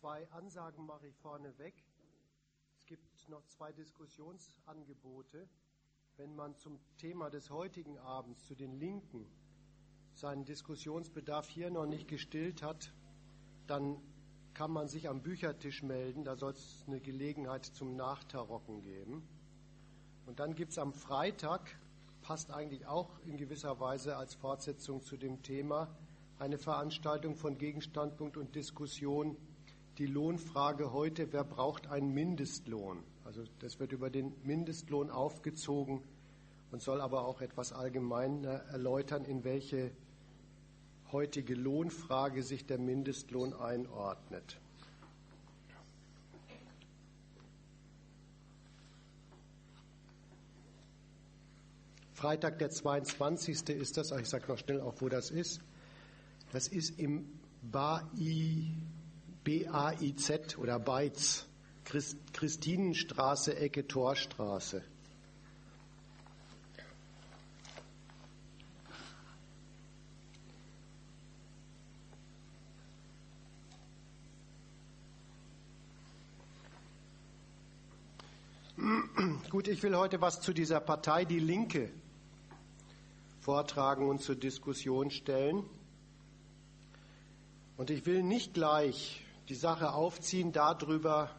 Zwei Ansagen mache ich vorneweg. Es gibt noch zwei Diskussionsangebote. Wenn man zum Thema des heutigen Abends, zu den Linken, seinen Diskussionsbedarf hier noch nicht gestillt hat, dann kann man sich am Büchertisch melden. Da soll es eine Gelegenheit zum Nachtarocken geben. Und dann gibt es am Freitag, passt eigentlich auch in gewisser Weise als Fortsetzung zu dem Thema, eine Veranstaltung von Gegenstandpunkt und Diskussion die Lohnfrage heute, wer braucht einen Mindestlohn? Also das wird über den Mindestlohn aufgezogen und soll aber auch etwas allgemeiner erläutern, in welche heutige Lohnfrage sich der Mindestlohn einordnet. Freitag, der 22. ist das, ich sage noch schnell auch, wo das ist. Das ist im BAI B-A-I-Z oder Beiz, Christ, Christinenstraße, Ecke Torstraße. Gut, ich will heute was zu dieser Partei Die Linke vortragen und zur Diskussion stellen. Und ich will nicht gleich die Sache aufziehen darüber,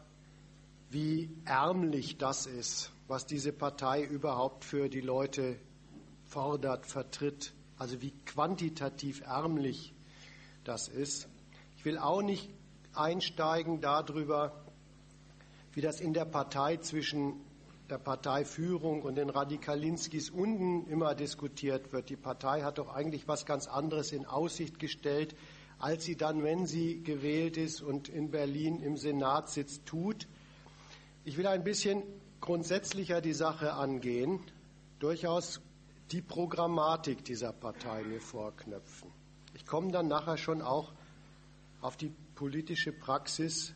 wie ärmlich das ist, was diese Partei überhaupt für die Leute fordert, vertritt, also wie quantitativ ärmlich das ist. Ich will auch nicht einsteigen darüber, wie das in der Partei zwischen der Parteiführung und den Radikalinskis unten immer diskutiert wird. Die Partei hat doch eigentlich was ganz anderes in Aussicht gestellt, als sie dann, wenn sie gewählt ist und in Berlin im Senat sitzt, tut. Ich will ein bisschen grundsätzlicher die Sache angehen, durchaus die Programmatik dieser Partei mir vorknöpfen. Ich komme dann nachher schon auch auf die politische Praxis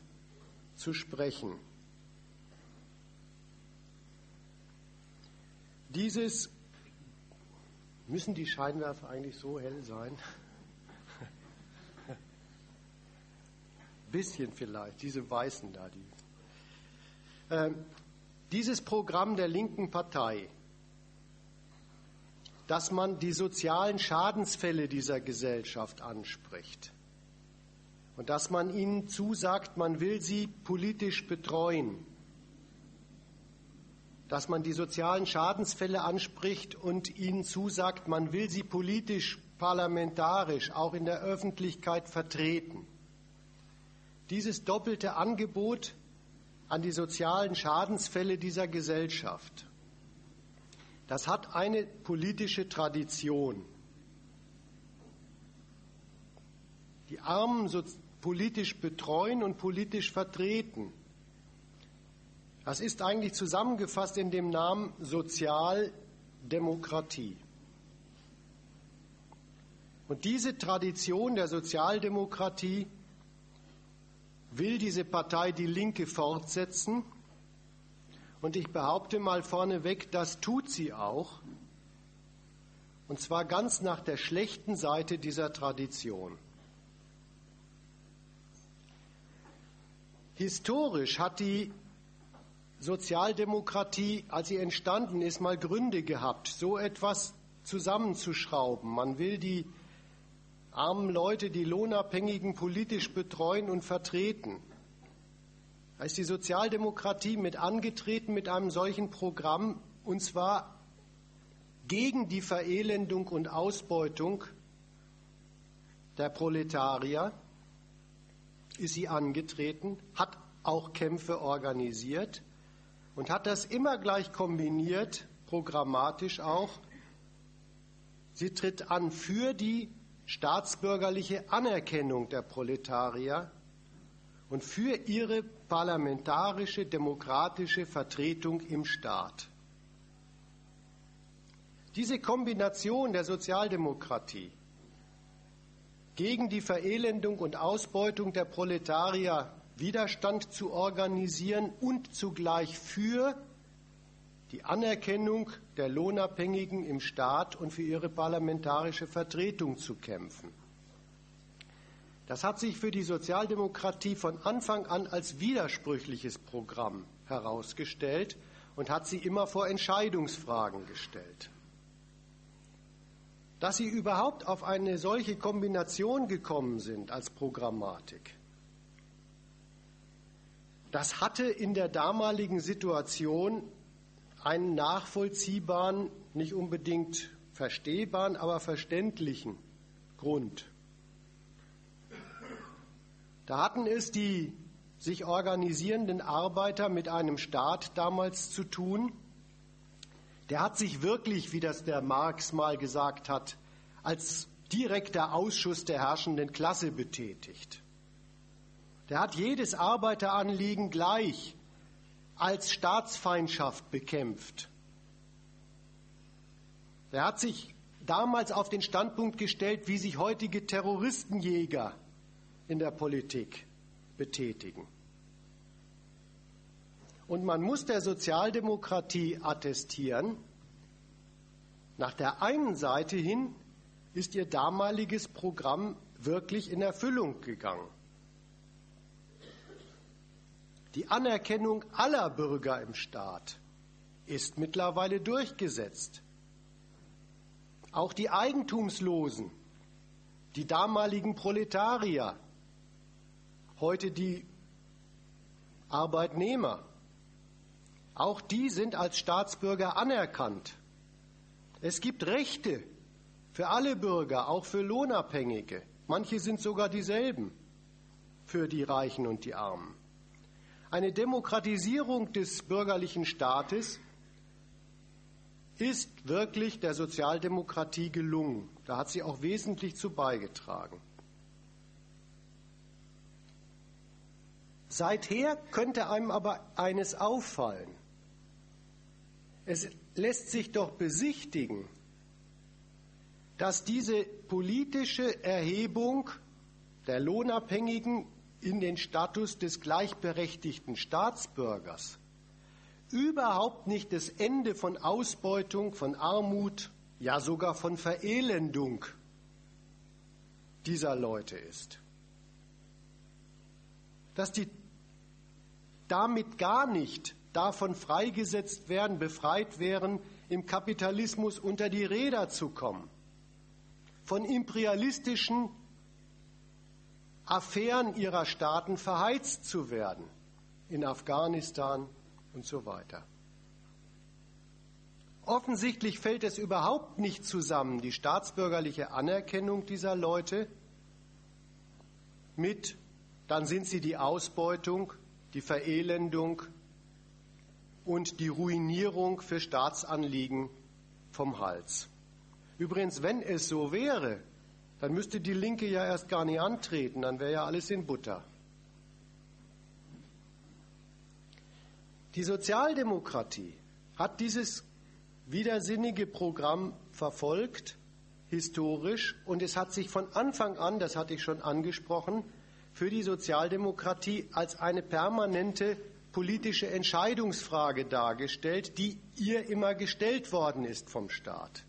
zu sprechen. Dieses müssen die Scheinwerfer eigentlich so hell sein? Bisschen vielleicht, diese Weißen da. Die. Ähm, dieses Programm der linken Partei, dass man die sozialen Schadensfälle dieser Gesellschaft anspricht und dass man ihnen zusagt, man will sie politisch betreuen, dass man die sozialen Schadensfälle anspricht und ihnen zusagt, man will sie politisch, parlamentarisch, auch in der Öffentlichkeit vertreten. Dieses doppelte Angebot an die sozialen Schadensfälle dieser Gesellschaft, das hat eine politische Tradition. Die Armen so politisch betreuen und politisch vertreten. Das ist eigentlich zusammengefasst in dem Namen Sozialdemokratie. Und diese Tradition der Sozialdemokratie will diese Partei die Linke fortsetzen. Und ich behaupte mal vorneweg, das tut sie auch. Und zwar ganz nach der schlechten Seite dieser Tradition. Historisch hat die Sozialdemokratie, als sie entstanden ist, mal Gründe gehabt, so etwas zusammenzuschrauben. Man will die armen Leute, die Lohnabhängigen politisch betreuen und vertreten. Da ist die Sozialdemokratie mit angetreten mit einem solchen Programm, und zwar gegen die Verelendung und Ausbeutung der Proletarier ist sie angetreten, hat auch Kämpfe organisiert und hat das immer gleich kombiniert, programmatisch auch. Sie tritt an für die staatsbürgerliche Anerkennung der Proletarier und für ihre parlamentarische, demokratische Vertretung im Staat. Diese Kombination der Sozialdemokratie gegen die Verelendung und Ausbeutung der Proletarier Widerstand zu organisieren und zugleich für die Anerkennung der Lohnabhängigen im Staat und für ihre parlamentarische Vertretung zu kämpfen. Das hat sich für die Sozialdemokratie von Anfang an als widersprüchliches Programm herausgestellt und hat sie immer vor Entscheidungsfragen gestellt. Dass sie überhaupt auf eine solche Kombination gekommen sind als Programmatik, das hatte in der damaligen Situation einen nachvollziehbaren, nicht unbedingt verstehbaren, aber verständlichen Grund. Da hatten es die sich organisierenden Arbeiter mit einem Staat damals zu tun, der hat sich wirklich, wie das der Marx mal gesagt hat, als direkter Ausschuss der herrschenden Klasse betätigt. Der hat jedes Arbeiteranliegen gleich als Staatsfeindschaft bekämpft. Er hat sich damals auf den Standpunkt gestellt, wie sich heutige Terroristenjäger in der Politik betätigen. Und man muss der Sozialdemokratie attestieren, nach der einen Seite hin ist ihr damaliges Programm wirklich in Erfüllung gegangen. Die Anerkennung aller Bürger im Staat ist mittlerweile durchgesetzt. Auch die Eigentumslosen, die damaligen Proletarier, heute die Arbeitnehmer, auch die sind als Staatsbürger anerkannt. Es gibt Rechte für alle Bürger, auch für Lohnabhängige. Manche sind sogar dieselben für die Reichen und die Armen. Eine Demokratisierung des bürgerlichen Staates ist wirklich der Sozialdemokratie gelungen. Da hat sie auch wesentlich zu beigetragen. Seither könnte einem aber eines auffallen. Es lässt sich doch besichtigen, dass diese politische Erhebung der Lohnabhängigen in den Status des gleichberechtigten Staatsbürgers überhaupt nicht das Ende von Ausbeutung, von Armut, ja sogar von Verelendung dieser Leute ist. Dass die damit gar nicht davon freigesetzt werden, befreit wären, im Kapitalismus unter die Räder zu kommen, von imperialistischen Affären ihrer Staaten verheizt zu werden, in Afghanistan und so weiter. Offensichtlich fällt es überhaupt nicht zusammen, die staatsbürgerliche Anerkennung dieser Leute mit, dann sind sie die Ausbeutung, die Verelendung und die Ruinierung für Staatsanliegen vom Hals. Übrigens, wenn es so wäre, dann müsste die Linke ja erst gar nicht antreten, dann wäre ja alles in Butter. Die Sozialdemokratie hat dieses widersinnige Programm verfolgt, historisch, und es hat sich von Anfang an, das hatte ich schon angesprochen, für die Sozialdemokratie als eine permanente politische Entscheidungsfrage dargestellt, die ihr immer gestellt worden ist vom Staat.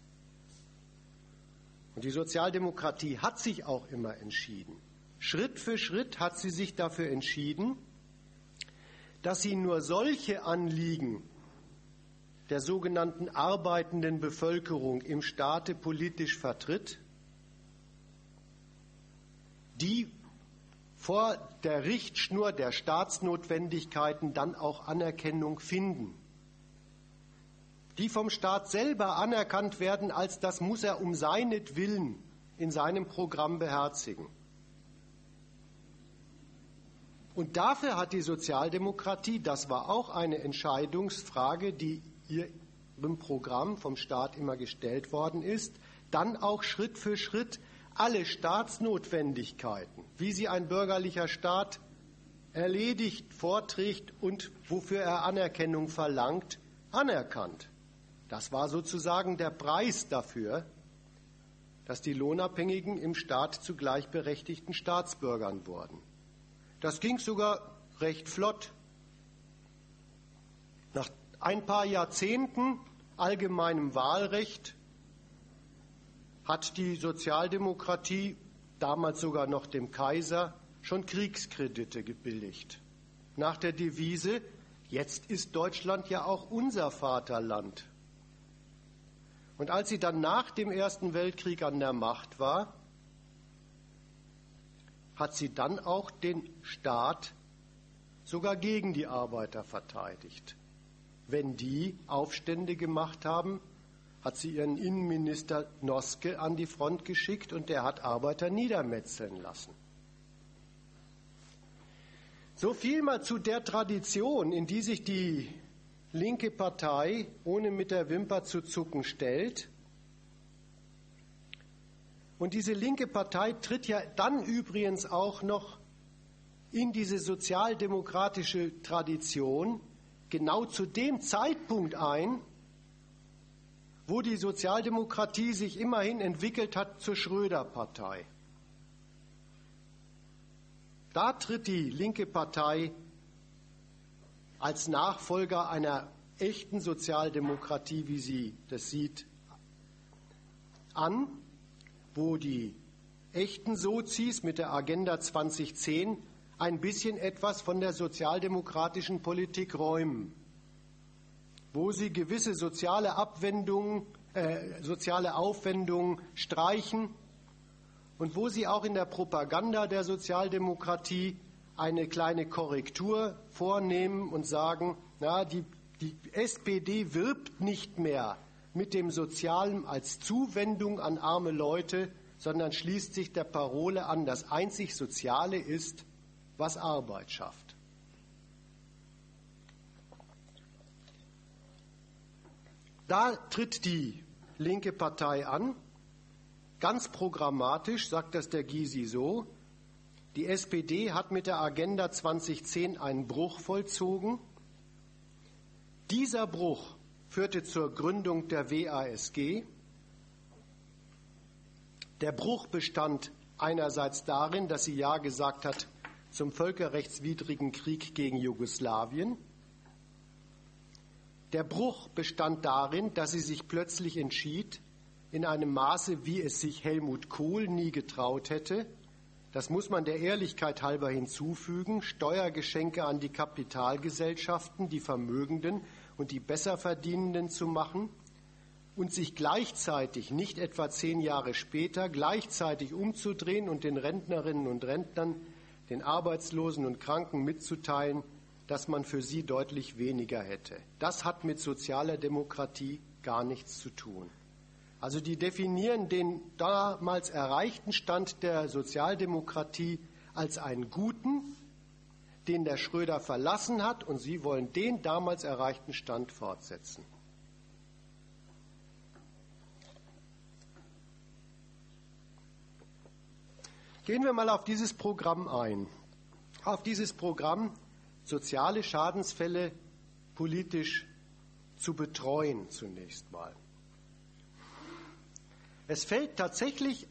Und die Sozialdemokratie hat sich auch immer entschieden. Schritt für Schritt hat sie sich dafür entschieden, dass sie nur solche Anliegen der sogenannten arbeitenden Bevölkerung im Staate politisch vertritt, die vor der Richtschnur der Staatsnotwendigkeiten dann auch Anerkennung finden die vom Staat selber anerkannt werden, als das muss er um seinetwillen in seinem Programm beherzigen. Und dafür hat die Sozialdemokratie, das war auch eine Entscheidungsfrage, die ihrem Programm vom Staat immer gestellt worden ist, dann auch Schritt für Schritt alle Staatsnotwendigkeiten, wie sie ein bürgerlicher Staat erledigt, vorträgt und wofür er Anerkennung verlangt, anerkannt. Das war sozusagen der Preis dafür, dass die Lohnabhängigen im Staat zu gleichberechtigten Staatsbürgern wurden. Das ging sogar recht flott. Nach ein paar Jahrzehnten allgemeinem Wahlrecht hat die Sozialdemokratie damals sogar noch dem Kaiser, schon Kriegskredite gebilligt. Nach der Devise, jetzt ist Deutschland ja auch unser Vaterland. Und als sie dann nach dem Ersten Weltkrieg an der Macht war, hat sie dann auch den Staat sogar gegen die Arbeiter verteidigt. Wenn die Aufstände gemacht haben, hat sie ihren Innenminister Noske an die Front geschickt und der hat Arbeiter niedermetzeln lassen. So viel mal zu der Tradition, in die sich die linke Partei ohne mit der Wimper zu zucken stellt. Und diese linke Partei tritt ja dann übrigens auch noch in diese sozialdemokratische Tradition genau zu dem Zeitpunkt ein, wo die Sozialdemokratie sich immerhin entwickelt hat zur Schröder-Partei. Da tritt die linke Partei als Nachfolger einer echten Sozialdemokratie, wie sie das sieht, an, wo die echten Sozis mit der Agenda 2010 ein bisschen etwas von der sozialdemokratischen Politik räumen, wo sie gewisse soziale Abwendungen, äh, soziale Aufwendungen streichen und wo sie auch in der Propaganda der Sozialdemokratie eine kleine Korrektur vornehmen und sagen, na, die, die SPD wirbt nicht mehr mit dem Sozialen als Zuwendung an arme Leute, sondern schließt sich der Parole an, das einzig Soziale ist, was Arbeit schafft. Da tritt die linke Partei an, ganz programmatisch sagt das der Gysi so, die SPD hat mit der Agenda 2010 einen Bruch vollzogen. Dieser Bruch führte zur Gründung der WASG. Der Bruch bestand einerseits darin, dass sie Ja gesagt hat zum völkerrechtswidrigen Krieg gegen Jugoslawien. Der Bruch bestand darin, dass sie sich plötzlich entschied, in einem Maße, wie es sich Helmut Kohl nie getraut hätte, das muss man der Ehrlichkeit halber hinzufügen, Steuergeschenke an die Kapitalgesellschaften, die Vermögenden und die Besserverdienenden zu machen und sich gleichzeitig, nicht etwa zehn Jahre später, gleichzeitig umzudrehen und den Rentnerinnen und Rentnern den Arbeitslosen und Kranken mitzuteilen, dass man für sie deutlich weniger hätte. Das hat mit sozialer Demokratie gar nichts zu tun. Also die definieren den damals erreichten Stand der Sozialdemokratie als einen guten, den der Schröder verlassen hat, und sie wollen den damals erreichten Stand fortsetzen. Gehen wir mal auf dieses Programm ein. Auf dieses Programm, soziale Schadensfälle politisch zu betreuen zunächst mal. Es fällt tatsächlich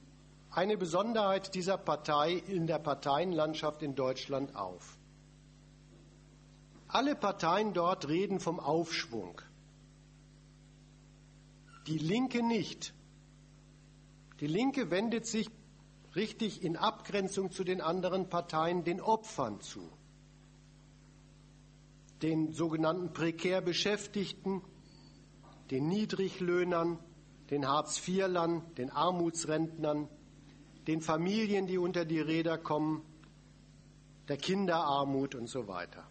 eine Besonderheit dieser Partei in der Parteienlandschaft in Deutschland auf. Alle Parteien dort reden vom Aufschwung. Die Linke nicht. Die Linke wendet sich richtig in Abgrenzung zu den anderen Parteien den Opfern zu, den sogenannten prekär Beschäftigten, den Niedriglöhnern, den Hartz-IV-Lern, den Armutsrentnern, den Familien, die unter die Räder kommen, der Kinderarmut und so weiter.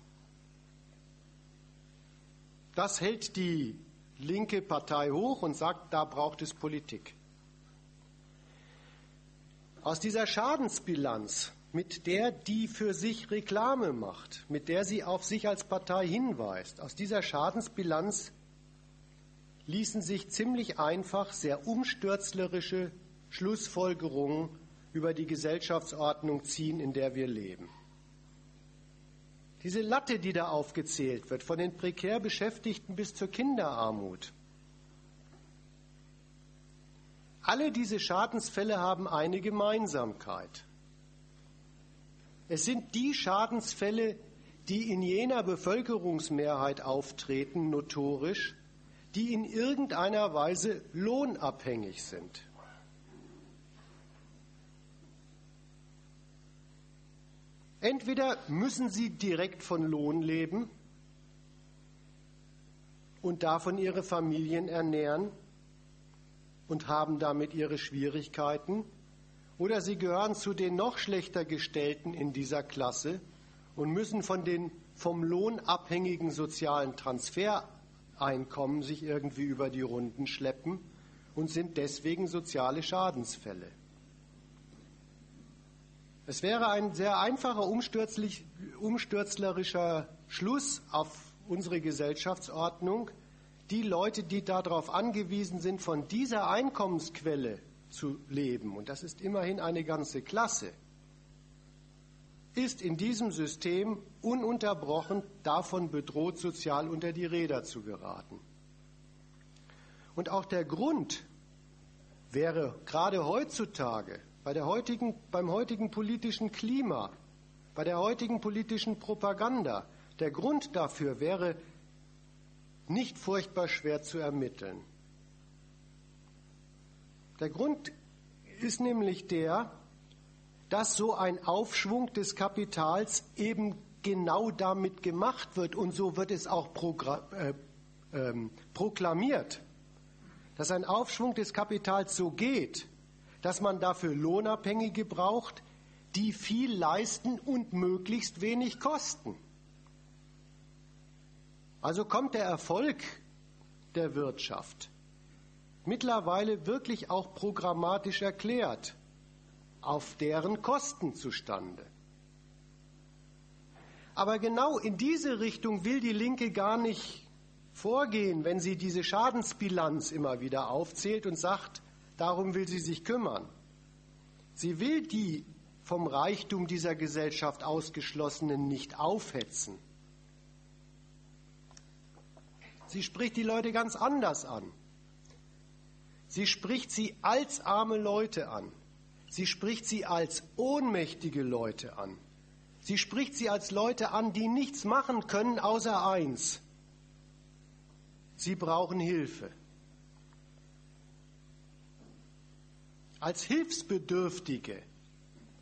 Das hält die linke Partei hoch und sagt, da braucht es Politik. Aus dieser Schadensbilanz, mit der die für sich Reklame macht, mit der sie auf sich als Partei hinweist, aus dieser Schadensbilanz ließen sich ziemlich einfach sehr umstürzlerische Schlussfolgerungen über die Gesellschaftsordnung ziehen, in der wir leben. Diese Latte, die da aufgezählt wird, von den prekär Beschäftigten bis zur Kinderarmut, Alle diese Schadensfälle haben eine Gemeinsamkeit. Es sind die Schadensfälle, die in jener Bevölkerungsmehrheit auftreten, notorisch, die in irgendeiner Weise lohnabhängig sind. Entweder müssen sie direkt von Lohn leben und davon ihre Familien ernähren und haben damit ihre Schwierigkeiten, oder sie gehören zu den noch schlechter gestellten in dieser Klasse und müssen von den vom Lohn abhängigen sozialen Transfereinkommen sich irgendwie über die Runden schleppen und sind deswegen soziale Schadensfälle. Es wäre ein sehr einfacher, umstürzlerischer Schluss auf unsere Gesellschaftsordnung, die Leute, die darauf angewiesen sind, von dieser Einkommensquelle zu leben, und das ist immerhin eine ganze Klasse, ist in diesem System ununterbrochen davon bedroht, sozial unter die Räder zu geraten. Und auch der Grund wäre gerade heutzutage bei der heutigen, beim heutigen politischen Klima, bei der heutigen politischen Propaganda, der Grund dafür wäre nicht furchtbar schwer zu ermitteln. Der Grund ist nämlich der, dass so ein Aufschwung des Kapitals eben genau damit gemacht wird und so wird es auch äh, äh, proklamiert, dass ein Aufschwung des Kapitals so geht, dass man dafür Lohnabhängige braucht, die viel leisten und möglichst wenig kosten. Also kommt der Erfolg der Wirtschaft. Mittlerweile wirklich auch programmatisch erklärt, auf deren Kosten zustande. Aber genau in diese Richtung will die Linke gar nicht vorgehen, wenn sie diese Schadensbilanz immer wieder aufzählt und sagt, darum will sie sich kümmern. Sie will die vom Reichtum dieser Gesellschaft ausgeschlossenen nicht aufhetzen. Sie spricht die Leute ganz anders an. Sie spricht sie als arme Leute an. Sie spricht sie als ohnmächtige Leute an. Sie spricht sie als Leute an, die nichts machen können außer eins. Sie brauchen Hilfe. Als Hilfsbedürftige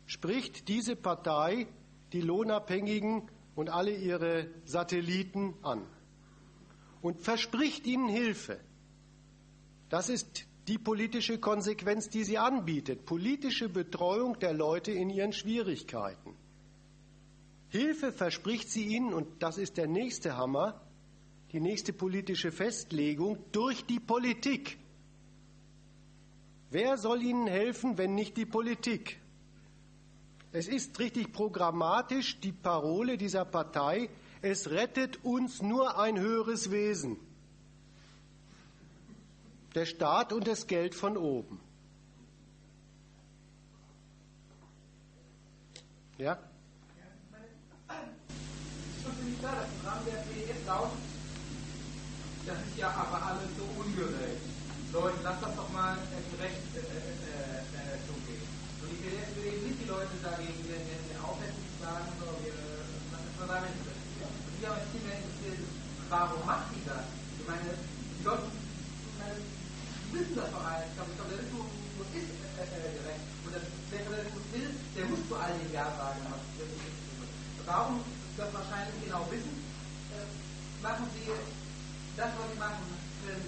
spricht diese Partei die Lohnabhängigen und alle ihre Satelliten an und verspricht ihnen Hilfe. Das ist die politische Konsequenz, die sie anbietet. Politische Betreuung der Leute in ihren Schwierigkeiten. Hilfe verspricht sie ihnen, und das ist der nächste Hammer, die nächste politische Festlegung, durch die Politik. Wer soll ihnen helfen, wenn nicht die Politik? Es ist richtig programmatisch die Parole dieser Partei, es rettet uns nur ein höheres Wesen. Der Staat und das Geld von oben. Ja? Das ist ja aber alles so ungerecht. Leute, lass das doch mal gerecht äh, äh, äh, zugehen. Und ich will jetzt nicht die Leute dagegen den Aufsätzen sagen, so, wir, was ist damit mich aber viel mehr interessiert, warum macht die das? Ich meine, die Leute die wissen das doch alles. Ich glaube, Kapitalismus ist äh, äh, gerecht. Und das, der Kapitalismus will, der muss zu all den Ja sagen, was das ist. Warum das wahrscheinlich genau wissen, äh, machen sie das, was sie machen, äh,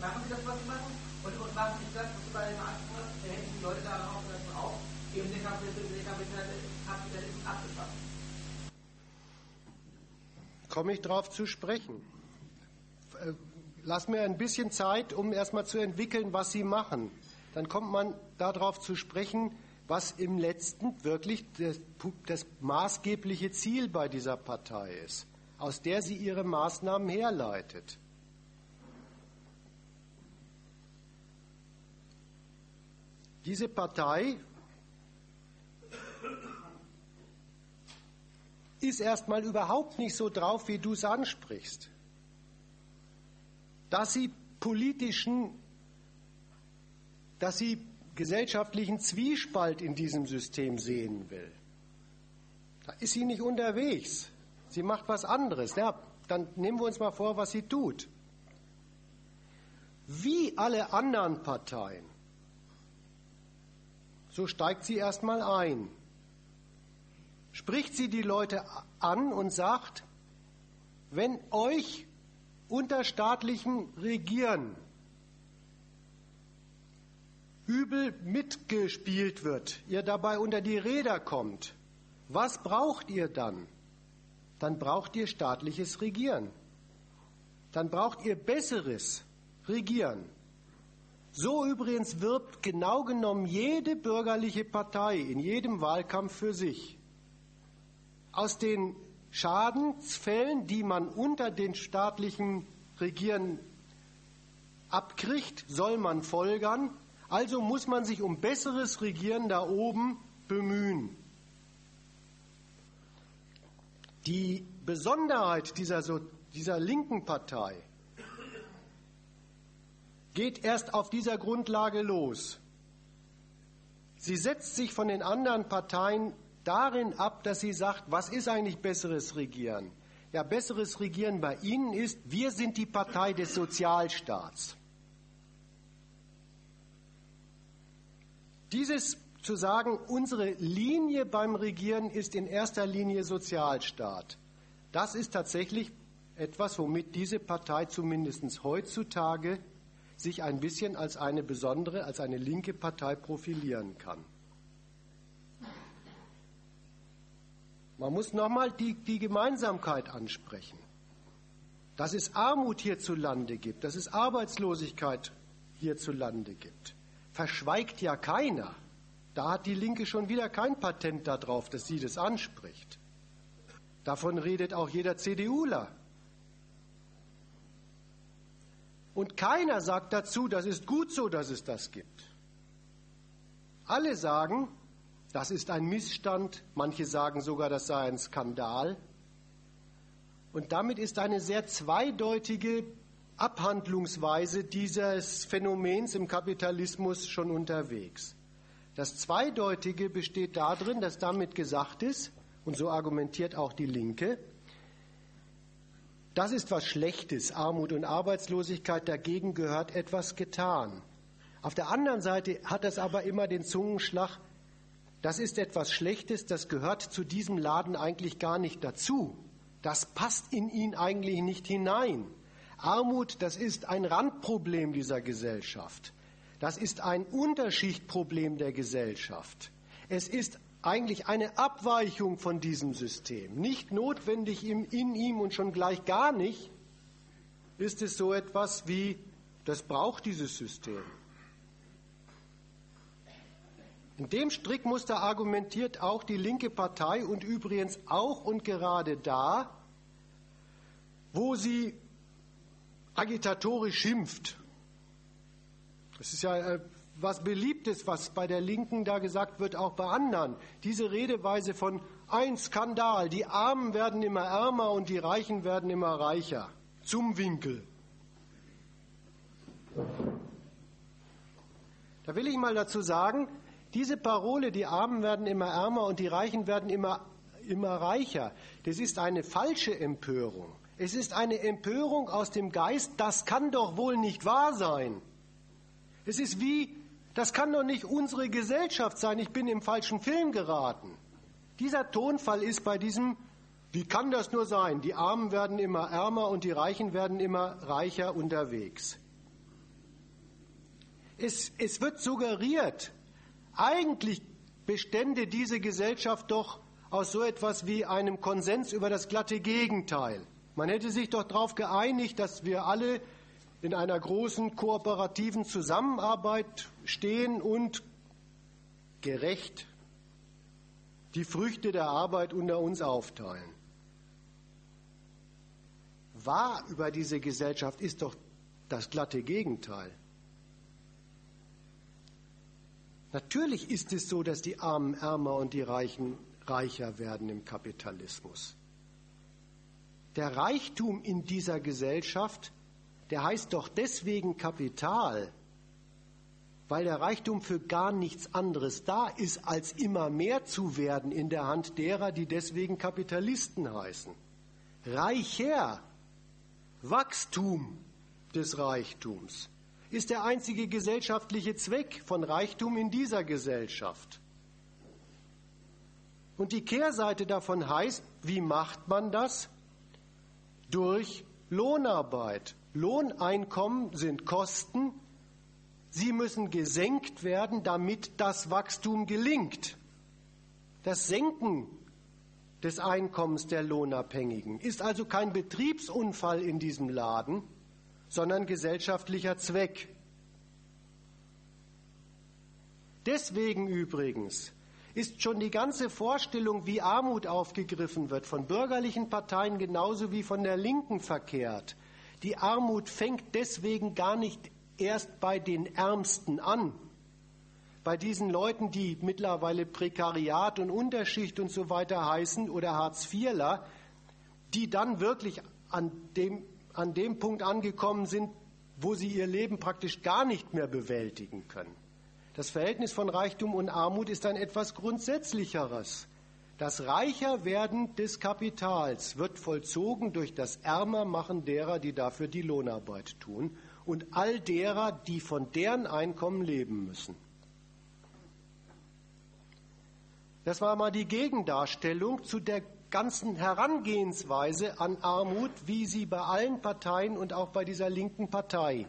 machen sie das, was sie machen und, und machen nicht das, was sie bei dem Anspruch, da hätten die Leute darauf auch eben den Kapitalismus, den Kapitalismus abgeschafft komme ich darauf zu sprechen. Äh, lass mir ein bisschen Zeit, um erstmal zu entwickeln, was Sie machen. Dann kommt man darauf zu sprechen, was im letzten wirklich das, das maßgebliche Ziel bei dieser Partei ist, aus der sie ihre Maßnahmen herleitet. Diese Partei ist erstmal überhaupt nicht so drauf, wie du es ansprichst. Dass sie politischen, dass sie gesellschaftlichen Zwiespalt in diesem System sehen will. Da ist sie nicht unterwegs. Sie macht was anderes. Ja, dann nehmen wir uns mal vor, was sie tut. Wie alle anderen Parteien, so steigt sie erstmal ein spricht sie die Leute an und sagt, wenn euch unter staatlichem Regieren übel mitgespielt wird, ihr dabei unter die Räder kommt, was braucht ihr dann? Dann braucht ihr staatliches Regieren. Dann braucht ihr besseres Regieren. So übrigens wirbt genau genommen jede bürgerliche Partei in jedem Wahlkampf für sich. Aus den Schadensfällen, die man unter den staatlichen Regieren abkriegt, soll man folgern, also muss man sich um besseres Regieren da oben bemühen. Die Besonderheit dieser, dieser linken Partei geht erst auf dieser Grundlage los. Sie setzt sich von den anderen Parteien darin ab, dass sie sagt, was ist eigentlich besseres Regieren? Ja, besseres Regieren bei Ihnen ist, wir sind die Partei des Sozialstaats. Dieses zu sagen, unsere Linie beim Regieren ist in erster Linie Sozialstaat, das ist tatsächlich etwas, womit diese Partei zumindest heutzutage sich ein bisschen als eine besondere, als eine linke Partei profilieren kann. Man muss nochmal die, die Gemeinsamkeit ansprechen. Dass es Armut hierzulande gibt, dass es Arbeitslosigkeit hierzulande gibt, verschweigt ja keiner. Da hat die Linke schon wieder kein Patent darauf, dass sie das anspricht. Davon redet auch jeder CDUler. Und keiner sagt dazu, das ist gut so, dass es das gibt. Alle sagen, das ist ein Missstand, manche sagen sogar, das sei ein Skandal. Und damit ist eine sehr zweideutige Abhandlungsweise dieses Phänomens im Kapitalismus schon unterwegs. Das Zweideutige besteht darin, dass damit gesagt ist, und so argumentiert auch die Linke, das ist was Schlechtes, Armut und Arbeitslosigkeit, dagegen gehört etwas getan. Auf der anderen Seite hat es aber immer den Zungenschlag, das ist etwas Schlechtes, das gehört zu diesem Laden eigentlich gar nicht dazu. Das passt in ihn eigentlich nicht hinein. Armut, das ist ein Randproblem dieser Gesellschaft. Das ist ein Unterschichtproblem der Gesellschaft. Es ist eigentlich eine Abweichung von diesem System. Nicht notwendig in ihm und schon gleich gar nicht ist es so etwas wie, das braucht dieses System. In dem Strickmuster argumentiert auch die linke Partei und übrigens auch und gerade da, wo sie agitatorisch schimpft. Das ist ja äh, was Beliebtes, was bei der Linken da gesagt wird, auch bei anderen. Diese Redeweise von ein Skandal, die Armen werden immer ärmer und die Reichen werden immer reicher. Zum Winkel. Da will ich mal dazu sagen, diese Parole, die Armen werden immer ärmer und die Reichen werden immer, immer reicher, das ist eine falsche Empörung. Es ist eine Empörung aus dem Geist, das kann doch wohl nicht wahr sein. Es ist wie, das kann doch nicht unsere Gesellschaft sein, ich bin im falschen Film geraten. Dieser Tonfall ist bei diesem, wie kann das nur sein? Die Armen werden immer ärmer und die Reichen werden immer reicher unterwegs. Es, es wird suggeriert, eigentlich bestände diese Gesellschaft doch aus so etwas wie einem Konsens über das glatte Gegenteil. Man hätte sich doch darauf geeinigt, dass wir alle in einer großen kooperativen Zusammenarbeit stehen und gerecht die Früchte der Arbeit unter uns aufteilen. Wahr über diese Gesellschaft ist doch das glatte Gegenteil. Natürlich ist es so, dass die Armen ärmer und die Reichen reicher werden im Kapitalismus. Der Reichtum in dieser Gesellschaft, der heißt doch deswegen Kapital, weil der Reichtum für gar nichts anderes da ist, als immer mehr zu werden in der Hand derer, die deswegen Kapitalisten heißen. Reicher, Wachstum des Reichtums ist der einzige gesellschaftliche Zweck von Reichtum in dieser Gesellschaft. Und die Kehrseite davon heißt, wie macht man das? Durch Lohnarbeit. Lohneinkommen sind Kosten. Sie müssen gesenkt werden, damit das Wachstum gelingt. Das Senken des Einkommens der Lohnabhängigen ist also kein Betriebsunfall in diesem Laden, sondern gesellschaftlicher Zweck. Deswegen übrigens ist schon die ganze Vorstellung, wie Armut aufgegriffen wird, von bürgerlichen Parteien genauso wie von der Linken verkehrt. Die Armut fängt deswegen gar nicht erst bei den Ärmsten an, bei diesen Leuten, die mittlerweile Prekariat und Unterschicht und so weiter heißen oder Hartz-IVler, die dann wirklich an dem, an dem Punkt angekommen sind, wo sie ihr Leben praktisch gar nicht mehr bewältigen können. Das Verhältnis von Reichtum und Armut ist ein etwas Grundsätzlicheres. Das Reicherwerden des Kapitals wird vollzogen durch das Ärmermachen derer, die dafür die Lohnarbeit tun und all derer, die von deren Einkommen leben müssen. Das war mal die Gegendarstellung zu der ganzen Herangehensweise an Armut, wie sie bei allen Parteien und auch bei dieser linken Partei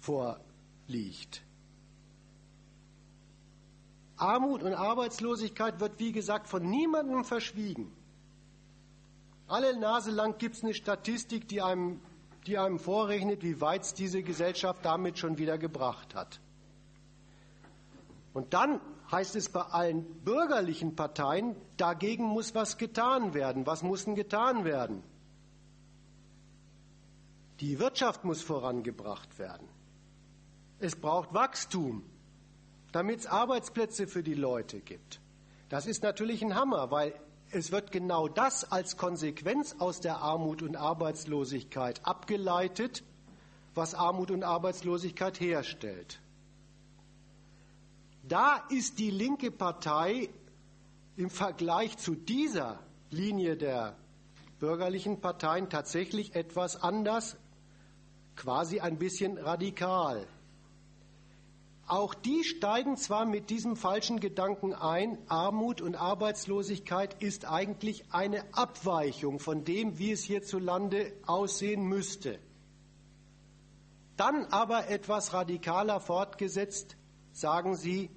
vorliegt. Armut und Arbeitslosigkeit wird, wie gesagt, von niemandem verschwiegen. Alle Nase lang gibt es eine Statistik, die einem, die einem vorrechnet, wie weit es diese Gesellschaft damit schon wieder gebracht hat. Und dann heißt es bei allen bürgerlichen Parteien, dagegen muss was getan werden. Was muss denn getan werden? Die Wirtschaft muss vorangebracht werden. Es braucht Wachstum damit es Arbeitsplätze für die Leute gibt. Das ist natürlich ein Hammer, weil es wird genau das als Konsequenz aus der Armut und Arbeitslosigkeit abgeleitet, was Armut und Arbeitslosigkeit herstellt. Da ist die linke Partei im Vergleich zu dieser Linie der bürgerlichen Parteien tatsächlich etwas anders, quasi ein bisschen radikal. Auch die steigen zwar mit diesem falschen Gedanken ein, Armut und Arbeitslosigkeit ist eigentlich eine Abweichung von dem, wie es hierzulande aussehen müsste. Dann aber etwas radikaler fortgesetzt, sagen sie,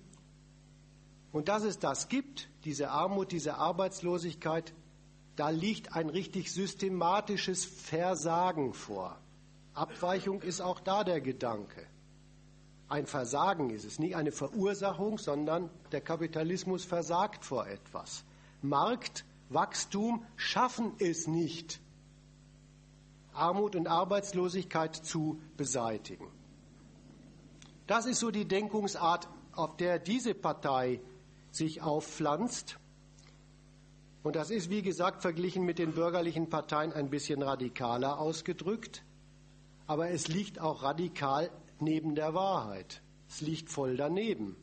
und dass es das gibt, diese Armut, diese Arbeitslosigkeit, da liegt ein richtig systematisches Versagen vor. Abweichung ist auch da der Gedanke. Ein Versagen ist es, nicht eine Verursachung, sondern der Kapitalismus versagt vor etwas. Markt, Wachstum schaffen es nicht, Armut und Arbeitslosigkeit zu beseitigen. Das ist so die Denkungsart, auf der diese Partei sich aufpflanzt. Und das ist, wie gesagt, verglichen mit den bürgerlichen Parteien ein bisschen radikaler ausgedrückt. Aber es liegt auch radikal neben der Wahrheit. Es liegt voll daneben.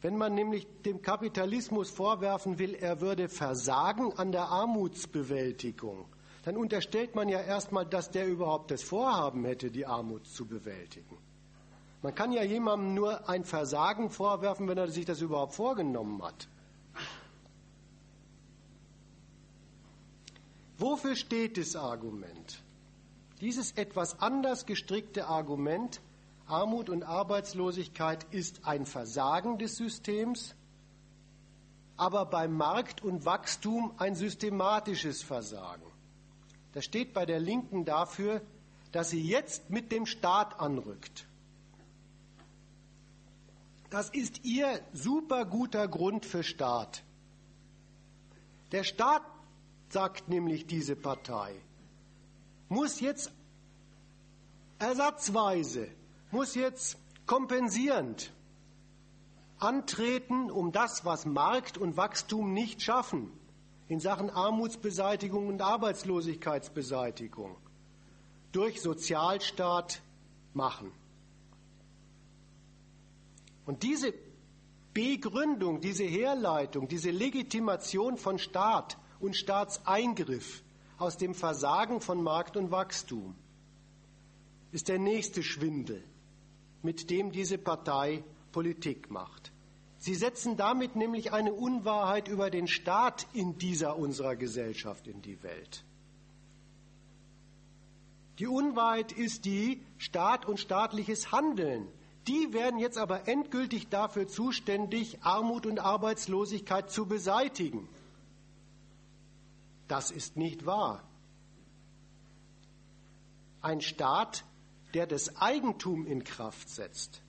Wenn man nämlich dem Kapitalismus vorwerfen will, er würde versagen an der Armutsbewältigung, dann unterstellt man ja erstmal, dass der überhaupt das Vorhaben hätte, die Armut zu bewältigen. Man kann ja jemandem nur ein Versagen vorwerfen, wenn er sich das überhaupt vorgenommen hat. Wofür steht das Argument? Dieses etwas anders gestrickte Argument, Armut und Arbeitslosigkeit ist ein Versagen des Systems, aber beim Markt und Wachstum ein systematisches Versagen. Das steht bei der Linken dafür, dass sie jetzt mit dem Staat anrückt. Das ist ihr super guter Grund für Staat. Der Staat, sagt nämlich diese Partei, muss jetzt ersatzweise, muss jetzt kompensierend antreten, um das, was Markt und Wachstum nicht schaffen, in Sachen Armutsbeseitigung und Arbeitslosigkeitsbeseitigung, durch Sozialstaat machen. Und diese Begründung, diese Herleitung, diese Legitimation von Staat und Staatseingriff aus dem Versagen von Markt und Wachstum ist der nächste Schwindel, mit dem diese Partei Politik macht. Sie setzen damit nämlich eine Unwahrheit über den Staat in dieser unserer Gesellschaft in die Welt. Die Unwahrheit ist die Staat und staatliches Handeln. Die werden jetzt aber endgültig dafür zuständig, Armut und Arbeitslosigkeit zu beseitigen. Das ist nicht wahr. Ein Staat, der das Eigentum in Kraft setzt,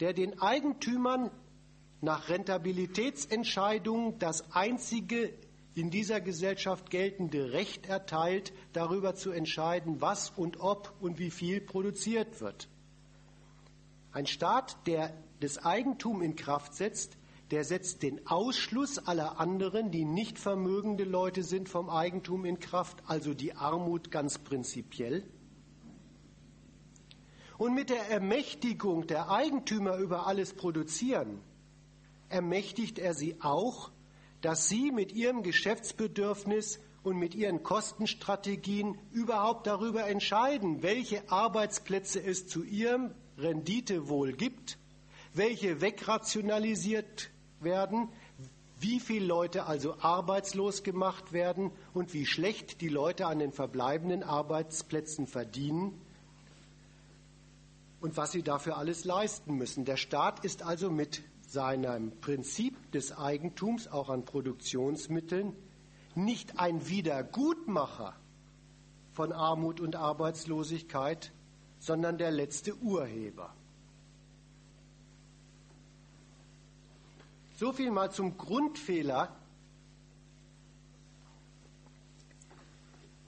der den Eigentümern nach Rentabilitätsentscheidungen das einzige in dieser Gesellschaft geltende Recht erteilt, darüber zu entscheiden, was und ob und wie viel produziert wird. Ein Staat, der das Eigentum in Kraft setzt, der setzt den Ausschluss aller anderen, die nicht vermögende Leute sind, vom Eigentum in Kraft, also die Armut ganz prinzipiell. Und mit der Ermächtigung der Eigentümer über alles Produzieren ermächtigt er sie auch, dass sie mit ihrem Geschäftsbedürfnis und mit ihren Kostenstrategien überhaupt darüber entscheiden, welche Arbeitsplätze es zu ihrem Renditewohl gibt, welche wegrationalisiert werden, wie viele Leute also arbeitslos gemacht werden und wie schlecht die Leute an den verbleibenden Arbeitsplätzen verdienen und was sie dafür alles leisten müssen. Der Staat ist also mit seinem Prinzip des Eigentums auch an Produktionsmitteln nicht ein Wiedergutmacher von Armut und Arbeitslosigkeit, sondern der letzte Urheber. So viel mal zum Grundfehler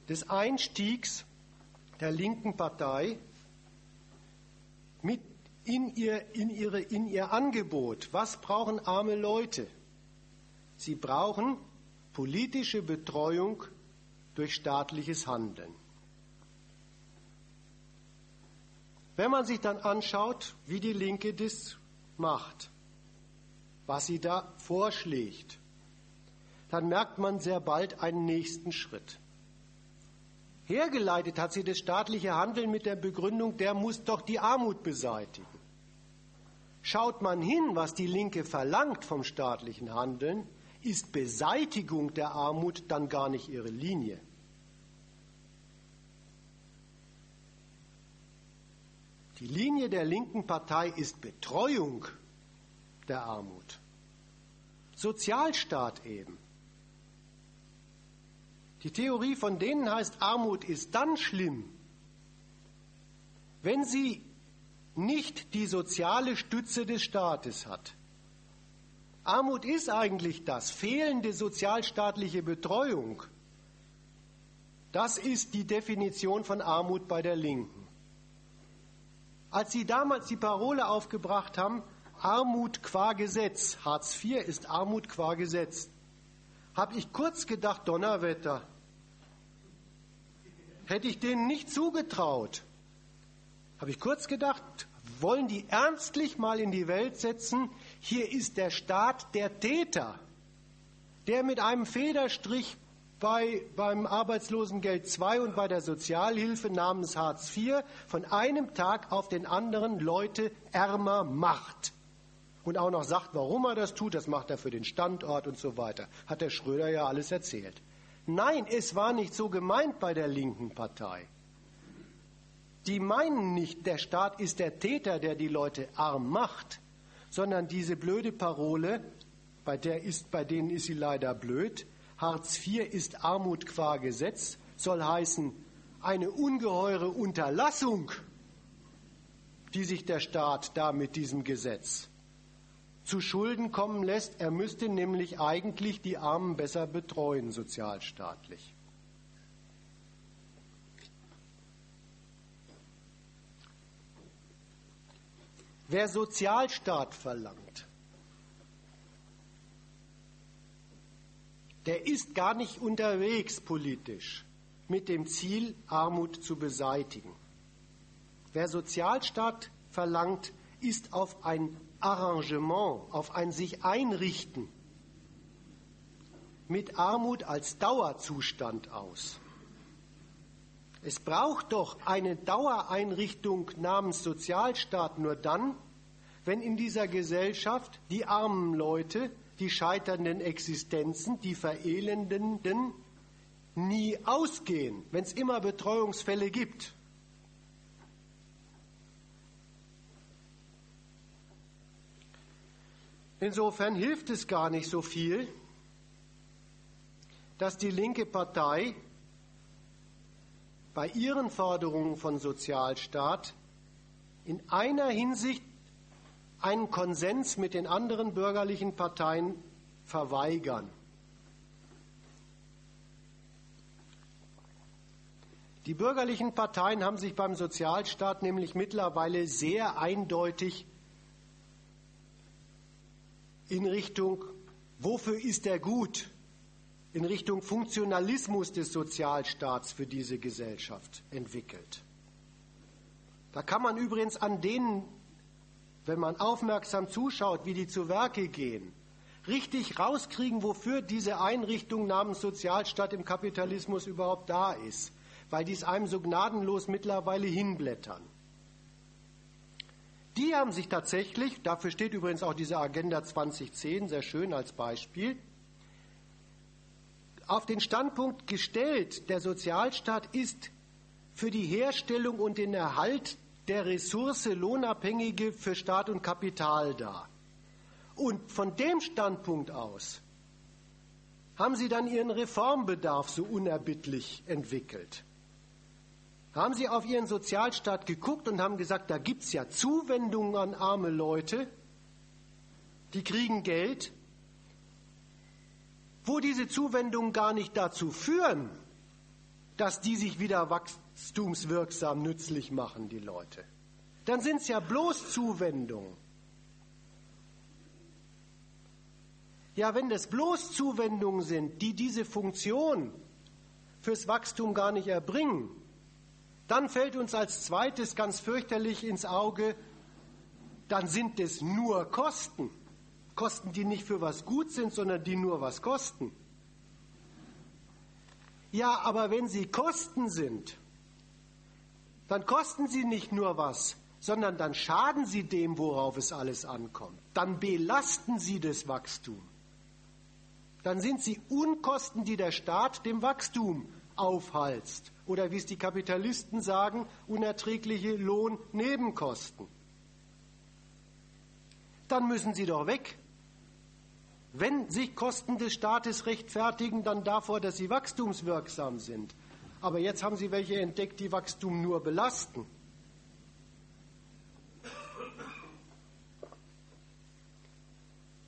des Einstiegs der linken Partei mit in ihr, in, ihre, in ihr Angebot. Was brauchen arme Leute? Sie brauchen politische Betreuung durch staatliches Handeln. Wenn man sich dann anschaut, wie die Linke das macht, was sie da vorschlägt, dann merkt man sehr bald einen nächsten Schritt. Hergeleitet hat sie das staatliche Handeln mit der Begründung, der muss doch die Armut beseitigen. Schaut man hin, was die Linke verlangt vom staatlichen Handeln, ist Beseitigung der Armut dann gar nicht ihre Linie. Die Linie der linken Partei ist Betreuung der Armut. Sozialstaat eben. Die Theorie von denen heißt, Armut ist dann schlimm, wenn sie nicht die soziale Stütze des Staates hat. Armut ist eigentlich das, fehlende sozialstaatliche Betreuung. Das ist die Definition von Armut bei der Linken. Als Sie damals die Parole aufgebracht haben, Armut qua Gesetz, Hartz IV ist Armut qua Gesetz, habe ich kurz gedacht, Donnerwetter, hätte ich denen nicht zugetraut. Habe ich kurz gedacht, wollen die ernstlich mal in die Welt setzen, hier ist der Staat der Täter, der mit einem Federstrich bei, beim Arbeitslosengeld II und bei der Sozialhilfe namens Hartz IV von einem Tag auf den anderen Leute ärmer macht. Und auch noch sagt, warum er das tut, das macht er für den Standort und so weiter. Hat der Schröder ja alles erzählt. Nein, es war nicht so gemeint bei der linken Partei. Die meinen nicht, der Staat ist der Täter, der die Leute arm macht, sondern diese blöde Parole, bei, der ist, bei denen ist sie leider blöd, Hartz IV ist Armut qua Gesetz, soll heißen, eine ungeheure Unterlassung, die sich der Staat da mit diesem Gesetz zu Schulden kommen lässt. Er müsste nämlich eigentlich die Armen besser betreuen, sozialstaatlich. Wer Sozialstaat verlangt, der ist gar nicht unterwegs politisch mit dem Ziel, Armut zu beseitigen. Wer Sozialstaat verlangt, ist auf ein Arrangement, auf ein sich einrichten mit Armut als Dauerzustand aus. Es braucht doch eine Dauereinrichtung namens Sozialstaat nur dann, wenn in dieser Gesellschaft die armen Leute, die scheiternden Existenzen, die Verelendenden nie ausgehen, wenn es immer Betreuungsfälle gibt. Insofern hilft es gar nicht so viel, dass die linke Partei bei ihren Forderungen von Sozialstaat in einer Hinsicht einen Konsens mit den anderen bürgerlichen Parteien verweigern. Die bürgerlichen Parteien haben sich beim Sozialstaat nämlich mittlerweile sehr eindeutig in Richtung, wofür ist er gut, in Richtung Funktionalismus des Sozialstaats für diese Gesellschaft entwickelt. Da kann man übrigens an denen, wenn man aufmerksam zuschaut, wie die zu Werke gehen, richtig rauskriegen, wofür diese Einrichtung namens Sozialstaat im Kapitalismus überhaupt da ist, weil die es einem so gnadenlos mittlerweile hinblättern. Die haben sich tatsächlich, dafür steht übrigens auch diese Agenda 2010 sehr schön als Beispiel, auf den Standpunkt gestellt, der Sozialstaat ist für die Herstellung und den Erhalt der Ressource Lohnabhängige für Staat und Kapital da. Und von dem Standpunkt aus haben sie dann ihren Reformbedarf so unerbittlich entwickelt haben sie auf ihren Sozialstaat geguckt und haben gesagt, da gibt es ja Zuwendungen an arme Leute, die kriegen Geld, wo diese Zuwendungen gar nicht dazu führen, dass die sich wieder wachstumswirksam nützlich machen, die Leute. Dann sind es ja bloß Zuwendungen. Ja, wenn das bloß Zuwendungen sind, die diese Funktion fürs Wachstum gar nicht erbringen, dann fällt uns als zweites ganz fürchterlich ins Auge, dann sind es nur Kosten. Kosten, die nicht für was gut sind, sondern die nur was kosten. Ja, aber wenn sie Kosten sind, dann kosten sie nicht nur was, sondern dann schaden sie dem, worauf es alles ankommt. Dann belasten sie das Wachstum. Dann sind sie Unkosten, die der Staat dem Wachstum aufhalst. Oder wie es die Kapitalisten sagen, unerträgliche Lohnnebenkosten. Dann müssen sie doch weg. Wenn sich Kosten des Staates rechtfertigen, dann davor, dass sie wachstumswirksam sind. Aber jetzt haben sie welche entdeckt, die Wachstum nur belasten.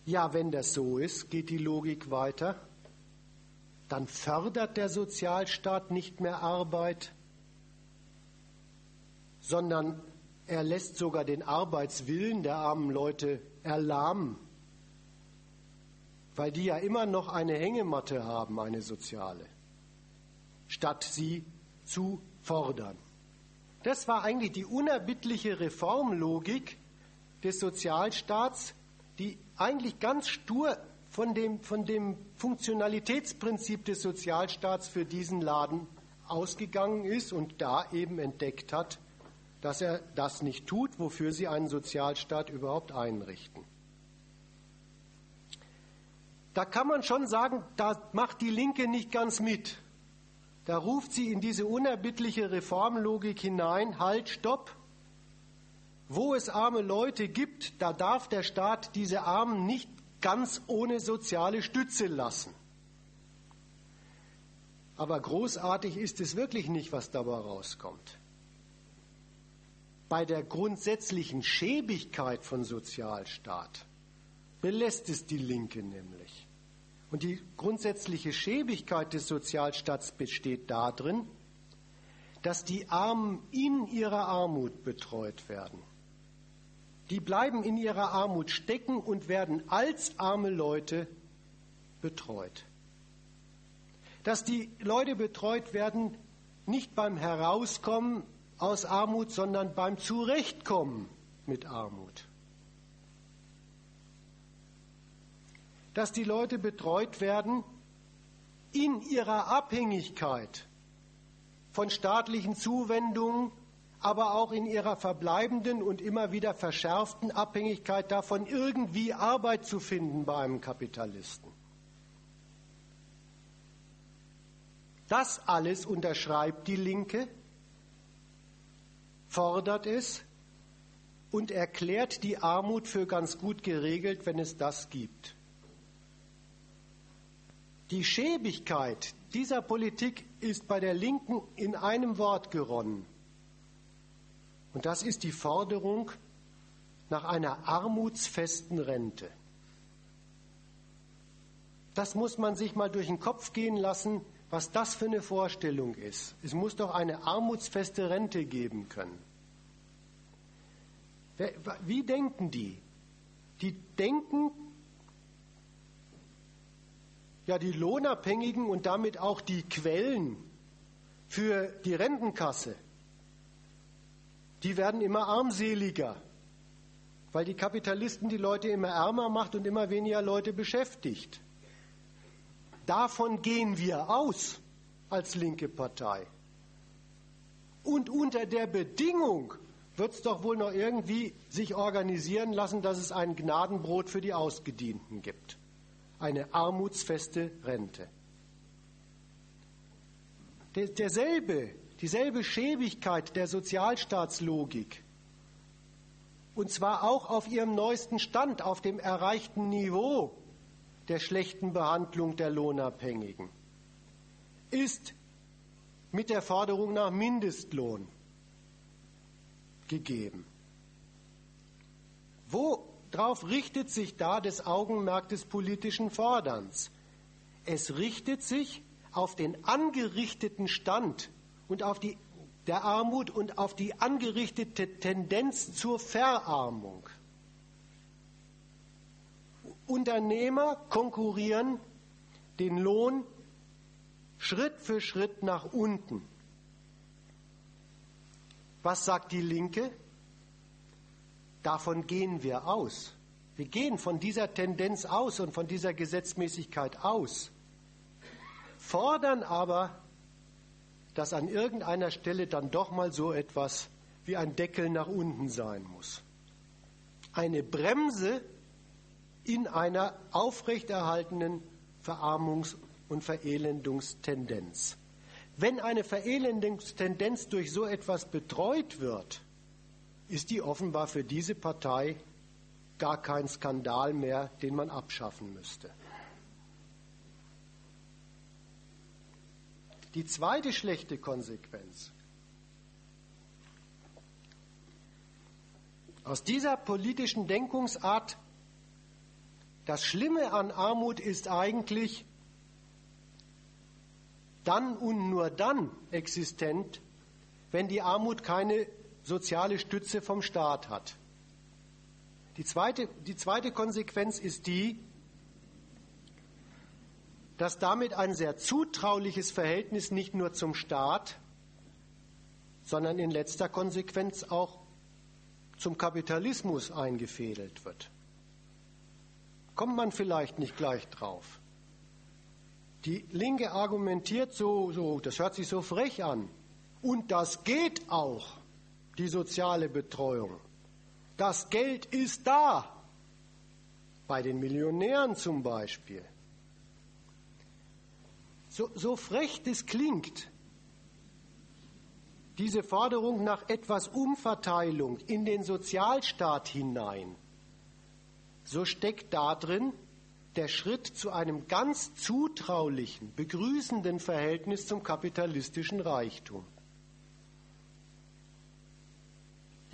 Ja, wenn das so ist, geht die Logik weiter dann fördert der Sozialstaat nicht mehr Arbeit, sondern er lässt sogar den Arbeitswillen der armen Leute erlahmen, weil die ja immer noch eine Hängematte haben, eine soziale, statt sie zu fordern. Das war eigentlich die unerbittliche Reformlogik des Sozialstaats, die eigentlich ganz stur von dem, von dem Funktionalitätsprinzip des Sozialstaats für diesen Laden ausgegangen ist und da eben entdeckt hat, dass er das nicht tut, wofür sie einen Sozialstaat überhaupt einrichten. Da kann man schon sagen, da macht die Linke nicht ganz mit. Da ruft sie in diese unerbittliche Reformlogik hinein, halt, stopp. Wo es arme Leute gibt, da darf der Staat diese Armen nicht ganz ohne soziale Stütze lassen. Aber großartig ist es wirklich nicht, was dabei rauskommt. Bei der grundsätzlichen Schäbigkeit von Sozialstaat belässt es die Linke nämlich. Und die grundsätzliche Schäbigkeit des Sozialstaats besteht darin, dass die Armen in ihrer Armut betreut werden. Die bleiben in ihrer Armut stecken und werden als arme Leute betreut. Dass die Leute betreut werden, nicht beim Herauskommen aus Armut, sondern beim Zurechtkommen mit Armut. Dass die Leute betreut werden in ihrer Abhängigkeit von staatlichen Zuwendungen aber auch in ihrer verbleibenden und immer wieder verschärften Abhängigkeit davon, irgendwie Arbeit zu finden bei einem Kapitalisten. Das alles unterschreibt die Linke, fordert es und erklärt die Armut für ganz gut geregelt, wenn es das gibt. Die Schäbigkeit dieser Politik ist bei der Linken in einem Wort geronnen. Und das ist die Forderung nach einer armutsfesten Rente. Das muss man sich mal durch den Kopf gehen lassen, was das für eine Vorstellung ist. Es muss doch eine armutsfeste Rente geben können. Wie denken die? Die denken, ja, die Lohnabhängigen und damit auch die Quellen für die Rentenkasse, die werden immer armseliger, weil die Kapitalisten die Leute immer ärmer macht und immer weniger Leute beschäftigt. Davon gehen wir aus als linke Partei. Und unter der Bedingung wird es doch wohl noch irgendwie sich organisieren lassen, dass es ein Gnadenbrot für die Ausgedienten gibt. Eine armutsfeste Rente. derselbe, dieselbe Schäbigkeit der Sozialstaatslogik, und zwar auch auf ihrem neuesten Stand, auf dem erreichten Niveau, der schlechten Behandlung der Lohnabhängigen ist mit der Forderung nach Mindestlohn gegeben. Worauf richtet sich da das Augenmerk des politischen Forderns? Es richtet sich auf den angerichteten Stand und auf die der Armut und auf die angerichtete Tendenz zur Verarmung. Unternehmer konkurrieren den Lohn Schritt für Schritt nach unten. Was sagt die Linke? Davon gehen wir aus. Wir gehen von dieser Tendenz aus und von dieser Gesetzmäßigkeit aus, fordern aber, dass an irgendeiner Stelle dann doch mal so etwas wie ein Deckel nach unten sein muss. Eine Bremse in einer aufrechterhaltenen Verarmungs- und Verelendungstendenz. Wenn eine Verelendungstendenz durch so etwas betreut wird, ist die offenbar für diese Partei gar kein Skandal mehr, den man abschaffen müsste. Die zweite schlechte Konsequenz aus dieser politischen Denkungsart das Schlimme an Armut ist eigentlich dann und nur dann existent, wenn die Armut keine soziale Stütze vom Staat hat. Die zweite, die zweite Konsequenz ist die, dass damit ein sehr zutrauliches Verhältnis nicht nur zum Staat, sondern in letzter Konsequenz auch zum Kapitalismus eingefädelt wird kommt man vielleicht nicht gleich drauf. Die Linke argumentiert so, so, das hört sich so frech an. Und das geht auch, die soziale Betreuung. Das Geld ist da. Bei den Millionären zum Beispiel. So, so frech das klingt, diese Forderung nach etwas Umverteilung in den Sozialstaat hinein, so steckt darin der Schritt zu einem ganz zutraulichen, begrüßenden Verhältnis zum kapitalistischen Reichtum.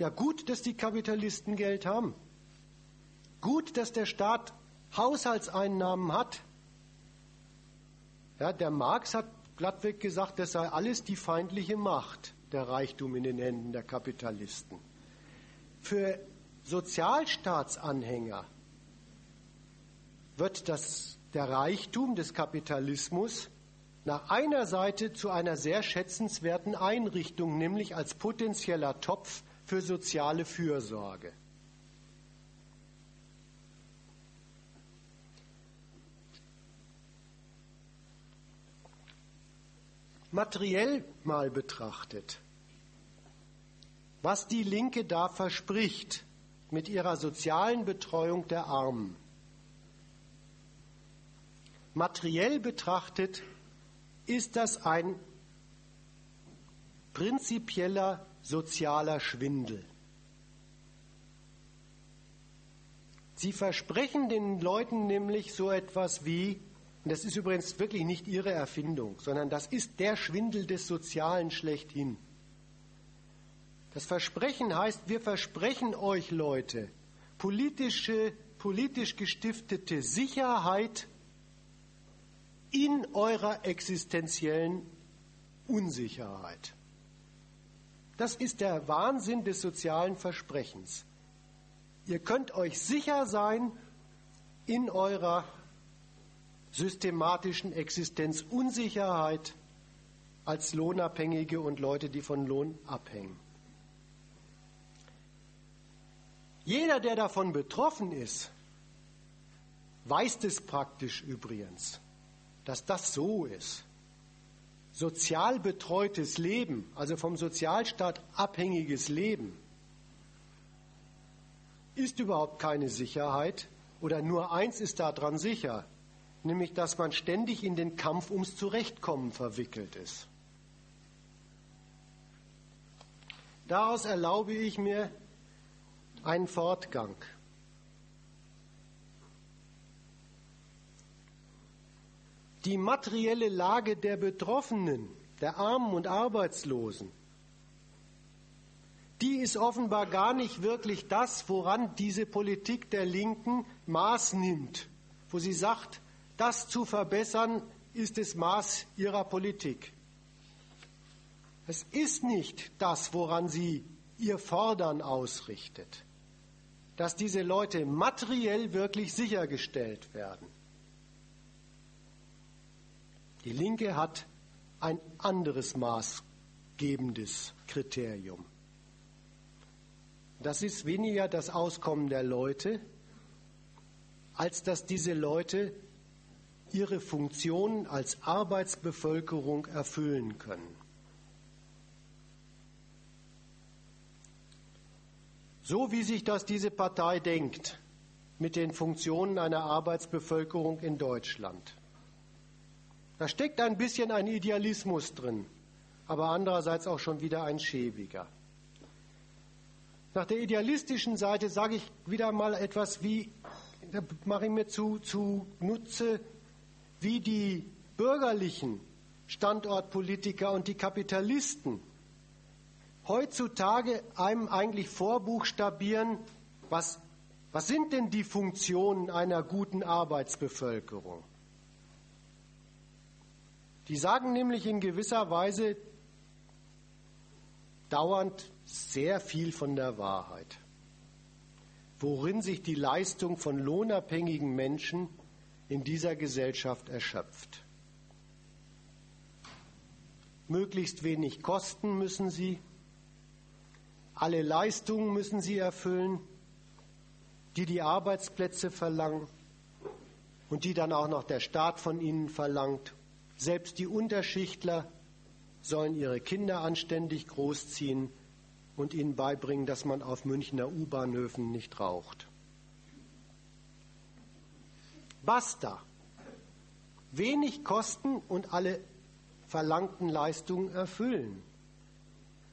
Ja, gut, dass die Kapitalisten Geld haben. Gut, dass der Staat Haushaltseinnahmen hat. Ja, der Marx hat glattweg gesagt, das sei alles die feindliche Macht, der Reichtum in den Händen der Kapitalisten. Für Sozialstaatsanhänger wird das, der Reichtum des Kapitalismus nach einer Seite zu einer sehr schätzenswerten Einrichtung, nämlich als potenzieller Topf für soziale Fürsorge. Materiell mal betrachtet was die Linke da verspricht mit ihrer sozialen Betreuung der Armen. Materiell betrachtet ist das ein prinzipieller sozialer Schwindel. Sie versprechen den Leuten nämlich so etwas wie, und das ist übrigens wirklich nicht ihre Erfindung, sondern das ist der Schwindel des Sozialen schlechthin. Das Versprechen heißt, wir versprechen euch Leute politische, politisch gestiftete Sicherheit in eurer existenziellen Unsicherheit. Das ist der Wahnsinn des sozialen Versprechens. Ihr könnt euch sicher sein in eurer systematischen Existenzunsicherheit als Lohnabhängige und Leute, die von Lohn abhängen. Jeder, der davon betroffen ist, weiß es praktisch übrigens, dass das so ist. Sozial betreutes Leben, also vom Sozialstaat abhängiges Leben, ist überhaupt keine Sicherheit oder nur eins ist daran sicher, nämlich dass man ständig in den Kampf ums Zurechtkommen verwickelt ist. Daraus erlaube ich mir einen Fortgang. Die materielle Lage der Betroffenen, der Armen und Arbeitslosen, die ist offenbar gar nicht wirklich das, woran diese Politik der Linken Maß nimmt, wo sie sagt, das zu verbessern ist das Maß ihrer Politik. Es ist nicht das, woran sie ihr Fordern ausrichtet, dass diese Leute materiell wirklich sichergestellt werden. Die Linke hat ein anderes maßgebendes Kriterium. Das ist weniger das Auskommen der Leute, als dass diese Leute ihre Funktion als Arbeitsbevölkerung erfüllen können. So wie sich das diese Partei denkt mit den Funktionen einer Arbeitsbevölkerung in Deutschland. Da steckt ein bisschen ein Idealismus drin, aber andererseits auch schon wieder ein schäbiger. Nach der idealistischen Seite sage ich wieder mal etwas wie, da mache ich mir zu, zu Nutze, wie die bürgerlichen Standortpolitiker und die Kapitalisten heutzutage einem eigentlich vorbuchstabieren, was, was sind denn die Funktionen einer guten Arbeitsbevölkerung? Die sagen nämlich in gewisser Weise dauernd sehr viel von der Wahrheit, worin sich die Leistung von lohnabhängigen Menschen in dieser Gesellschaft erschöpft. Möglichst wenig Kosten müssen sie, alle Leistungen müssen sie erfüllen, die die Arbeitsplätze verlangen und die dann auch noch der Staat von ihnen verlangt. Selbst die Unterschichtler sollen ihre Kinder anständig großziehen und ihnen beibringen, dass man auf Münchner U-Bahnhöfen nicht raucht. Basta. Wenig Kosten und alle verlangten Leistungen erfüllen.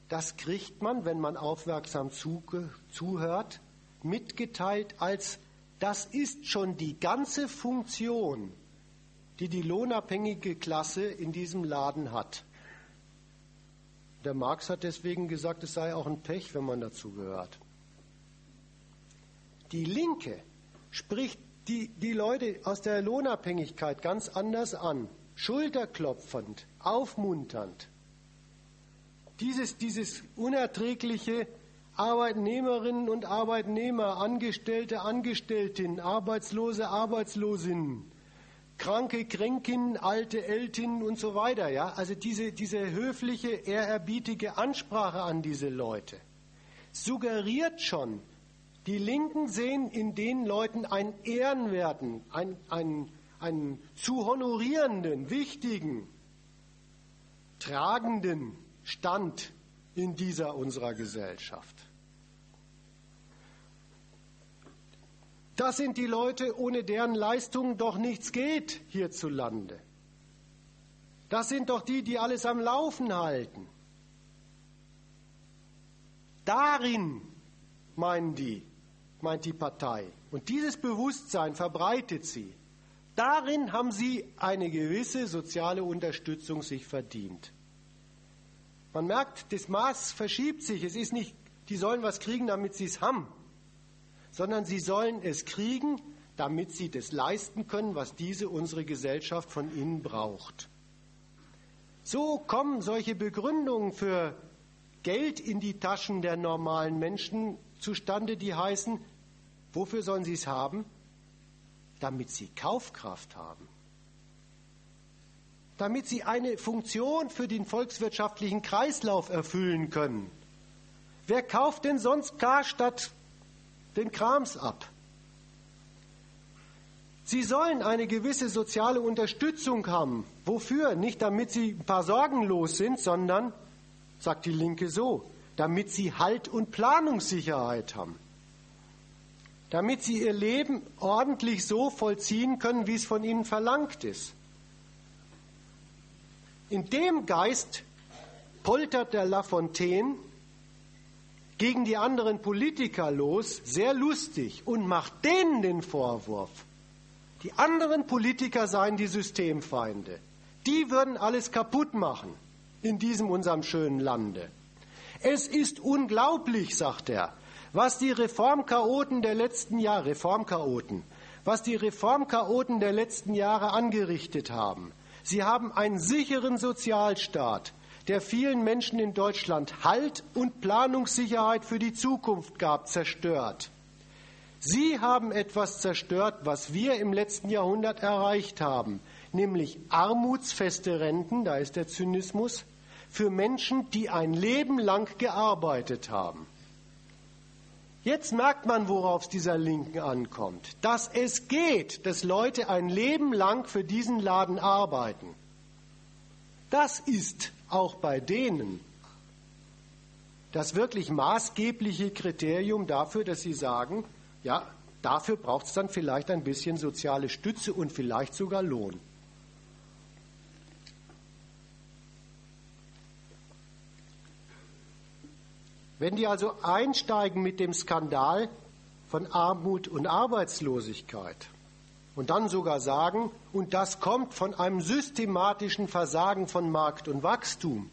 Das kriegt man, wenn man aufmerksam zuhört, mitgeteilt als das ist schon die ganze Funktion, die die lohnabhängige Klasse in diesem Laden hat. Der Marx hat deswegen gesagt, es sei auch ein Pech, wenn man dazu gehört. Die Linke spricht die, die Leute aus der Lohnabhängigkeit ganz anders an, schulterklopfend, aufmunternd. Dieses, dieses unerträgliche Arbeitnehmerinnen und Arbeitnehmer, Angestellte, Angestellten, Arbeitslose, Arbeitslosinnen, kranke Kränkin, alte Ältin und so weiter. Ja? Also diese, diese höfliche, ehrerbietige Ansprache an diese Leute suggeriert schon, die Linken sehen in den Leuten einen ehrenwerten, einen, einen, einen zu honorierenden, wichtigen, tragenden Stand in dieser unserer Gesellschaft. Das sind die Leute, ohne deren Leistungen doch nichts geht hierzulande. Das sind doch die, die alles am Laufen halten. Darin, meinen die, meint die Partei. Und dieses Bewusstsein verbreitet sie. Darin haben sie eine gewisse soziale Unterstützung sich verdient. Man merkt, das Maß verschiebt sich. Es ist nicht, die sollen was kriegen, damit sie es haben, sondern sie sollen es kriegen, damit sie das leisten können, was diese unsere Gesellschaft von ihnen braucht. So kommen solche Begründungen für Geld in die Taschen der normalen Menschen zustande, die heißen, wofür sollen sie es haben? Damit sie Kaufkraft haben. Damit sie eine Funktion für den volkswirtschaftlichen Kreislauf erfüllen können. Wer kauft denn sonst Karstadt den Krams ab? Sie sollen eine gewisse soziale Unterstützung haben. Wofür? Nicht damit sie ein paar Sorgen los sind, sondern, sagt die Linke so, damit sie Halt und Planungssicherheit haben. Damit sie ihr Leben ordentlich so vollziehen können, wie es von ihnen verlangt ist. In dem Geist poltert der Lafontaine gegen die anderen Politiker los, sehr lustig, und macht denen den Vorwurf, die anderen Politiker seien die Systemfeinde. Die würden alles kaputt machen in diesem unserem schönen Lande. Es ist unglaublich, sagt er, was die Reformchaoten der letzten Jahre, Reformchaoten, was die Reformchaoten der letzten Jahre angerichtet haben. Sie haben einen sicheren Sozialstaat, der vielen Menschen in Deutschland Halt und Planungssicherheit für die Zukunft gab, zerstört. Sie haben etwas zerstört, was wir im letzten Jahrhundert erreicht haben, nämlich armutsfeste Renten, da ist der Zynismus, für Menschen, die ein Leben lang gearbeitet haben. Jetzt merkt man, worauf es dieser Linken ankommt, dass es geht, dass Leute ein Leben lang für diesen Laden arbeiten. Das ist auch bei denen das wirklich maßgebliche Kriterium dafür, dass sie sagen, ja, dafür braucht es dann vielleicht ein bisschen soziale Stütze und vielleicht sogar Lohn. Wenn die also einsteigen mit dem Skandal von Armut und Arbeitslosigkeit und dann sogar sagen, und das kommt von einem systematischen Versagen von Markt und Wachstum,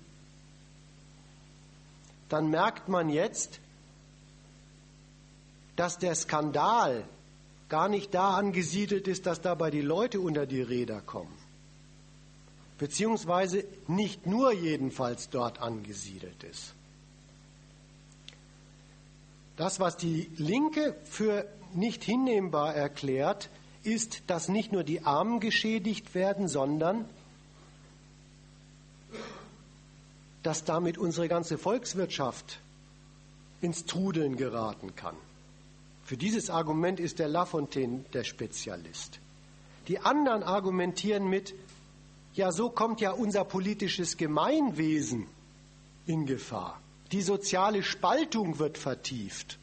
dann merkt man jetzt, dass der Skandal gar nicht da angesiedelt ist, dass dabei die Leute unter die Räder kommen. Beziehungsweise nicht nur jedenfalls dort angesiedelt ist. Das, was die Linke für nicht hinnehmbar erklärt, ist, dass nicht nur die Armen geschädigt werden, sondern dass damit unsere ganze Volkswirtschaft ins Trudeln geraten kann. Für dieses Argument ist der Lafontaine der Spezialist. Die anderen argumentieren mit, ja, so kommt ja unser politisches Gemeinwesen in Gefahr. Die soziale Spaltung wird vertieft.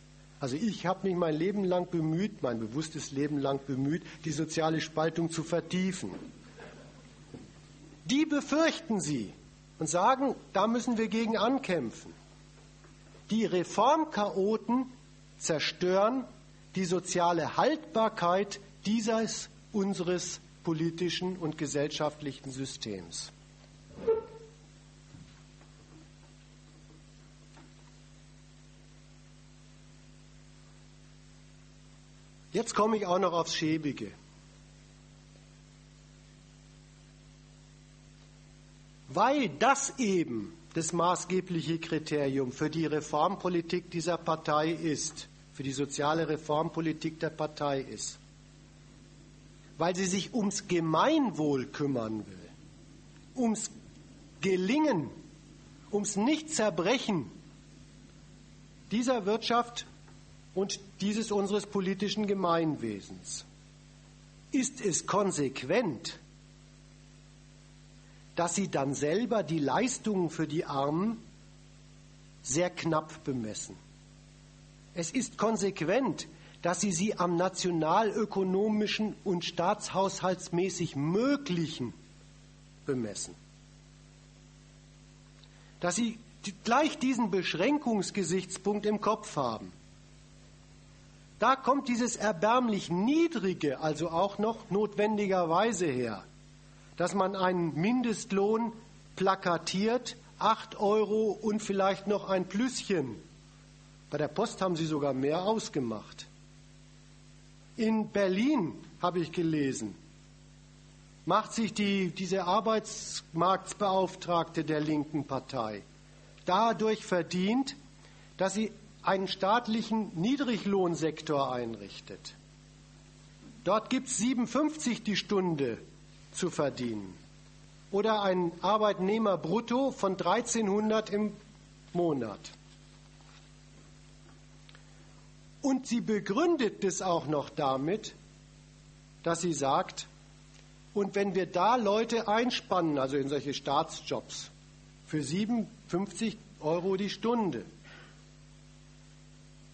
Also ich habe mich mein Leben lang bemüht, mein bewusstes Leben lang bemüht, die soziale Spaltung zu vertiefen. Die befürchten sie und sagen, da müssen wir gegen ankämpfen. Die Reformchaoten zerstören die soziale Haltbarkeit dieses unseres politischen und gesellschaftlichen Systems. Jetzt komme ich auch noch aufs Schäbige. Weil das eben das maßgebliche Kriterium für die Reformpolitik dieser Partei ist, für die soziale Reformpolitik der Partei ist, weil sie sich ums Gemeinwohl kümmern will, ums Gelingen, ums Nichtzerbrechen dieser Wirtschaft und dieses unseres politischen Gemeinwesens. Ist es konsequent, dass sie dann selber die Leistungen für die Armen sehr knapp bemessen. Es ist konsequent, dass sie sie am nationalökonomischen und staatshaushaltsmäßig Möglichen bemessen. Dass sie gleich diesen Beschränkungsgesichtspunkt im Kopf haben. Da kommt dieses erbärmlich Niedrige also auch noch notwendigerweise her, dass man einen Mindestlohn plakatiert, 8 Euro und vielleicht noch ein Plüsschen. Bei der Post haben sie sogar mehr ausgemacht. In Berlin habe ich gelesen, macht sich die, diese Arbeitsmarktbeauftragte der linken Partei dadurch verdient, dass sie einen staatlichen Niedriglohnsektor einrichtet. Dort gibt es 57 die Stunde zu verdienen. Oder ein Arbeitnehmer brutto von 1300 im Monat. Und sie begründet es auch noch damit, dass sie sagt, und wenn wir da Leute einspannen, also in solche Staatsjobs, für 57 Euro die Stunde,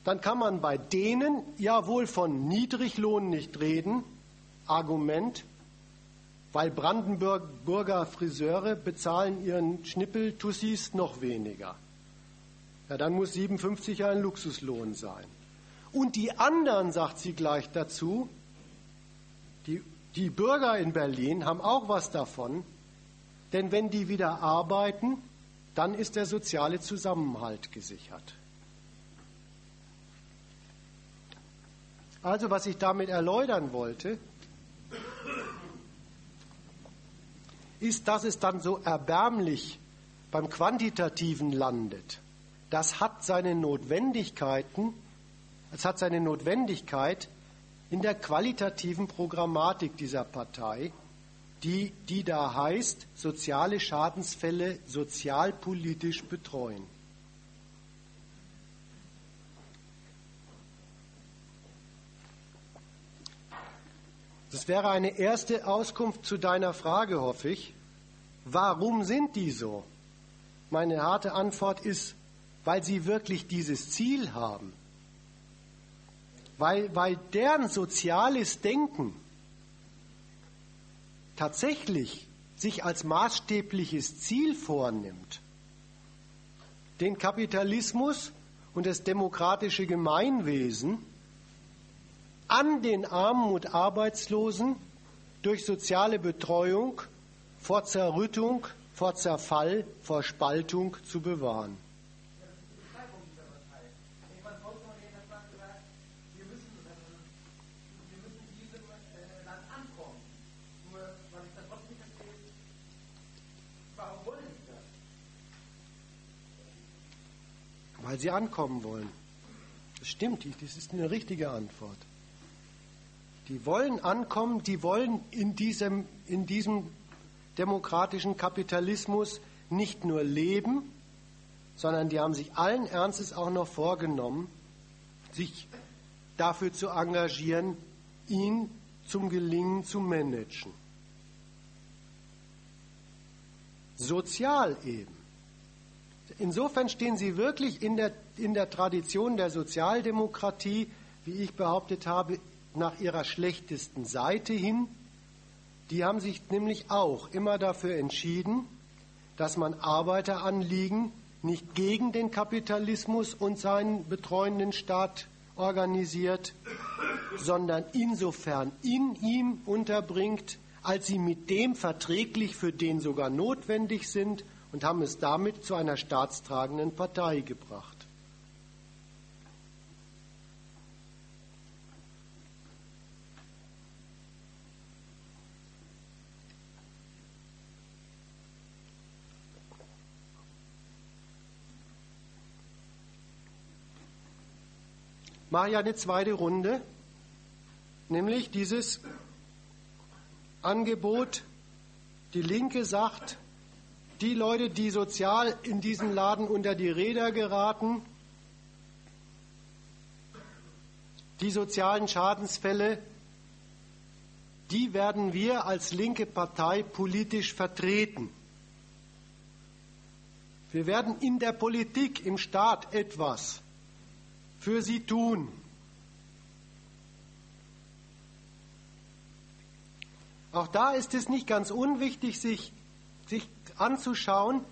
dann kann man bei denen ja wohl von Niedriglohn nicht reden. Argument, weil Brandenburger Friseure bezahlen ihren Schnippeltussis noch weniger. Ja, dann muss 57 ein Luxuslohn sein. Und die anderen, sagt sie gleich dazu, die, die Bürger in Berlin haben auch was davon, denn wenn die wieder arbeiten, dann ist der soziale Zusammenhalt gesichert. Also was ich damit erläutern wollte, ist, dass es dann so erbärmlich beim Quantitativen landet. Das hat seine Notwendigkeiten, es hat seine Notwendigkeit in der qualitativen Programmatik dieser Partei, die, die da heißt, soziale Schadensfälle sozialpolitisch betreuen. Das wäre eine erste Auskunft zu deiner Frage, hoffe ich. Warum sind die so? Meine harte Antwort ist, weil sie wirklich dieses Ziel haben. Weil, weil deren soziales Denken tatsächlich sich als maßstäbliches Ziel vornimmt, den Kapitalismus und das demokratische Gemeinwesen an den Armen und Arbeitslosen durch soziale Betreuung vor Zerrüttung, vor Zerfall, vor Spaltung zu bewahren. Weil sie ankommen wollen. Das stimmt, das ist eine richtige Antwort. Die wollen ankommen, die wollen in diesem, in diesem demokratischen Kapitalismus nicht nur leben, sondern die haben sich allen Ernstes auch noch vorgenommen, sich dafür zu engagieren, ihn zum Gelingen zu managen. Sozial eben. Insofern stehen sie wirklich in der, in der Tradition der Sozialdemokratie, wie ich behauptet habe, nach ihrer schlechtesten Seite hin. Die haben sich nämlich auch immer dafür entschieden, dass man Arbeiteranliegen nicht gegen den Kapitalismus und seinen betreuenden Staat organisiert, sondern insofern in ihm unterbringt, als sie mit dem verträglich für den sogar notwendig sind und haben es damit zu einer staatstragenden Partei gebracht. Mache ja eine zweite Runde, nämlich dieses Angebot, die Linke sagt, die Leute, die sozial in diesem Laden unter die Räder geraten, die sozialen Schadensfälle, die werden wir als linke Partei politisch vertreten. Wir werden in der Politik, im Staat etwas für sie tun. Auch da ist es nicht ganz unwichtig, sich, sich anzuschauen,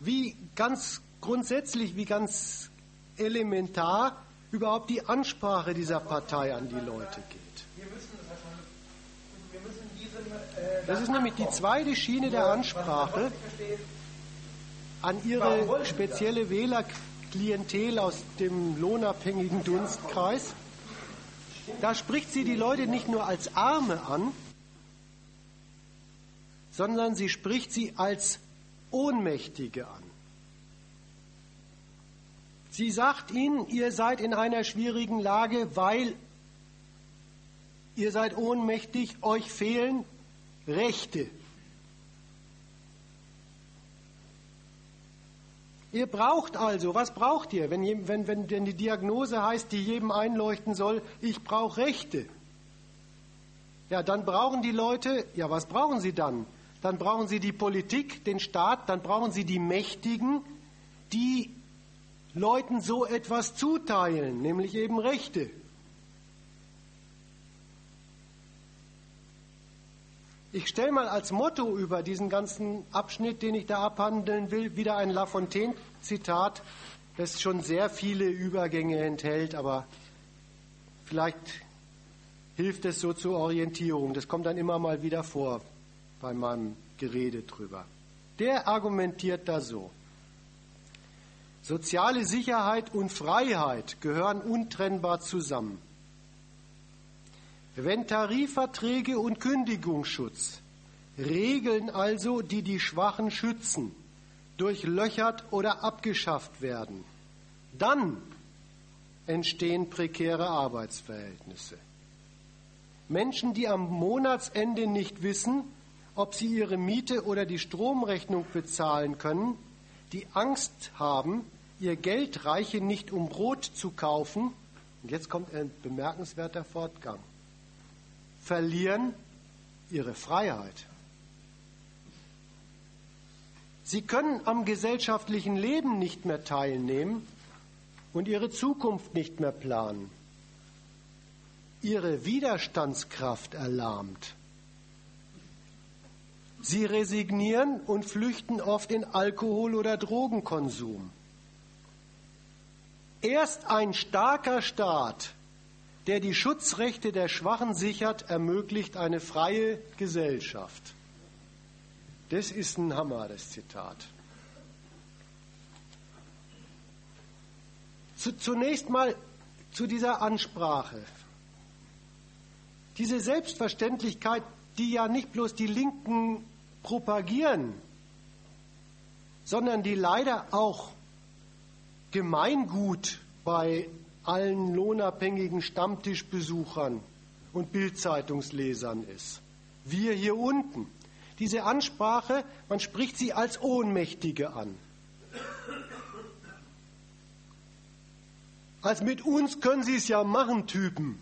wie ganz grundsätzlich, wie ganz elementar überhaupt die Ansprache dieser Partei an die Leute geht. Das ist nämlich die zweite Schiene der Ansprache an ihre spezielle Wählerklientel aus dem lohnabhängigen Dunstkreis. Da spricht sie die Leute nicht nur als Arme an, sondern sie spricht sie als Ohnmächtige an. Sie sagt ihnen, ihr seid in einer schwierigen Lage, weil ihr seid ohnmächtig, euch fehlen Rechte. Ihr braucht also, was braucht ihr, wenn, wenn, wenn denn die Diagnose heißt, die jedem einleuchten soll, ich brauche Rechte? Ja, dann brauchen die Leute, ja, was brauchen sie dann? Dann brauchen sie die Politik, den Staat, dann brauchen sie die Mächtigen, die Leuten so etwas zuteilen, nämlich eben Rechte. Ich stelle mal als Motto über diesen ganzen Abschnitt, den ich da abhandeln will, wieder ein Lafontaine-Zitat, das schon sehr viele Übergänge enthält, aber vielleicht hilft es so zur Orientierung. Das kommt dann immer mal wieder vor bei meinem Gerede drüber. Der argumentiert da so. Soziale Sicherheit und Freiheit gehören untrennbar zusammen. Wenn Tarifverträge und Kündigungsschutz, Regeln also, die die Schwachen schützen, durchlöchert oder abgeschafft werden, dann entstehen prekäre Arbeitsverhältnisse. Menschen, die am Monatsende nicht wissen, ob sie ihre Miete oder die Stromrechnung bezahlen können, die Angst haben, ihr Geld reiche nicht, um Brot zu kaufen, und jetzt kommt ein bemerkenswerter Fortgang, verlieren ihre Freiheit. Sie können am gesellschaftlichen Leben nicht mehr teilnehmen und ihre Zukunft nicht mehr planen. Ihre Widerstandskraft erlahmt. Sie resignieren und flüchten oft in Alkohol- oder Drogenkonsum. Erst ein starker Staat der die Schutzrechte der Schwachen sichert, ermöglicht eine freie Gesellschaft. Das ist ein Hammer, das Zitat. Zunächst mal zu dieser Ansprache. Diese Selbstverständlichkeit, die ja nicht bloß die Linken propagieren, sondern die leider auch Gemeingut bei allen lohnabhängigen Stammtischbesuchern und Bildzeitungslesern ist. Wir hier unten. Diese Ansprache, man spricht sie als Ohnmächtige an. Als mit uns können Sie es ja machen, Typen.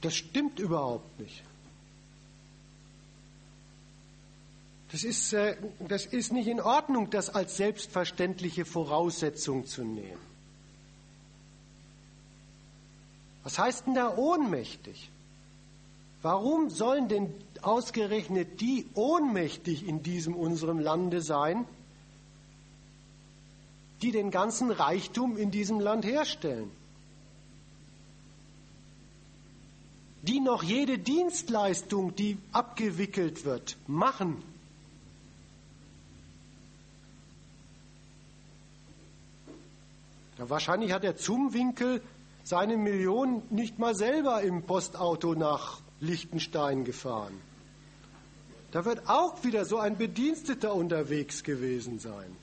Das stimmt überhaupt nicht. Das ist, äh, das ist nicht in Ordnung, das als selbstverständliche Voraussetzung zu nehmen. Was heißt denn da ohnmächtig? Warum sollen denn ausgerechnet die ohnmächtig in diesem unserem Lande sein, die den ganzen Reichtum in diesem Land herstellen? Die noch jede Dienstleistung, die abgewickelt wird, machen. Ja, wahrscheinlich hat der Zumwinkel seine Millionen nicht mal selber im Postauto nach Liechtenstein gefahren. Da wird auch wieder so ein Bediensteter unterwegs gewesen sein.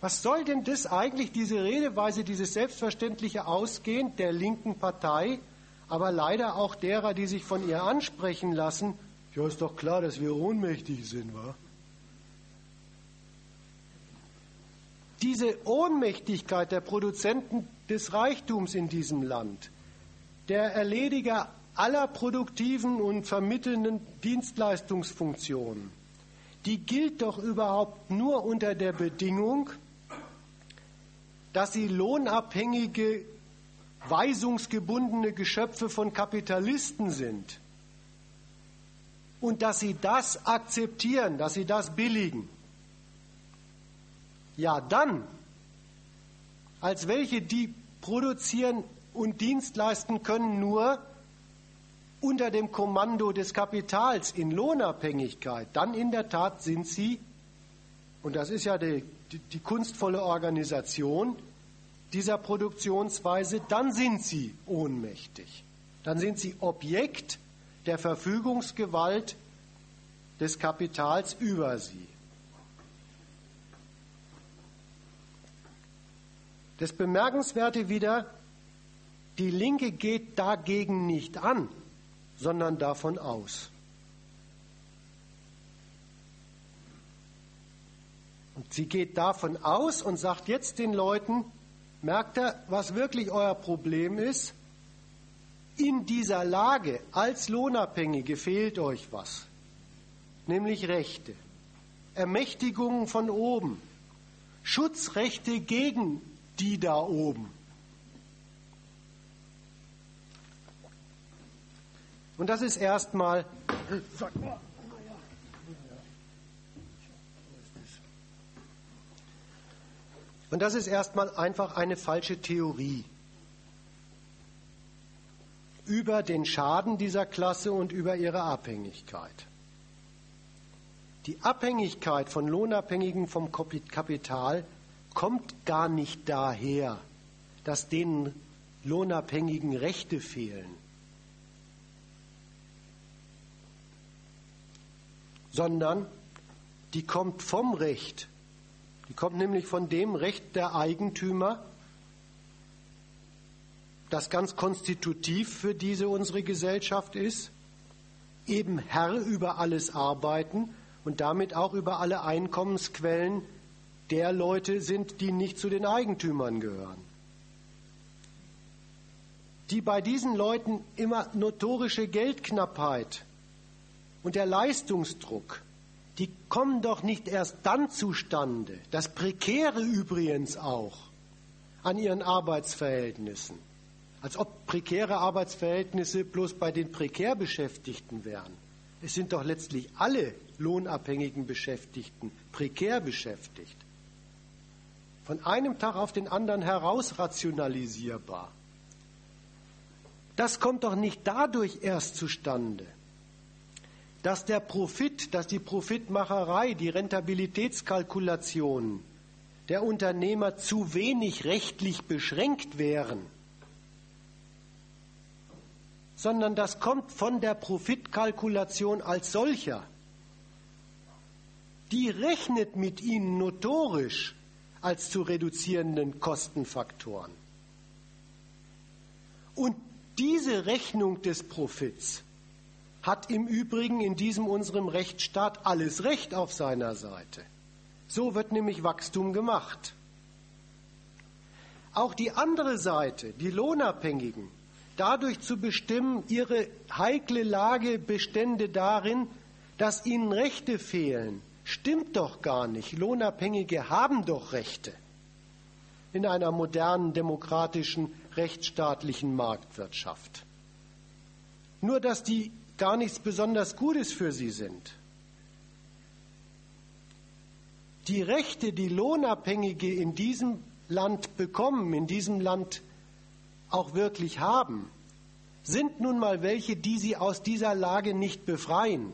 Was soll denn das eigentlich, diese Redeweise, dieses selbstverständliche Ausgehen der linken Partei, aber leider auch derer, die sich von ihr ansprechen lassen? Ja, ist doch klar, dass wir ohnmächtig sind, wa? Diese Ohnmächtigkeit der Produzenten des Reichtums in diesem Land, der Erlediger aller produktiven und vermittelnden Dienstleistungsfunktionen, die gilt doch überhaupt nur unter der Bedingung, dass sie lohnabhängige, weisungsgebundene Geschöpfe von Kapitalisten sind und dass sie das akzeptieren, dass sie das billigen. Ja, dann, als welche, die produzieren und Dienst leisten können, nur unter dem Kommando des Kapitals in Lohnabhängigkeit, dann in der Tat sind sie, und das ist ja die, die, die kunstvolle Organisation dieser Produktionsweise, dann sind sie ohnmächtig. Dann sind sie Objekt der Verfügungsgewalt des Kapitals über sie. Das Bemerkenswerte wieder, die Linke geht dagegen nicht an, sondern davon aus. Und sie geht davon aus und sagt jetzt den Leuten, merkt ihr, was wirklich euer Problem ist? In dieser Lage als Lohnabhängige fehlt euch was, nämlich Rechte, Ermächtigungen von oben, Schutzrechte gegen die da oben. Und das ist erstmal. Und das ist erstmal einfach eine falsche Theorie über den Schaden dieser Klasse und über ihre Abhängigkeit. Die Abhängigkeit von Lohnabhängigen vom Kapital kommt gar nicht daher, dass denen Lohnabhängigen Rechte fehlen. sondern die kommt vom Recht. Die kommt nämlich von dem Recht der Eigentümer, das ganz konstitutiv für diese unsere Gesellschaft ist, eben Herr über alles arbeiten und damit auch über alle Einkommensquellen der Leute sind, die nicht zu den Eigentümern gehören. Die bei diesen Leuten immer notorische Geldknappheit und der Leistungsdruck, die kommen doch nicht erst dann zustande, das Prekäre übrigens auch, an ihren Arbeitsverhältnissen. Als ob prekäre Arbeitsverhältnisse bloß bei den prekär Beschäftigten wären. Es sind doch letztlich alle lohnabhängigen Beschäftigten prekär beschäftigt. Von einem Tag auf den anderen herausrationalisierbar. Das kommt doch nicht dadurch erst zustande, dass der Profit, dass die Profitmacherei, die Rentabilitätskalkulationen der Unternehmer zu wenig rechtlich beschränkt wären, sondern das kommt von der Profitkalkulation als solcher. Die rechnet mit ihnen notorisch als zu reduzierenden Kostenfaktoren. Und diese Rechnung des Profits hat im Übrigen in diesem unserem Rechtsstaat alles Recht auf seiner Seite. So wird nämlich Wachstum gemacht. Auch die andere Seite, die Lohnabhängigen, dadurch zu bestimmen, ihre heikle Lage bestände darin, dass ihnen Rechte fehlen, stimmt doch gar nicht. Lohnabhängige haben doch Rechte in einer modernen, demokratischen, rechtsstaatlichen Marktwirtschaft. Nur dass die gar nichts besonders Gutes für sie sind. Die Rechte, die Lohnabhängige in diesem Land bekommen, in diesem Land auch wirklich haben, sind nun mal welche, die sie aus dieser Lage nicht befreien,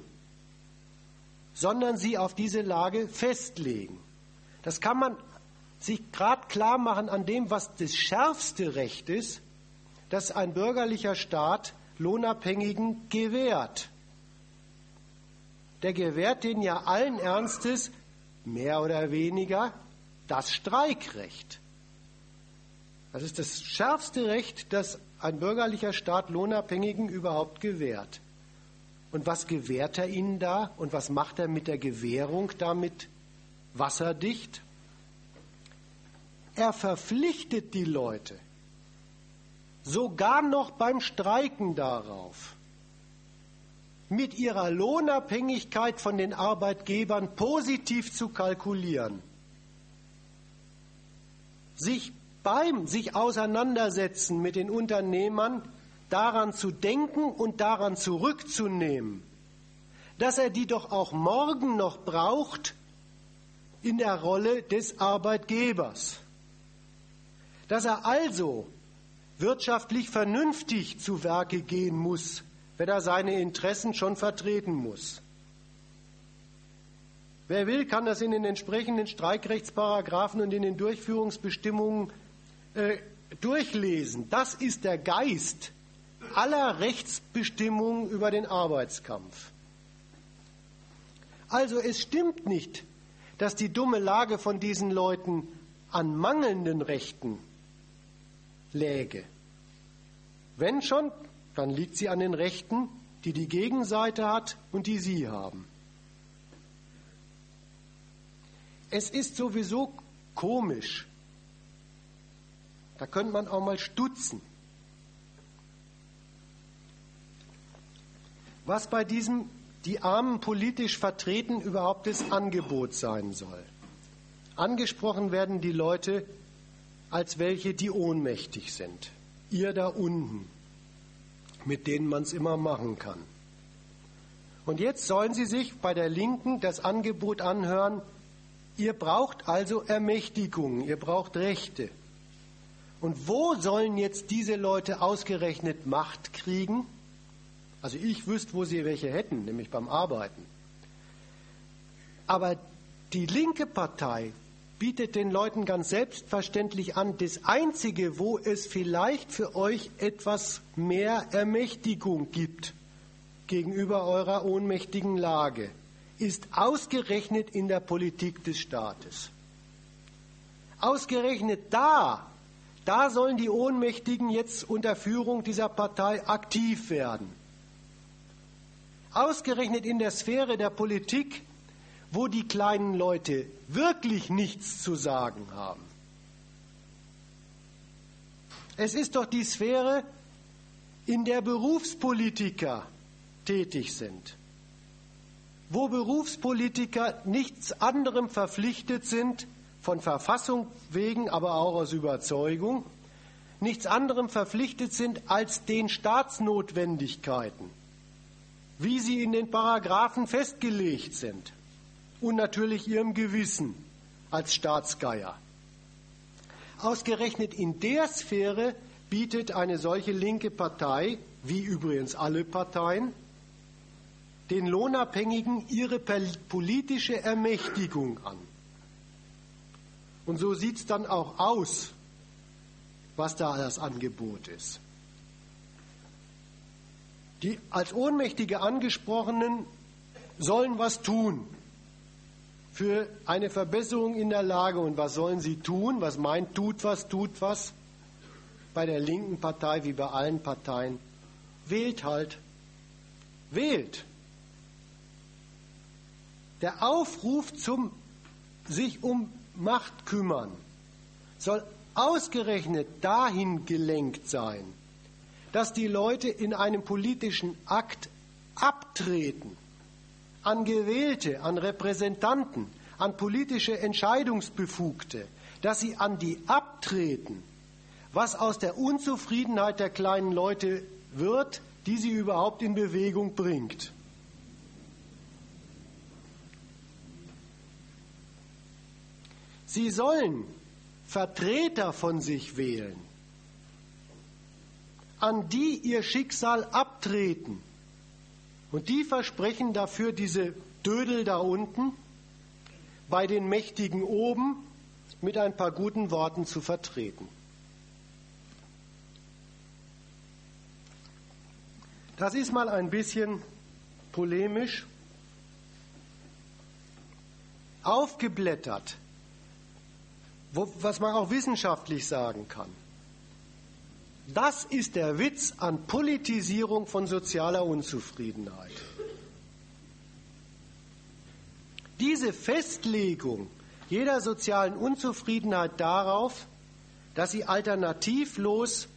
sondern sie auf diese Lage festlegen. Das kann man sich gerade klar machen an dem, was das schärfste Recht ist, das ein bürgerlicher Staat Lohnabhängigen gewährt. Der gewährt den ja allen Ernstes mehr oder weniger das Streikrecht. Das ist das schärfste Recht, das ein bürgerlicher Staat Lohnabhängigen überhaupt gewährt. Und was gewährt er ihnen da? Und was macht er mit der Gewährung damit? Wasserdicht? Er verpflichtet die Leute. Sogar noch beim Streiken darauf, mit ihrer Lohnabhängigkeit von den Arbeitgebern positiv zu kalkulieren, sich beim sich auseinandersetzen mit den Unternehmern daran zu denken und daran zurückzunehmen, dass er die doch auch morgen noch braucht in der Rolle des Arbeitgebers. Dass er also wirtschaftlich vernünftig zu Werke gehen muss, wenn er seine Interessen schon vertreten muss. Wer will, kann das in den entsprechenden Streikrechtsparagraphen und in den Durchführungsbestimmungen äh, durchlesen. Das ist der Geist aller Rechtsbestimmungen über den Arbeitskampf. Also es stimmt nicht, dass die dumme Lage von diesen Leuten an mangelnden Rechten läge. Wenn schon, dann liegt sie an den Rechten, die die Gegenseite hat und die Sie haben. Es ist sowieso komisch. Da könnte man auch mal stutzen. Was bei diesem die Armen politisch vertreten überhaupt das Angebot sein soll. Angesprochen werden die Leute als welche, die ohnmächtig sind. Ihr da unten, mit denen man es immer machen kann. Und jetzt sollen Sie sich bei der Linken das Angebot anhören, ihr braucht also Ermächtigung, ihr braucht Rechte. Und wo sollen jetzt diese Leute ausgerechnet Macht kriegen? Also ich wüsste, wo sie welche hätten, nämlich beim Arbeiten. Aber die linke Partei bietet den Leuten ganz selbstverständlich an, das Einzige, wo es vielleicht für euch etwas mehr Ermächtigung gibt gegenüber eurer ohnmächtigen Lage, ist ausgerechnet in der Politik des Staates. Ausgerechnet da, da sollen die Ohnmächtigen jetzt unter Führung dieser Partei aktiv werden ausgerechnet in der Sphäre der Politik, wo die kleinen Leute wirklich nichts zu sagen haben. Es ist doch die Sphäre, in der Berufspolitiker tätig sind, wo Berufspolitiker nichts anderem verpflichtet sind, von Verfassung wegen, aber auch aus Überzeugung, nichts anderem verpflichtet sind als den Staatsnotwendigkeiten wie sie in den Paragraphen festgelegt sind und natürlich ihrem Gewissen als Staatsgeier. Ausgerechnet in der Sphäre bietet eine solche linke Partei, wie übrigens alle Parteien, den Lohnabhängigen ihre politische Ermächtigung an. Und so sieht es dann auch aus, was da das Angebot ist. Die als Ohnmächtige angesprochenen sollen was tun für eine Verbesserung in der Lage. Und was sollen sie tun? Was meint tut was, tut was? Bei der linken Partei wie bei allen Parteien. Wählt halt. Wählt. Der Aufruf zum sich um Macht kümmern soll ausgerechnet dahin gelenkt sein, dass die Leute in einem politischen Akt abtreten an Gewählte, an Repräsentanten, an politische Entscheidungsbefugte, dass sie an die abtreten, was aus der Unzufriedenheit der kleinen Leute wird, die sie überhaupt in Bewegung bringt. Sie sollen Vertreter von sich wählen, an die ihr Schicksal abtreten. Und die versprechen dafür diese Dödel da unten bei den Mächtigen oben mit ein paar guten Worten zu vertreten. Das ist mal ein bisschen polemisch aufgeblättert, was man auch wissenschaftlich sagen kann. Das ist der Witz an Politisierung von sozialer Unzufriedenheit. Diese Festlegung jeder sozialen Unzufriedenheit darauf, dass sie alternativlos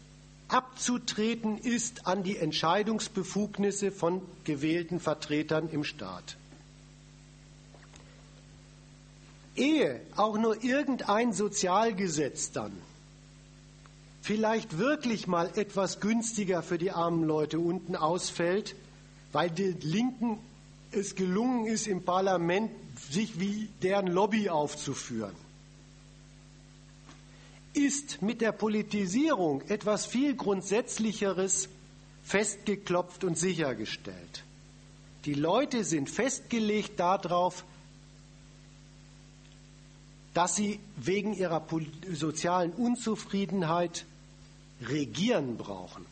abzutreten ist an die Entscheidungsbefugnisse von gewählten Vertretern im Staat. Ehe auch nur irgendein Sozialgesetz dann vielleicht wirklich mal etwas günstiger für die armen Leute unten ausfällt, weil den Linken es gelungen ist, im Parlament sich wie deren Lobby aufzuführen, ist mit der Politisierung etwas viel Grundsätzlicheres festgeklopft und sichergestellt. Die Leute sind festgelegt darauf, dass sie wegen ihrer sozialen Unzufriedenheit regieren brauchen.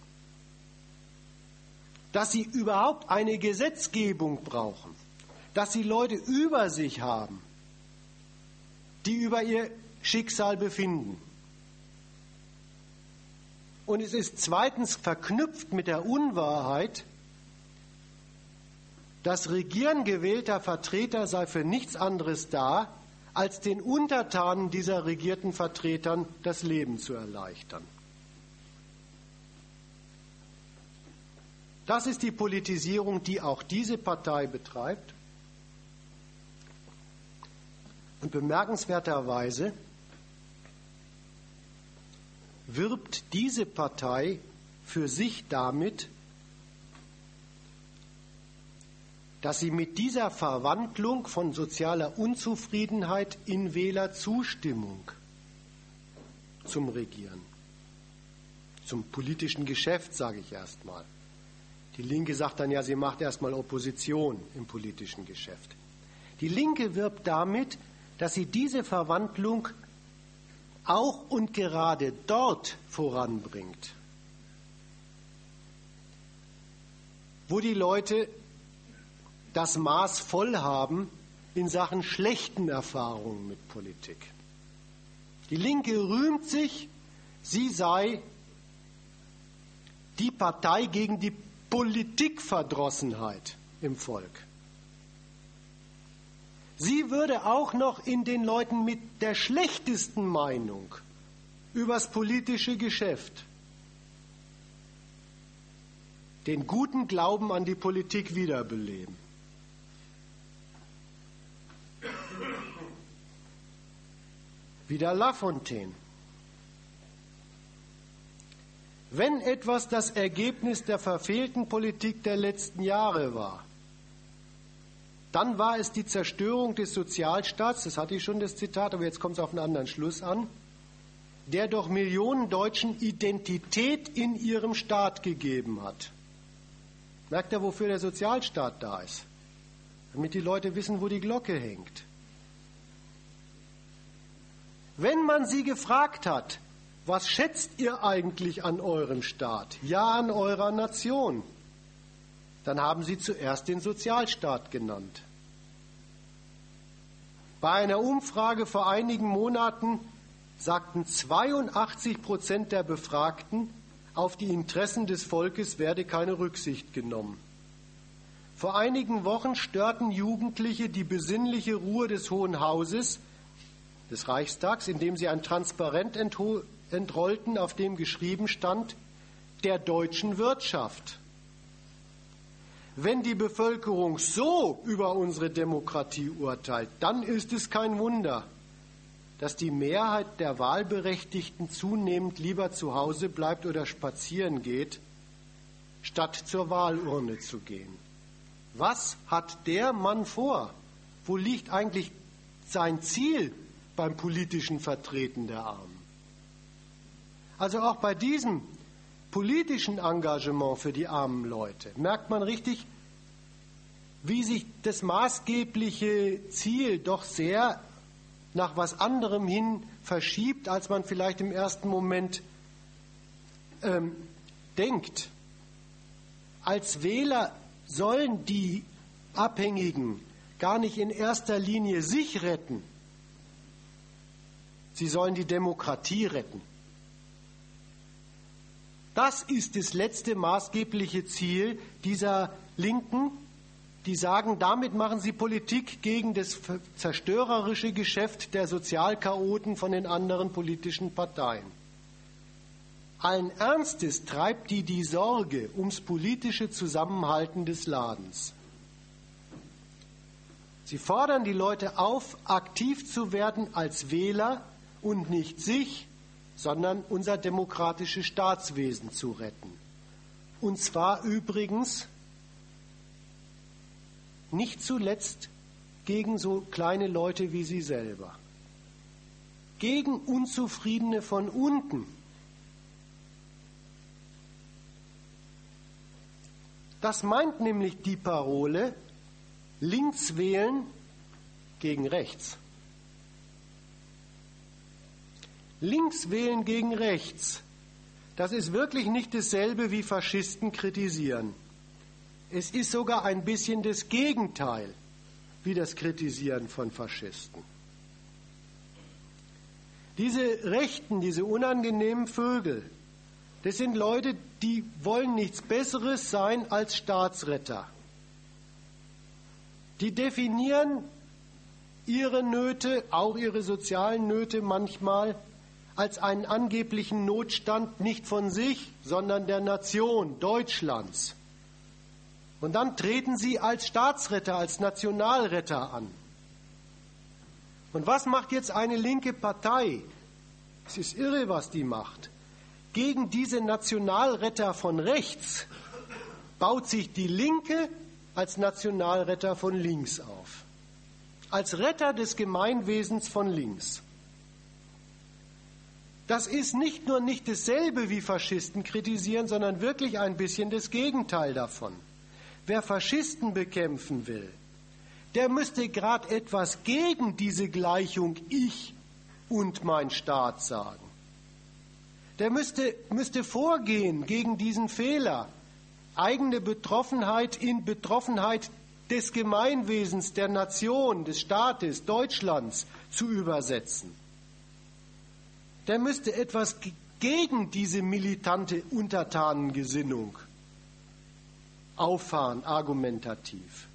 Dass sie überhaupt eine Gesetzgebung brauchen. Dass sie Leute über sich haben, die über ihr Schicksal befinden. Und es ist zweitens verknüpft mit der Unwahrheit, das Regieren gewählter Vertreter sei für nichts anderes da, als den Untertanen dieser regierten Vertretern das Leben zu erleichtern. Das ist die Politisierung, die auch diese Partei betreibt. Und bemerkenswerterweise wirbt diese Partei für sich damit, dass sie mit dieser Verwandlung von sozialer Unzufriedenheit in Wählerzustimmung zum Regieren, zum politischen Geschäft, sage ich erst mal. Die Linke sagt dann ja, sie macht erstmal Opposition im politischen Geschäft. Die Linke wirbt damit, dass sie diese Verwandlung auch und gerade dort voranbringt, wo die Leute das Maß voll haben in Sachen schlechten Erfahrungen mit Politik. Die Linke rühmt sich, sie sei die Partei gegen die Politikverdrossenheit im Volk. Sie würde auch noch in den Leuten mit der schlechtesten Meinung übers politische Geschäft den guten Glauben an die Politik wiederbeleben. Wieder Lafontaine. Wenn etwas das Ergebnis der verfehlten Politik der letzten Jahre war, dann war es die Zerstörung des Sozialstaats, das hatte ich schon das Zitat, aber jetzt kommt es auf einen anderen Schluss an, der doch Millionen Deutschen Identität in ihrem Staat gegeben hat. Merkt ihr, wofür der Sozialstaat da ist? Damit die Leute wissen, wo die Glocke hängt. Wenn man sie gefragt hat, was schätzt ihr eigentlich an eurem Staat? Ja, an eurer Nation. Dann haben sie zuerst den Sozialstaat genannt. Bei einer Umfrage vor einigen Monaten sagten 82 Prozent der Befragten, auf die Interessen des Volkes werde keine Rücksicht genommen. Vor einigen Wochen störten Jugendliche die besinnliche Ruhe des Hohen Hauses, des Reichstags, indem sie ein Transparent entrollten, auf dem geschrieben stand, der deutschen Wirtschaft. Wenn die Bevölkerung so über unsere Demokratie urteilt, dann ist es kein Wunder, dass die Mehrheit der Wahlberechtigten zunehmend lieber zu Hause bleibt oder spazieren geht, statt zur Wahlurne zu gehen. Was hat der Mann vor? Wo liegt eigentlich sein Ziel beim politischen Vertreten der Armen? Also auch bei diesem politischen Engagement für die armen Leute merkt man richtig, wie sich das maßgebliche Ziel doch sehr nach was anderem hin verschiebt, als man vielleicht im ersten Moment ähm, denkt. Als Wähler sollen die Abhängigen gar nicht in erster Linie sich retten, sie sollen die Demokratie retten. Das ist das letzte maßgebliche Ziel dieser Linken, die sagen, damit machen sie Politik gegen das zerstörerische Geschäft der Sozialchaoten von den anderen politischen Parteien. Allen Ernstes treibt die die Sorge ums politische Zusammenhalten des Ladens. Sie fordern die Leute auf, aktiv zu werden als Wähler und nicht sich, sondern unser demokratisches Staatswesen zu retten. Und zwar übrigens nicht zuletzt gegen so kleine Leute wie Sie selber, gegen Unzufriedene von unten. Das meint nämlich die Parole, links wählen gegen rechts. Links wählen gegen rechts, das ist wirklich nicht dasselbe wie Faschisten kritisieren. Es ist sogar ein bisschen das Gegenteil wie das Kritisieren von Faschisten. Diese Rechten, diese unangenehmen Vögel, das sind Leute, die wollen nichts Besseres sein als Staatsretter. Die definieren ihre Nöte, auch ihre sozialen Nöte manchmal, als einen angeblichen Notstand nicht von sich, sondern der Nation Deutschlands. Und dann treten sie als Staatsretter, als Nationalretter an. Und was macht jetzt eine linke Partei? Es ist irre, was die macht. Gegen diese Nationalretter von rechts baut sich die Linke als Nationalretter von links auf. Als Retter des Gemeinwesens von links. Das ist nicht nur nicht dasselbe wie Faschisten kritisieren, sondern wirklich ein bisschen das Gegenteil davon. Wer Faschisten bekämpfen will, der müsste gerade etwas gegen diese Gleichung Ich und mein Staat sagen. Der müsste, müsste vorgehen gegen diesen Fehler, eigene Betroffenheit in Betroffenheit des Gemeinwesens, der Nation, des Staates, Deutschlands zu übersetzen. Der müsste etwas gegen diese militante Untertanengesinnung auffahren, argumentativ.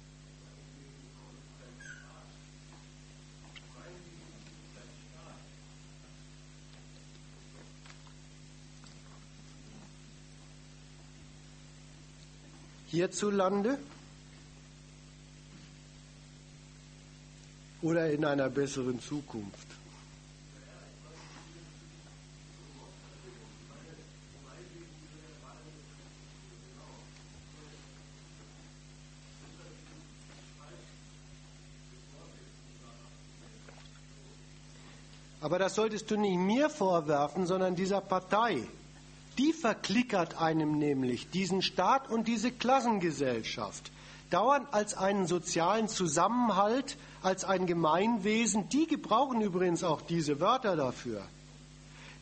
Hierzulande oder in einer besseren Zukunft? Aber das solltest du nicht mir vorwerfen, sondern dieser Partei. Die verklickert einem nämlich diesen Staat und diese Klassengesellschaft. Dauernd als einen sozialen Zusammenhalt, als ein Gemeinwesen. Die gebrauchen übrigens auch diese Wörter dafür.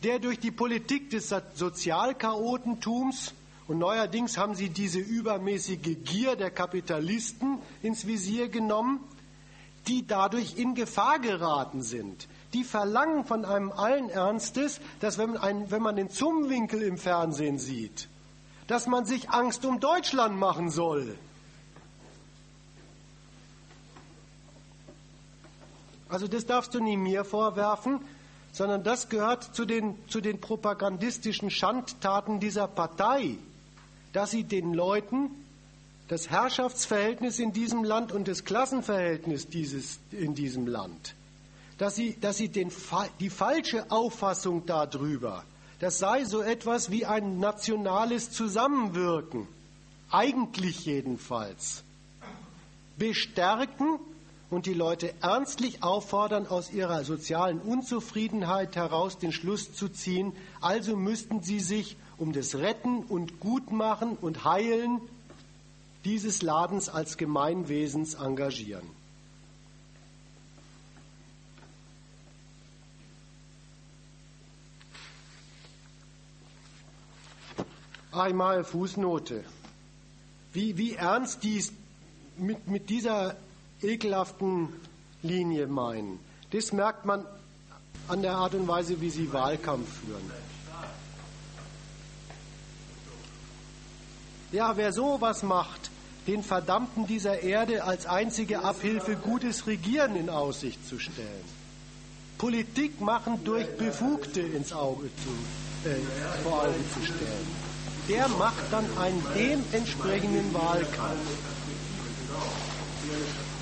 Der durch die Politik des Sozialchaotentums und neuerdings haben sie diese übermäßige Gier der Kapitalisten ins Visier genommen, die dadurch in Gefahr geraten sind die verlangen von einem allen Ernstes, dass wenn man, wenn man den Zumwinkel im Fernsehen sieht, dass man sich Angst um Deutschland machen soll. Also das darfst du nie mir vorwerfen, sondern das gehört zu den, zu den propagandistischen Schandtaten dieser Partei, dass sie den Leuten das Herrschaftsverhältnis in diesem Land und das Klassenverhältnis dieses, in diesem Land dass sie, dass sie den, die falsche Auffassung darüber, das sei so etwas wie ein nationales Zusammenwirken, eigentlich jedenfalls, bestärken und die Leute ernstlich auffordern, aus ihrer sozialen Unzufriedenheit heraus den Schluss zu ziehen, also müssten sie sich um das Retten und Gutmachen und Heilen dieses Ladens als Gemeinwesens engagieren. Einmal Fußnote. Wie, wie ernst die es mit, mit dieser ekelhaften Linie meinen, das merkt man an der Art und Weise, wie sie Wahlkampf führen. Ja, wer sowas macht, den Verdammten dieser Erde als einzige Abhilfe gutes Regieren in Aussicht zu stellen. Politik machen durch Befugte ins Auge zu äh, vor Augen zu stellen. Der macht dann einen dementsprechenden Wahlkampf.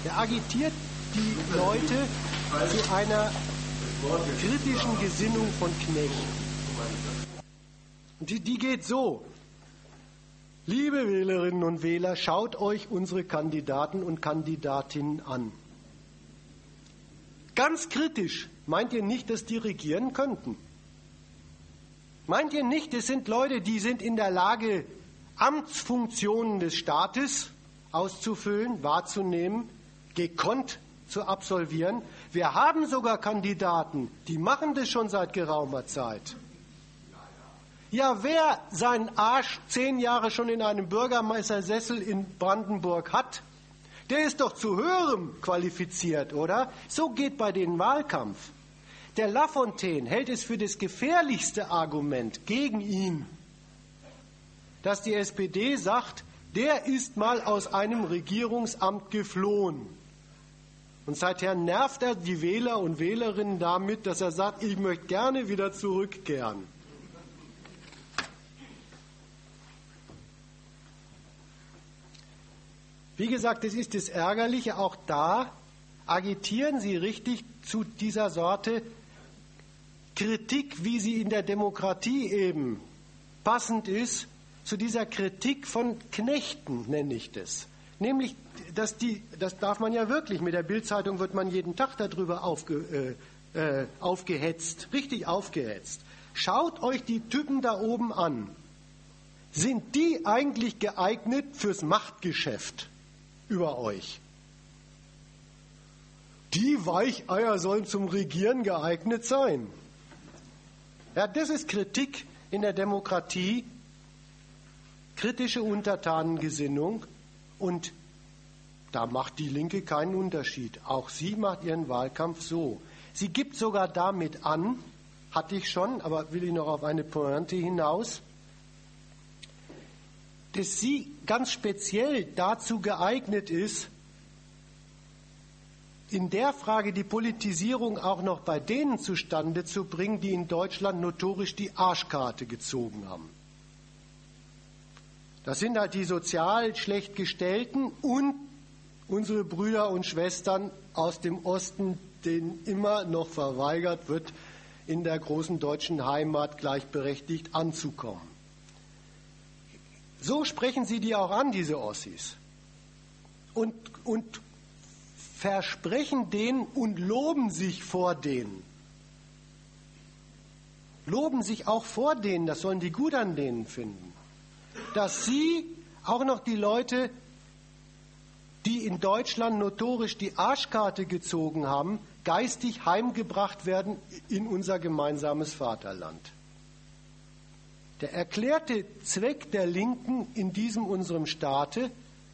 Der agitiert die Leute zu einer kritischen Gesinnung von Knechten. Die, die geht so. Liebe Wählerinnen und Wähler, schaut euch unsere Kandidaten und Kandidatinnen an. Ganz kritisch, meint ihr nicht, dass die regieren könnten? Meint ihr nicht, es sind Leute, die sind in der Lage, Amtsfunktionen des Staates auszufüllen, wahrzunehmen, gekonnt zu absolvieren? Wir haben sogar Kandidaten, die machen das schon seit geraumer Zeit. Ja, wer seinen Arsch zehn Jahre schon in einem Bürgermeistersessel in Brandenburg hat, der ist doch zu höherem qualifiziert, oder? So geht bei den Wahlkampf. Der Lafontaine hält es für das gefährlichste Argument gegen ihn, dass die SPD sagt, der ist mal aus einem Regierungsamt geflohen. Und seither nervt er die Wähler und Wählerinnen damit, dass er sagt, ich möchte gerne wieder zurückkehren. Wie gesagt, das ist das Ärgerliche. Auch da agitieren Sie richtig zu dieser Sorte Kritik, wie sie in der Demokratie eben passend ist, zu dieser Kritik von Knechten, nenne ich das. Nämlich, dass die, das darf man ja wirklich, mit der Bildzeitung wird man jeden Tag darüber aufge, äh, äh, aufgehetzt, richtig aufgehetzt. Schaut euch die Typen da oben an. Sind die eigentlich geeignet fürs Machtgeschäft über euch? Die Weicheier sollen zum Regieren geeignet sein. Ja, das ist Kritik in der Demokratie, kritische Untertanengesinnung und da macht die Linke keinen Unterschied. Auch sie macht ihren Wahlkampf so. Sie gibt sogar damit an, hatte ich schon, aber will ich noch auf eine Pointe hinaus, dass sie ganz speziell dazu geeignet ist, in der Frage die Politisierung auch noch bei denen zustande zu bringen, die in Deutschland notorisch die Arschkarte gezogen haben. Das sind halt die sozial schlecht gestellten und unsere Brüder und Schwestern aus dem Osten, denen immer noch verweigert wird, in der großen deutschen Heimat gleichberechtigt anzukommen. So sprechen sie die auch an, diese Ossis. Und, und versprechen denen und loben sich vor denen. Loben sich auch vor denen, das sollen die gut an denen finden. Dass sie auch noch die Leute, die in Deutschland notorisch die Arschkarte gezogen haben, geistig heimgebracht werden in unser gemeinsames Vaterland. Der erklärte Zweck der Linken in diesem unserem Staate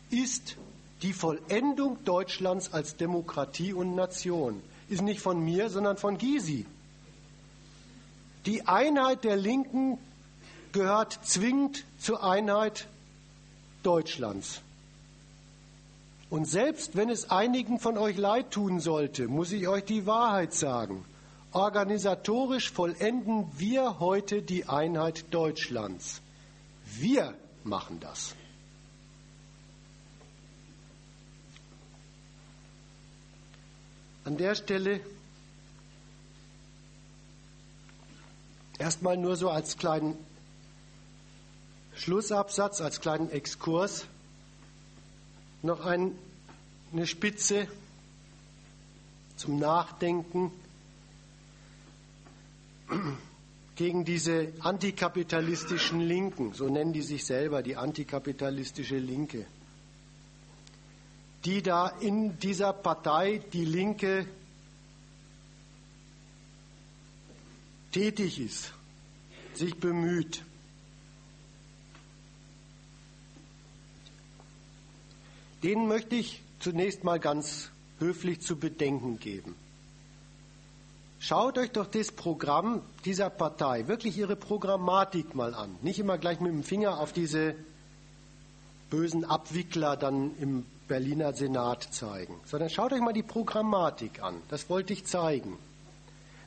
ist die Vollendung Deutschlands als Demokratie und Nation ist nicht von mir, sondern von Gysi. Die Einheit der Linken gehört zwingend zur Einheit Deutschlands. Und selbst wenn es einigen von euch leid tun sollte, muss ich euch die Wahrheit sagen. Organisatorisch vollenden wir heute die Einheit Deutschlands. Wir machen das. An der Stelle erstmal nur so als kleinen Schlussabsatz, als kleinen Exkurs. Noch ein, eine Spitze zum Nachdenken gegen diese antikapitalistischen Linken, so nennen die sich selber, die antikapitalistische Linke die da in dieser Partei Die Linke tätig ist, sich bemüht. Denen möchte ich zunächst mal ganz höflich zu bedenken geben. Schaut euch doch das Programm dieser Partei, wirklich ihre Programmatik mal an. Nicht immer gleich mit dem Finger auf diese bösen Abwickler dann im Berliner Senat zeigen, sondern schaut euch mal die Programmatik an. Das wollte ich zeigen.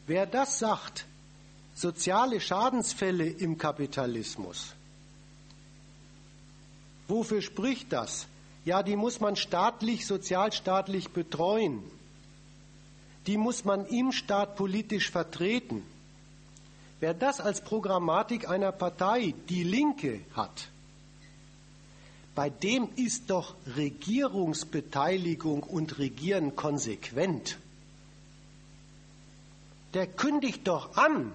Wer das sagt, soziale Schadensfälle im Kapitalismus. Wofür spricht das? Ja, die muss man staatlich, sozialstaatlich betreuen. Die muss man im Staat politisch vertreten. Wer das als Programmatik einer Partei, die Linke, hat, bei dem ist doch Regierungsbeteiligung und Regieren konsequent. Der kündigt doch an,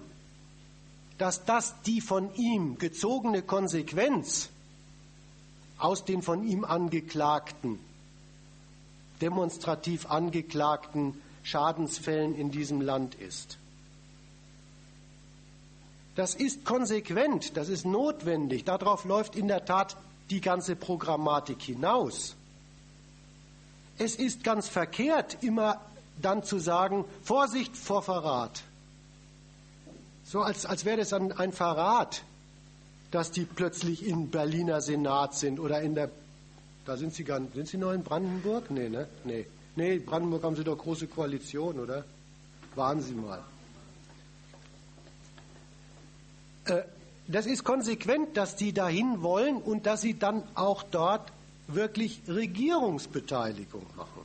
dass das die von ihm gezogene Konsequenz aus den von ihm angeklagten, demonstrativ angeklagten Schadensfällen in diesem Land ist. Das ist konsequent, das ist notwendig. Darauf läuft in der Tat die ganze Programmatik hinaus. Es ist ganz verkehrt, immer dann zu sagen, Vorsicht vor Verrat. So als, als wäre das ein, ein Verrat, dass die plötzlich im Berliner Senat sind oder in der, da sind sie sind sie noch in Brandenburg? Nee, ne? Nee. Nee, Brandenburg haben sie doch große Koalition, oder? Waren sie mal. Äh, das ist konsequent, dass die dahin wollen und dass sie dann auch dort wirklich Regierungsbeteiligung machen.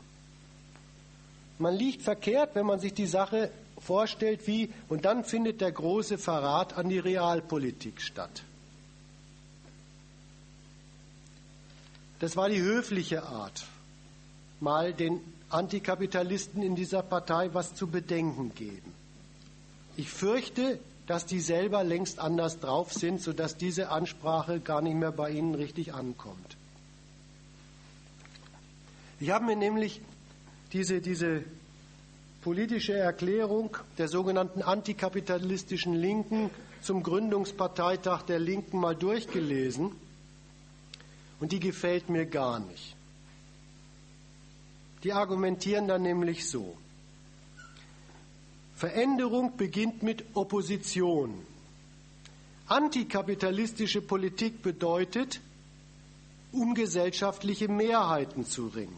Man liegt verkehrt, wenn man sich die Sache vorstellt, wie, und dann findet der große Verrat an die Realpolitik statt. Das war die höfliche Art, mal den Antikapitalisten in dieser Partei was zu bedenken geben. Ich fürchte, dass die selber längst anders drauf sind, sodass diese Ansprache gar nicht mehr bei ihnen richtig ankommt. Ich habe mir nämlich diese, diese politische Erklärung der sogenannten antikapitalistischen Linken zum Gründungsparteitag der Linken mal durchgelesen und die gefällt mir gar nicht. Die argumentieren dann nämlich so. Veränderung beginnt mit Opposition. Antikapitalistische Politik bedeutet, um gesellschaftliche Mehrheiten zu ringen.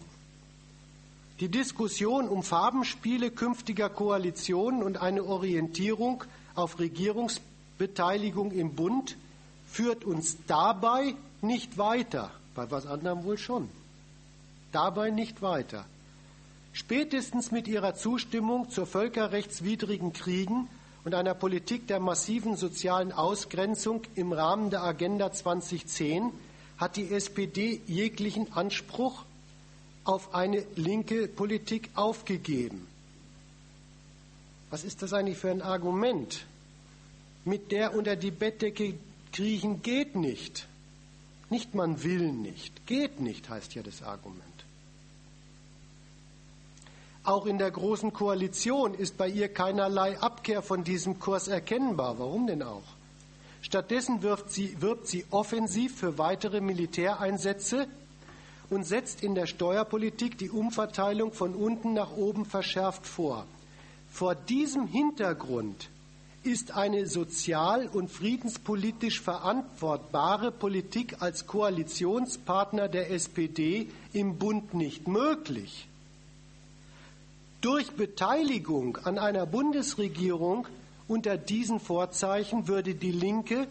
Die Diskussion um Farbenspiele künftiger Koalitionen und eine Orientierung auf Regierungsbeteiligung im Bund führt uns dabei nicht weiter, bei was anderem wohl schon. Dabei nicht weiter. Spätestens mit ihrer Zustimmung zu völkerrechtswidrigen Kriegen und einer Politik der massiven sozialen Ausgrenzung im Rahmen der Agenda 2010 hat die SPD jeglichen Anspruch auf eine linke Politik aufgegeben. Was ist das eigentlich für ein Argument? Mit der unter die Bettdecke kriechen geht nicht. Nicht man will nicht. Geht nicht heißt ja das Argument. Auch in der Großen Koalition ist bei ihr keinerlei Abkehr von diesem Kurs erkennbar. Warum denn auch? Stattdessen wirbt sie, wirbt sie offensiv für weitere Militäreinsätze und setzt in der Steuerpolitik die Umverteilung von unten nach oben verschärft vor. Vor diesem Hintergrund ist eine sozial- und friedenspolitisch verantwortbare Politik als Koalitionspartner der SPD im Bund nicht möglich. Durch Beteiligung an einer Bundesregierung unter diesen Vorzeichen würde die Linke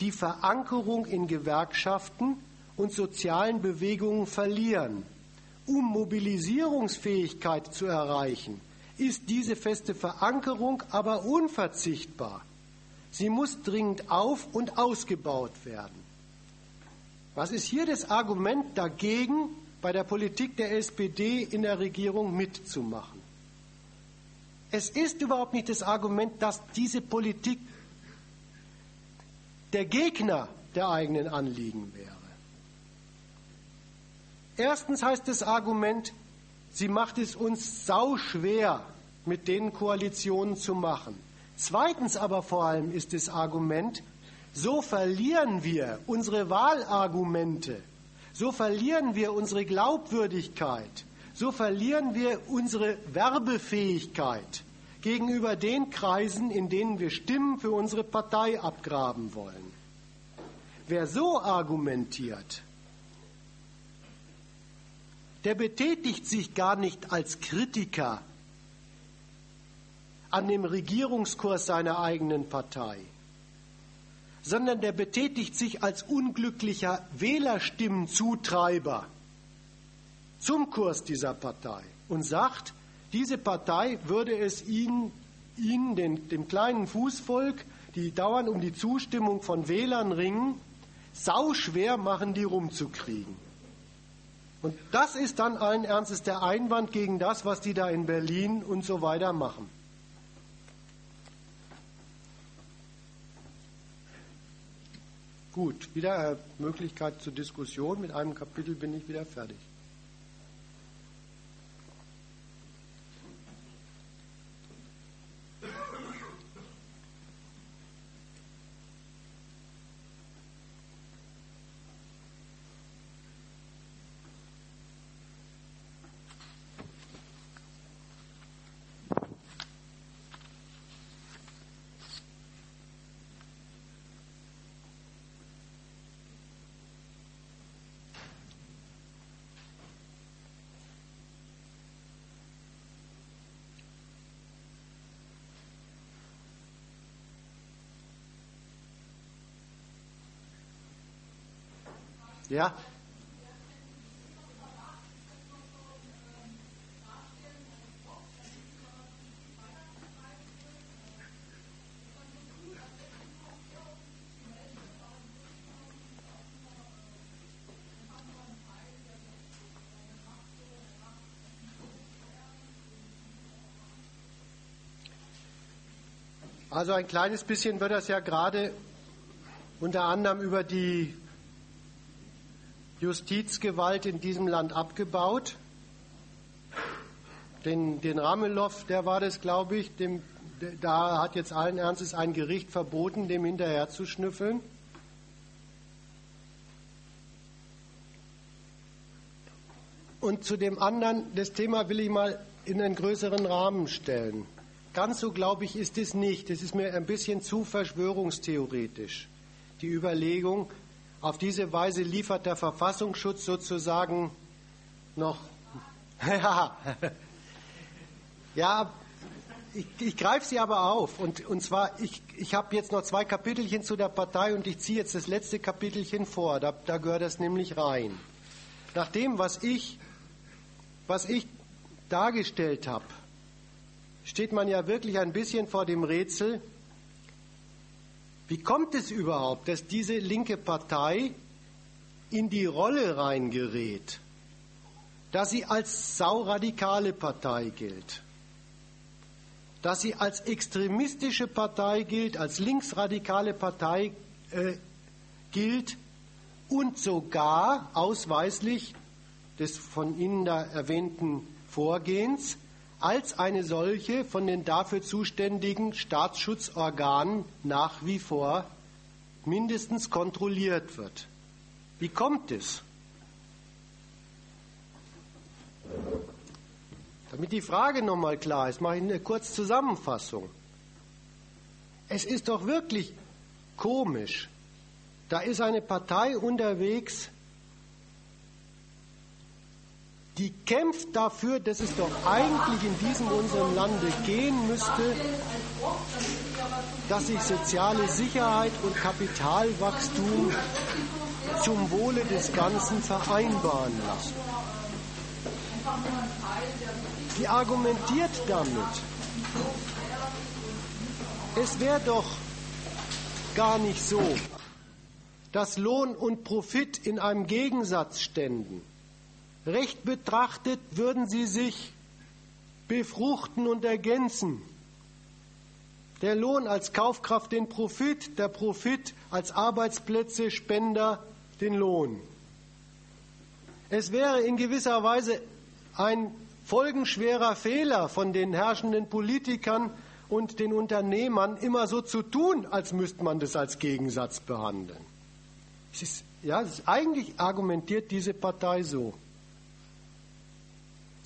die Verankerung in Gewerkschaften und sozialen Bewegungen verlieren. Um Mobilisierungsfähigkeit zu erreichen, ist diese feste Verankerung aber unverzichtbar. Sie muss dringend auf und ausgebaut werden. Was ist hier das Argument dagegen, bei der Politik der SPD in der Regierung mitzumachen? Es ist überhaupt nicht das Argument, dass diese Politik der Gegner der eigenen Anliegen wäre. Erstens heißt das Argument, sie macht es uns sauschwer, mit denen Koalitionen zu machen. Zweitens aber vor allem ist das Argument, so verlieren wir unsere Wahlargumente, so verlieren wir unsere Glaubwürdigkeit, so verlieren wir unsere Werbefähigkeit gegenüber den Kreisen, in denen wir Stimmen für unsere Partei abgraben wollen. Wer so argumentiert, der betätigt sich gar nicht als Kritiker, an dem Regierungskurs seiner eigenen Partei, sondern der betätigt sich als unglücklicher Wählerstimmenzutreiber zum Kurs dieser Partei und sagt, diese Partei würde es ihnen, ihnen den, dem kleinen Fußvolk, die dauernd um die Zustimmung von Wählern ringen, sauschwer machen, die rumzukriegen. Und das ist dann allen Ernstes der Einwand gegen das, was die da in Berlin und so weiter machen. Gut, wieder äh, Möglichkeit zur Diskussion. Mit einem Kapitel bin ich wieder fertig. Ja? Also ein kleines bisschen wird das ja gerade unter anderem über die Justizgewalt in diesem Land abgebaut. Den, den Ramelow, der war das, glaube ich, dem, da hat jetzt allen Ernstes ein Gericht verboten, dem hinterher zu schnüffeln. Und zu dem anderen, das Thema will ich mal in einen größeren Rahmen stellen. Ganz so, glaube ich, ist es nicht. Es ist mir ein bisschen zu verschwörungstheoretisch. Die Überlegung, auf diese Weise liefert der Verfassungsschutz sozusagen noch. ja, ja ich, ich greife sie aber auf. Und, und zwar, ich, ich habe jetzt noch zwei Kapitelchen zu der Partei und ich ziehe jetzt das letzte Kapitelchen vor. Da, da gehört das nämlich rein. Nach dem, was ich, was ich dargestellt habe, steht man ja wirklich ein bisschen vor dem Rätsel, wie kommt es überhaupt, dass diese linke Partei in die Rolle reingerät, dass sie als sauradikale Partei gilt, dass sie als extremistische Partei gilt, als linksradikale Partei äh, gilt und sogar ausweislich des von Ihnen da erwähnten Vorgehens als eine solche von den dafür zuständigen Staatsschutzorganen nach wie vor mindestens kontrolliert wird. Wie kommt es? Damit die Frage nochmal klar ist, mache ich eine kurze Zusammenfassung. Es ist doch wirklich komisch. Da ist eine Partei unterwegs, die kämpft dafür, dass es doch eigentlich in diesem unserem Lande gehen müsste, dass sich soziale Sicherheit und Kapitalwachstum zum Wohle des Ganzen vereinbaren lassen. Die argumentiert damit, es wäre doch gar nicht so, dass Lohn und Profit in einem Gegensatz ständen Recht betrachtet würden sie sich befruchten und ergänzen. Der Lohn als Kaufkraft den Profit, der Profit als Arbeitsplätze, Spender den Lohn. Es wäre in gewisser Weise ein folgenschwerer Fehler von den herrschenden Politikern und den Unternehmern, immer so zu tun, als müsste man das als Gegensatz behandeln. Es ist, ja, es ist, eigentlich argumentiert diese Partei so.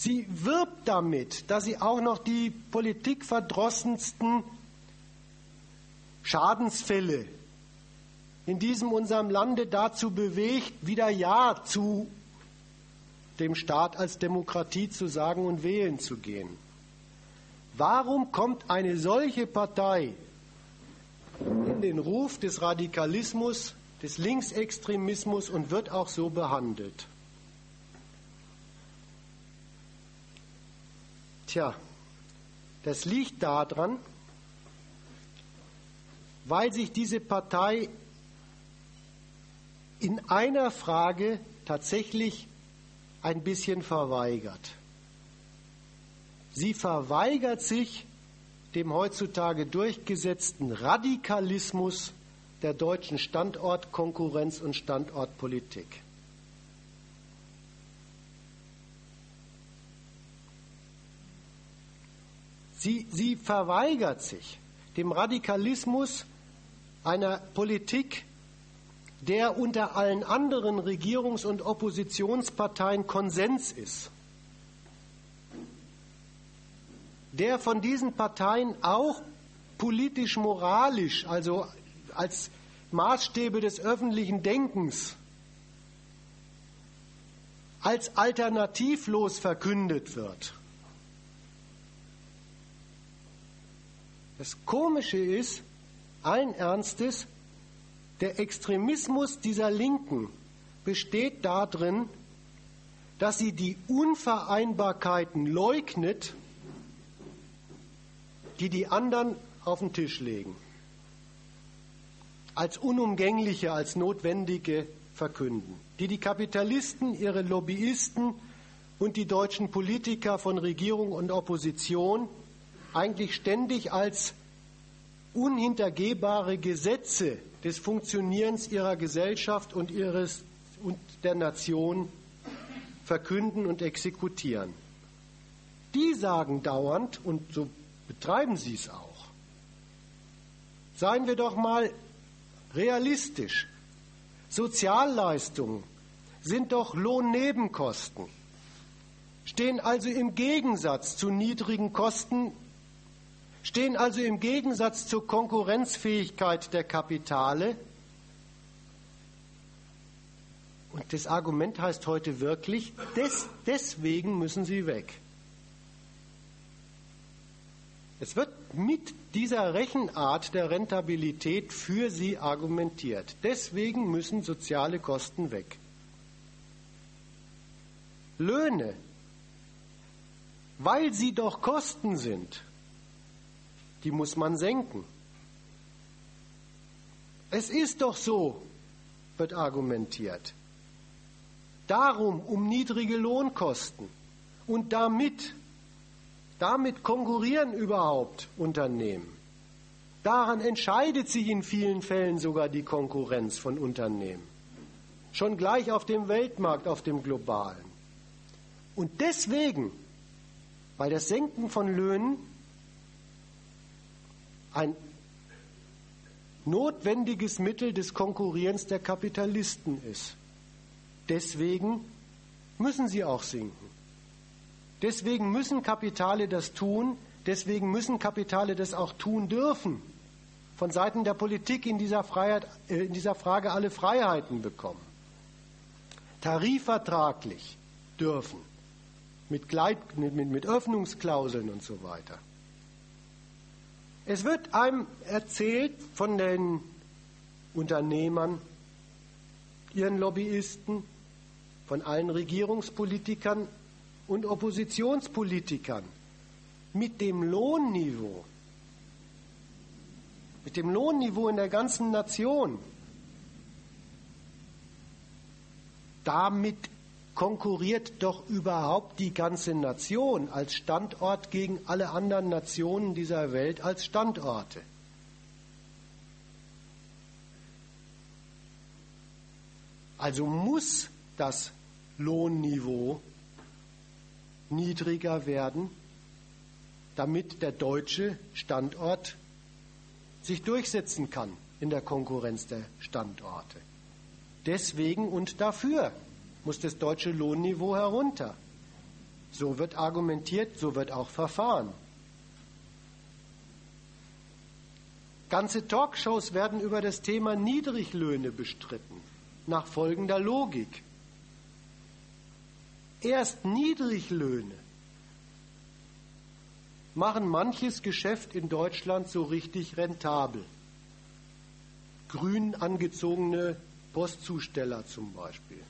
Sie wirbt damit, dass sie auch noch die politikverdrossensten Schadensfälle in diesem unserem Lande dazu bewegt, wieder Ja zu dem Staat als Demokratie zu sagen und wählen zu gehen. Warum kommt eine solche Partei in den Ruf des Radikalismus, des Linksextremismus und wird auch so behandelt? Tja, das liegt daran, weil sich diese Partei in einer Frage tatsächlich ein bisschen verweigert. Sie verweigert sich dem heutzutage durchgesetzten Radikalismus der deutschen Standortkonkurrenz und Standortpolitik. Sie, sie verweigert sich dem Radikalismus einer Politik, der unter allen anderen Regierungs- und Oppositionsparteien Konsens ist, der von diesen Parteien auch politisch-moralisch, also als Maßstäbe des öffentlichen Denkens, als alternativlos verkündet wird. Das Komische ist, allen Ernstes, der Extremismus dieser Linken besteht darin, dass sie die Unvereinbarkeiten leugnet, die die anderen auf den Tisch legen, als unumgängliche, als notwendige verkünden, die die Kapitalisten, ihre Lobbyisten und die deutschen Politiker von Regierung und Opposition eigentlich ständig als unhintergehbare Gesetze des Funktionierens ihrer Gesellschaft und, ihres, und der Nation verkünden und exekutieren. Die sagen dauernd, und so betreiben sie es auch, seien wir doch mal realistisch, Sozialleistungen sind doch Lohnnebenkosten, stehen also im Gegensatz zu niedrigen Kosten stehen also im Gegensatz zur Konkurrenzfähigkeit der Kapitale. Und das Argument heißt heute wirklich, des, deswegen müssen sie weg. Es wird mit dieser Rechenart der Rentabilität für sie argumentiert. Deswegen müssen soziale Kosten weg. Löhne, weil sie doch Kosten sind, die muss man senken. Es ist doch so, wird argumentiert. Darum um niedrige Lohnkosten und damit, damit konkurrieren überhaupt Unternehmen. Daran entscheidet sich in vielen Fällen sogar die Konkurrenz von Unternehmen. Schon gleich auf dem Weltmarkt, auf dem globalen. Und deswegen, weil das Senken von Löhnen ein notwendiges Mittel des Konkurrierens der Kapitalisten ist. Deswegen müssen sie auch sinken. Deswegen müssen Kapitale das tun, deswegen müssen Kapitale das auch tun dürfen. Von Seiten der Politik in dieser, Freiheit, äh, in dieser Frage alle Freiheiten bekommen. Tarifvertraglich dürfen, mit, Gleit, mit, mit, mit Öffnungsklauseln und so weiter. Es wird einem erzählt von den Unternehmern, ihren Lobbyisten, von allen Regierungspolitikern und Oppositionspolitikern. Mit dem Lohnniveau, mit dem Lohnniveau in der ganzen Nation, damit konkurriert doch überhaupt die ganze Nation als Standort gegen alle anderen Nationen dieser Welt als Standorte. Also muss das Lohnniveau niedriger werden, damit der deutsche Standort sich durchsetzen kann in der Konkurrenz der Standorte. Deswegen und dafür muss das deutsche Lohnniveau herunter. So wird argumentiert, so wird auch verfahren. Ganze Talkshows werden über das Thema Niedriglöhne bestritten, nach folgender Logik. Erst Niedriglöhne machen manches Geschäft in Deutschland so richtig rentabel. Grün angezogene Postzusteller zum Beispiel.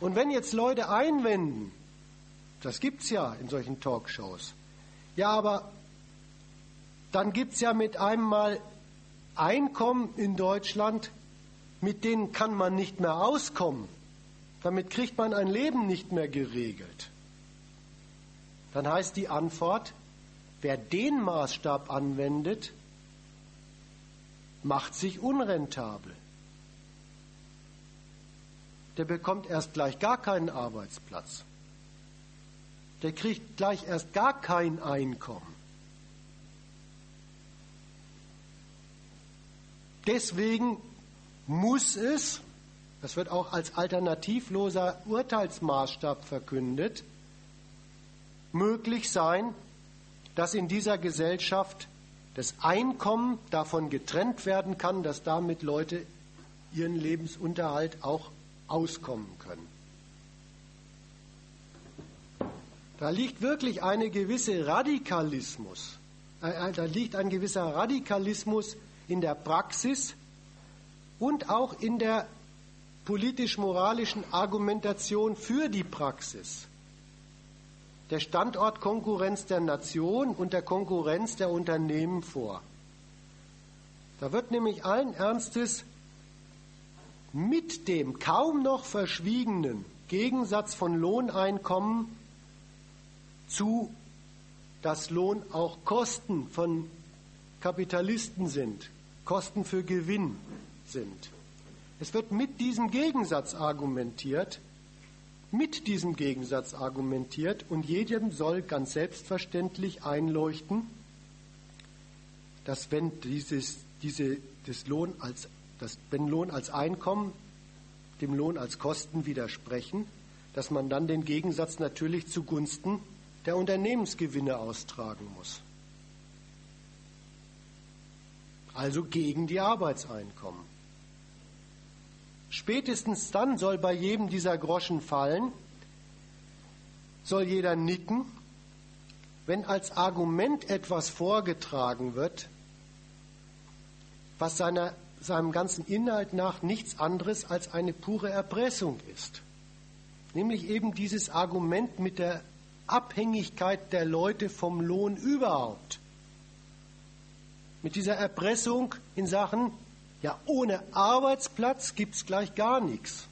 Und wenn jetzt Leute einwenden, das gibt es ja in solchen Talkshows, ja, aber dann gibt es ja mit einem Mal Einkommen in Deutschland, mit denen kann man nicht mehr auskommen. Damit kriegt man ein Leben nicht mehr geregelt. Dann heißt die Antwort, wer den Maßstab anwendet, macht sich unrentabel. Der bekommt erst gleich gar keinen Arbeitsplatz. Der kriegt gleich erst gar kein Einkommen. Deswegen muss es, das wird auch als alternativloser Urteilsmaßstab verkündet, möglich sein, dass in dieser Gesellschaft das Einkommen davon getrennt werden kann, dass damit Leute ihren Lebensunterhalt auch auskommen können. Da liegt wirklich eine gewisse Radikalismus, äh, äh, da liegt ein gewisser Radikalismus in der Praxis und auch in der politisch-moralischen Argumentation für die Praxis der Standortkonkurrenz der Nation und der Konkurrenz der Unternehmen vor. Da wird nämlich allen Ernstes mit dem kaum noch verschwiegenen Gegensatz von Lohneinkommen zu, dass Lohn auch Kosten von Kapitalisten sind, Kosten für Gewinn sind. Es wird mit diesem Gegensatz argumentiert, mit diesem Gegensatz argumentiert und jedem soll ganz selbstverständlich einleuchten, dass wenn dieses, diese, das Lohn als, das, wenn Lohn als Einkommen dem Lohn als Kosten widersprechen, dass man dann den Gegensatz natürlich zugunsten der Unternehmensgewinne austragen muss. Also gegen die Arbeitseinkommen. Spätestens dann soll bei jedem dieser Groschen fallen, soll jeder nicken, wenn als Argument etwas vorgetragen wird, was seiner, seinem ganzen Inhalt nach nichts anderes als eine pure Erpressung ist. Nämlich eben dieses Argument mit der Abhängigkeit der Leute vom Lohn überhaupt. Mit dieser Erpressung in Sachen ja, ohne Arbeitsplatz gibt es gleich gar nichts.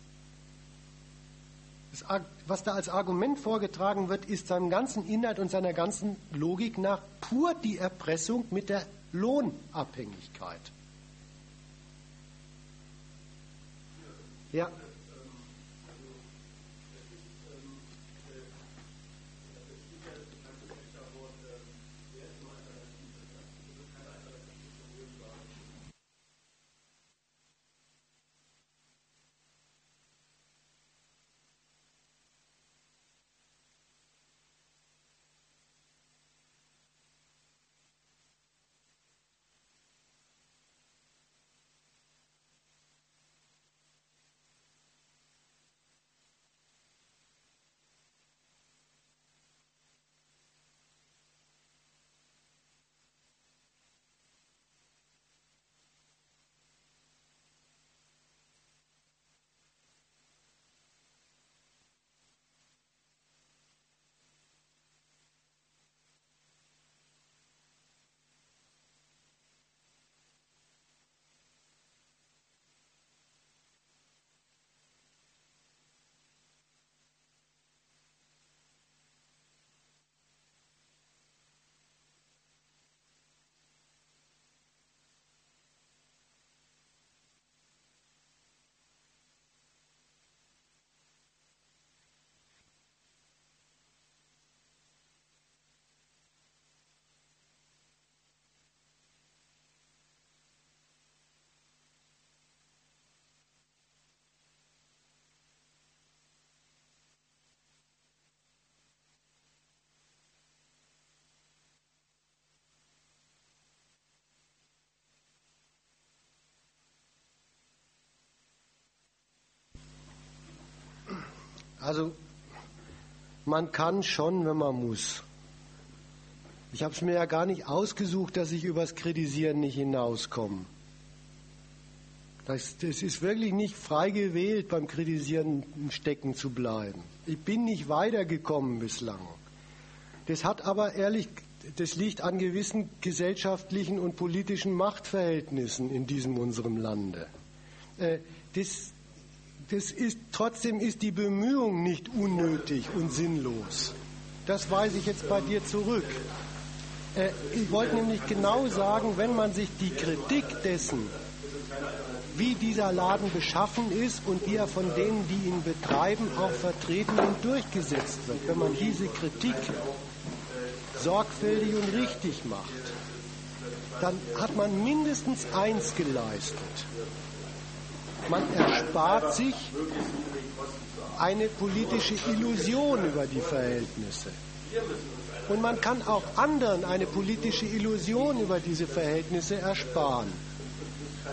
Das, was da als Argument vorgetragen wird, ist seinem ganzen Inhalt und seiner ganzen Logik nach pur die Erpressung mit der Lohnabhängigkeit. Ja. Also man kann schon, wenn man muss. Ich habe es mir ja gar nicht ausgesucht, dass ich übers Kritisieren nicht hinauskomme. Das, das ist wirklich nicht frei gewählt, beim Kritisieren stecken zu bleiben. Ich bin nicht weitergekommen bislang. Das hat aber ehrlich, das liegt an gewissen gesellschaftlichen und politischen Machtverhältnissen in diesem unserem Lande. Äh, das, das ist, trotzdem ist die Bemühung nicht unnötig und sinnlos. Das weise ich jetzt bei dir zurück. Äh, ich wollte nämlich genau sagen, wenn man sich die Kritik dessen, wie dieser Laden beschaffen ist und wie er von denen, die ihn betreiben, auch vertreten und durchgesetzt wird. Wenn man diese Kritik sorgfältig und richtig macht, dann hat man mindestens eins geleistet. Man erspart sich eine politische Illusion über die Verhältnisse. Und man kann auch anderen eine politische Illusion über diese Verhältnisse ersparen.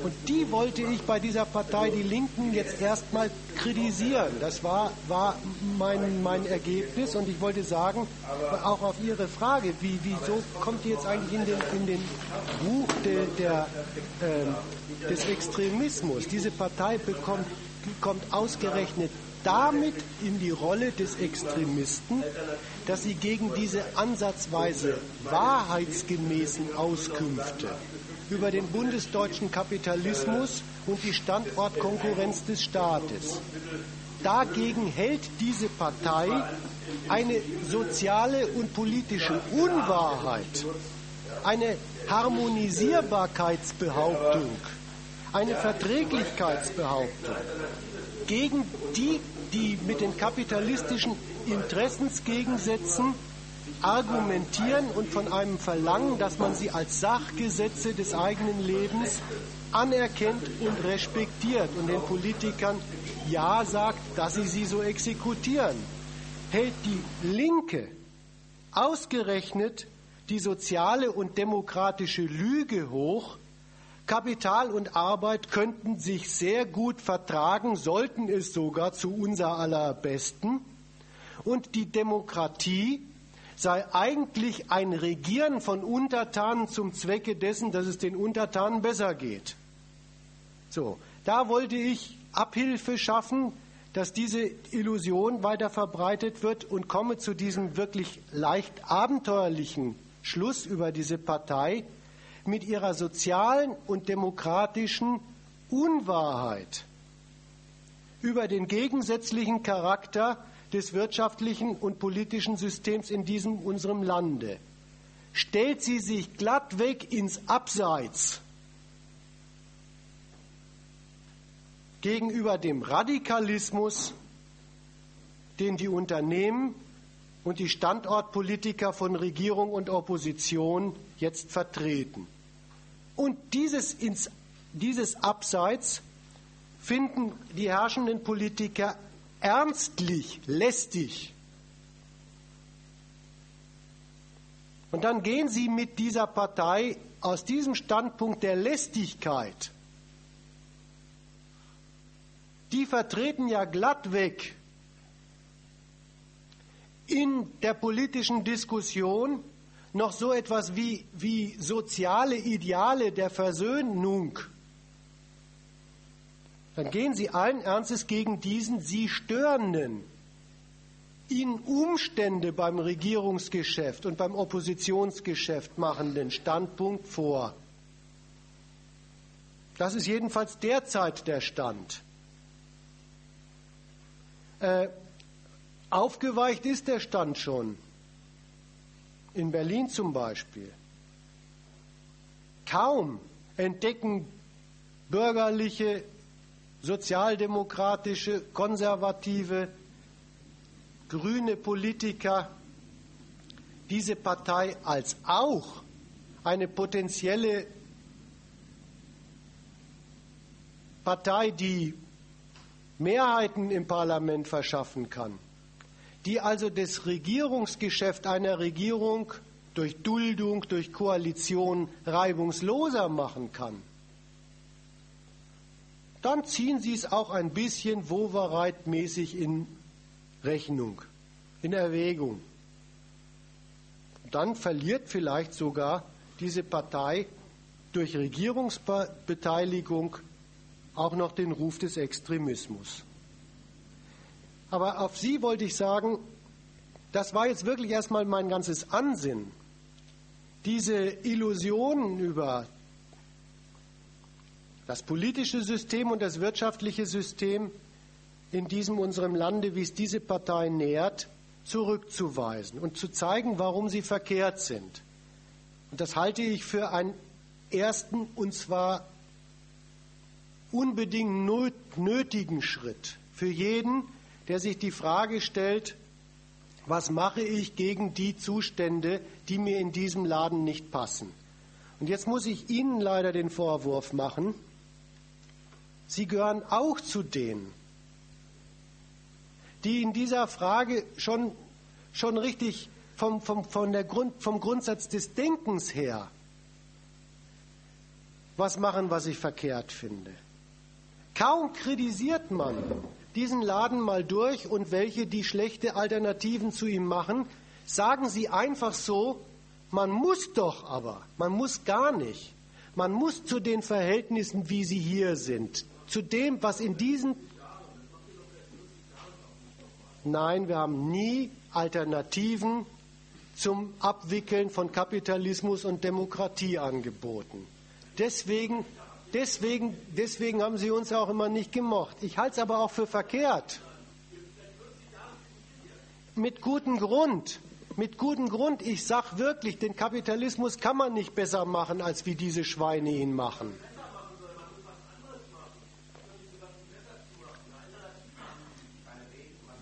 Und die wollte ich bei dieser Partei Die Linken jetzt erstmal kritisieren. Das war, war mein, mein Ergebnis und ich wollte sagen, auch auf Ihre Frage, wie, wieso kommt die jetzt eigentlich in den, in den Buch de, der, äh, des Extremismus? Diese Partei bekommt, kommt ausgerechnet damit in die Rolle des Extremisten, dass sie gegen diese ansatzweise wahrheitsgemäßen Auskünfte über den bundesdeutschen Kapitalismus und die Standortkonkurrenz des Staates. Dagegen hält diese Partei eine soziale und politische Unwahrheit, eine Harmonisierbarkeitsbehauptung, eine Verträglichkeitsbehauptung gegen die, die mit den kapitalistischen Interessensgegensätzen argumentieren und von einem verlangen, dass man sie als Sachgesetze des eigenen Lebens anerkennt und respektiert und den Politikern Ja sagt, dass sie sie so exekutieren, hält die Linke ausgerechnet die soziale und demokratische Lüge hoch, Kapital und Arbeit könnten sich sehr gut vertragen, sollten es sogar zu unser allerbesten, und die Demokratie sei eigentlich ein Regieren von Untertanen zum Zwecke dessen, dass es den Untertanen besser geht. So, da wollte ich Abhilfe schaffen, dass diese Illusion weiter verbreitet wird und komme zu diesem wirklich leicht abenteuerlichen Schluss über diese Partei mit ihrer sozialen und demokratischen Unwahrheit über den gegensätzlichen Charakter des wirtschaftlichen und politischen Systems in diesem unserem Lande. Stellt sie sich glattweg ins Abseits gegenüber dem Radikalismus, den die Unternehmen und die Standortpolitiker von Regierung und Opposition jetzt vertreten. Und dieses, ins, dieses Abseits finden die herrschenden Politiker ernstlich lästig. Und dann gehen Sie mit dieser Partei aus diesem Standpunkt der Lästigkeit, die vertreten ja glattweg in der politischen Diskussion noch so etwas wie, wie soziale Ideale der Versöhnung dann gehen Sie allen Ernstes gegen diesen Sie störenden, Ihnen Umstände beim Regierungsgeschäft und beim Oppositionsgeschäft machenden Standpunkt vor. Das ist jedenfalls derzeit der Stand. Äh, aufgeweicht ist der Stand schon. In Berlin zum Beispiel. Kaum entdecken bürgerliche sozialdemokratische, konservative, grüne Politiker diese Partei als auch eine potenzielle Partei, die Mehrheiten im Parlament verschaffen kann, die also das Regierungsgeschäft einer Regierung durch Duldung, durch Koalition reibungsloser machen kann dann ziehen Sie es auch ein bisschen wovereit-mäßig in Rechnung. in Erwägung. Dann verliert vielleicht sogar diese Partei durch Regierungsbeteiligung auch noch den Ruf des Extremismus. Aber auf Sie wollte ich sagen, das war jetzt wirklich erstmal mein ganzes Ansinnen. Diese Illusionen über das politische System und das wirtschaftliche System in diesem unserem Lande, wie es diese Partei nährt, zurückzuweisen und zu zeigen, warum sie verkehrt sind. Und das halte ich für einen ersten und zwar unbedingt nötigen Schritt für jeden, der sich die Frage stellt, was mache ich gegen die Zustände, die mir in diesem Laden nicht passen. Und jetzt muss ich Ihnen leider den Vorwurf machen, Sie gehören auch zu denen, die in dieser Frage schon, schon richtig vom, vom, von der Grund, vom Grundsatz des Denkens her was machen, was ich verkehrt finde. Kaum kritisiert man diesen Laden mal durch und welche die schlechte Alternativen zu ihm machen, sagen sie einfach so, man muss doch aber, man muss gar nicht. Man muss zu den Verhältnissen, wie sie hier sind, zu dem, was in diesen Nein, wir haben nie Alternativen zum Abwickeln von Kapitalismus und Demokratie angeboten. Deswegen, deswegen, deswegen haben sie uns auch immer nicht gemocht. Ich halte es aber auch für verkehrt. Mit gutem Grund. Mit gutem Grund. Ich sage wirklich, den Kapitalismus kann man nicht besser machen, als wie diese Schweine ihn machen.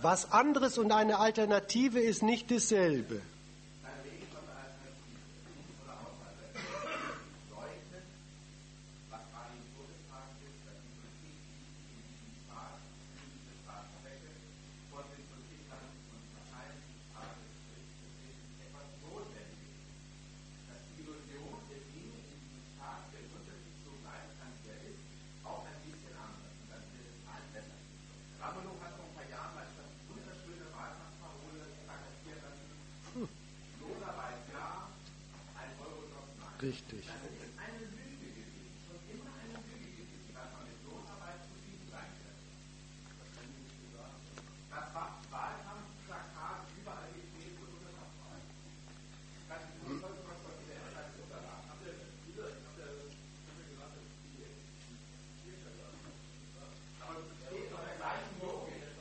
Was anderes und eine Alternative ist nicht dasselbe. Richtig.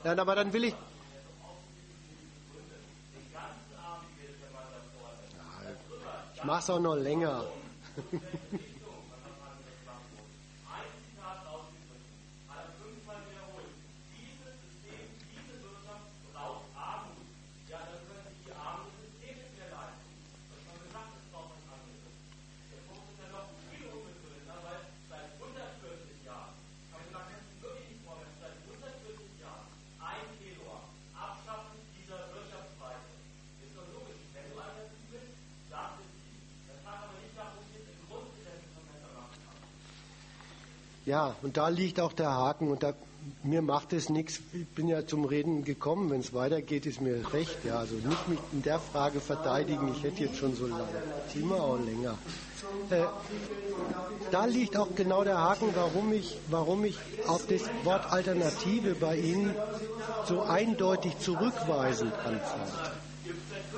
Nein, aber dann will ich. være sånn ollinger. Ja, und da liegt auch der Haken. Und da, mir macht es nichts. Ich bin ja zum Reden gekommen. Wenn es weitergeht, ist mir recht. Ja, also nicht mich in der Frage verteidigen. Ich hätte jetzt schon so lange. Thema auch länger. Äh, da liegt auch genau der Haken, warum ich, warum ich auf das Wort Alternative bei Ihnen so eindeutig zurückweisend anfand.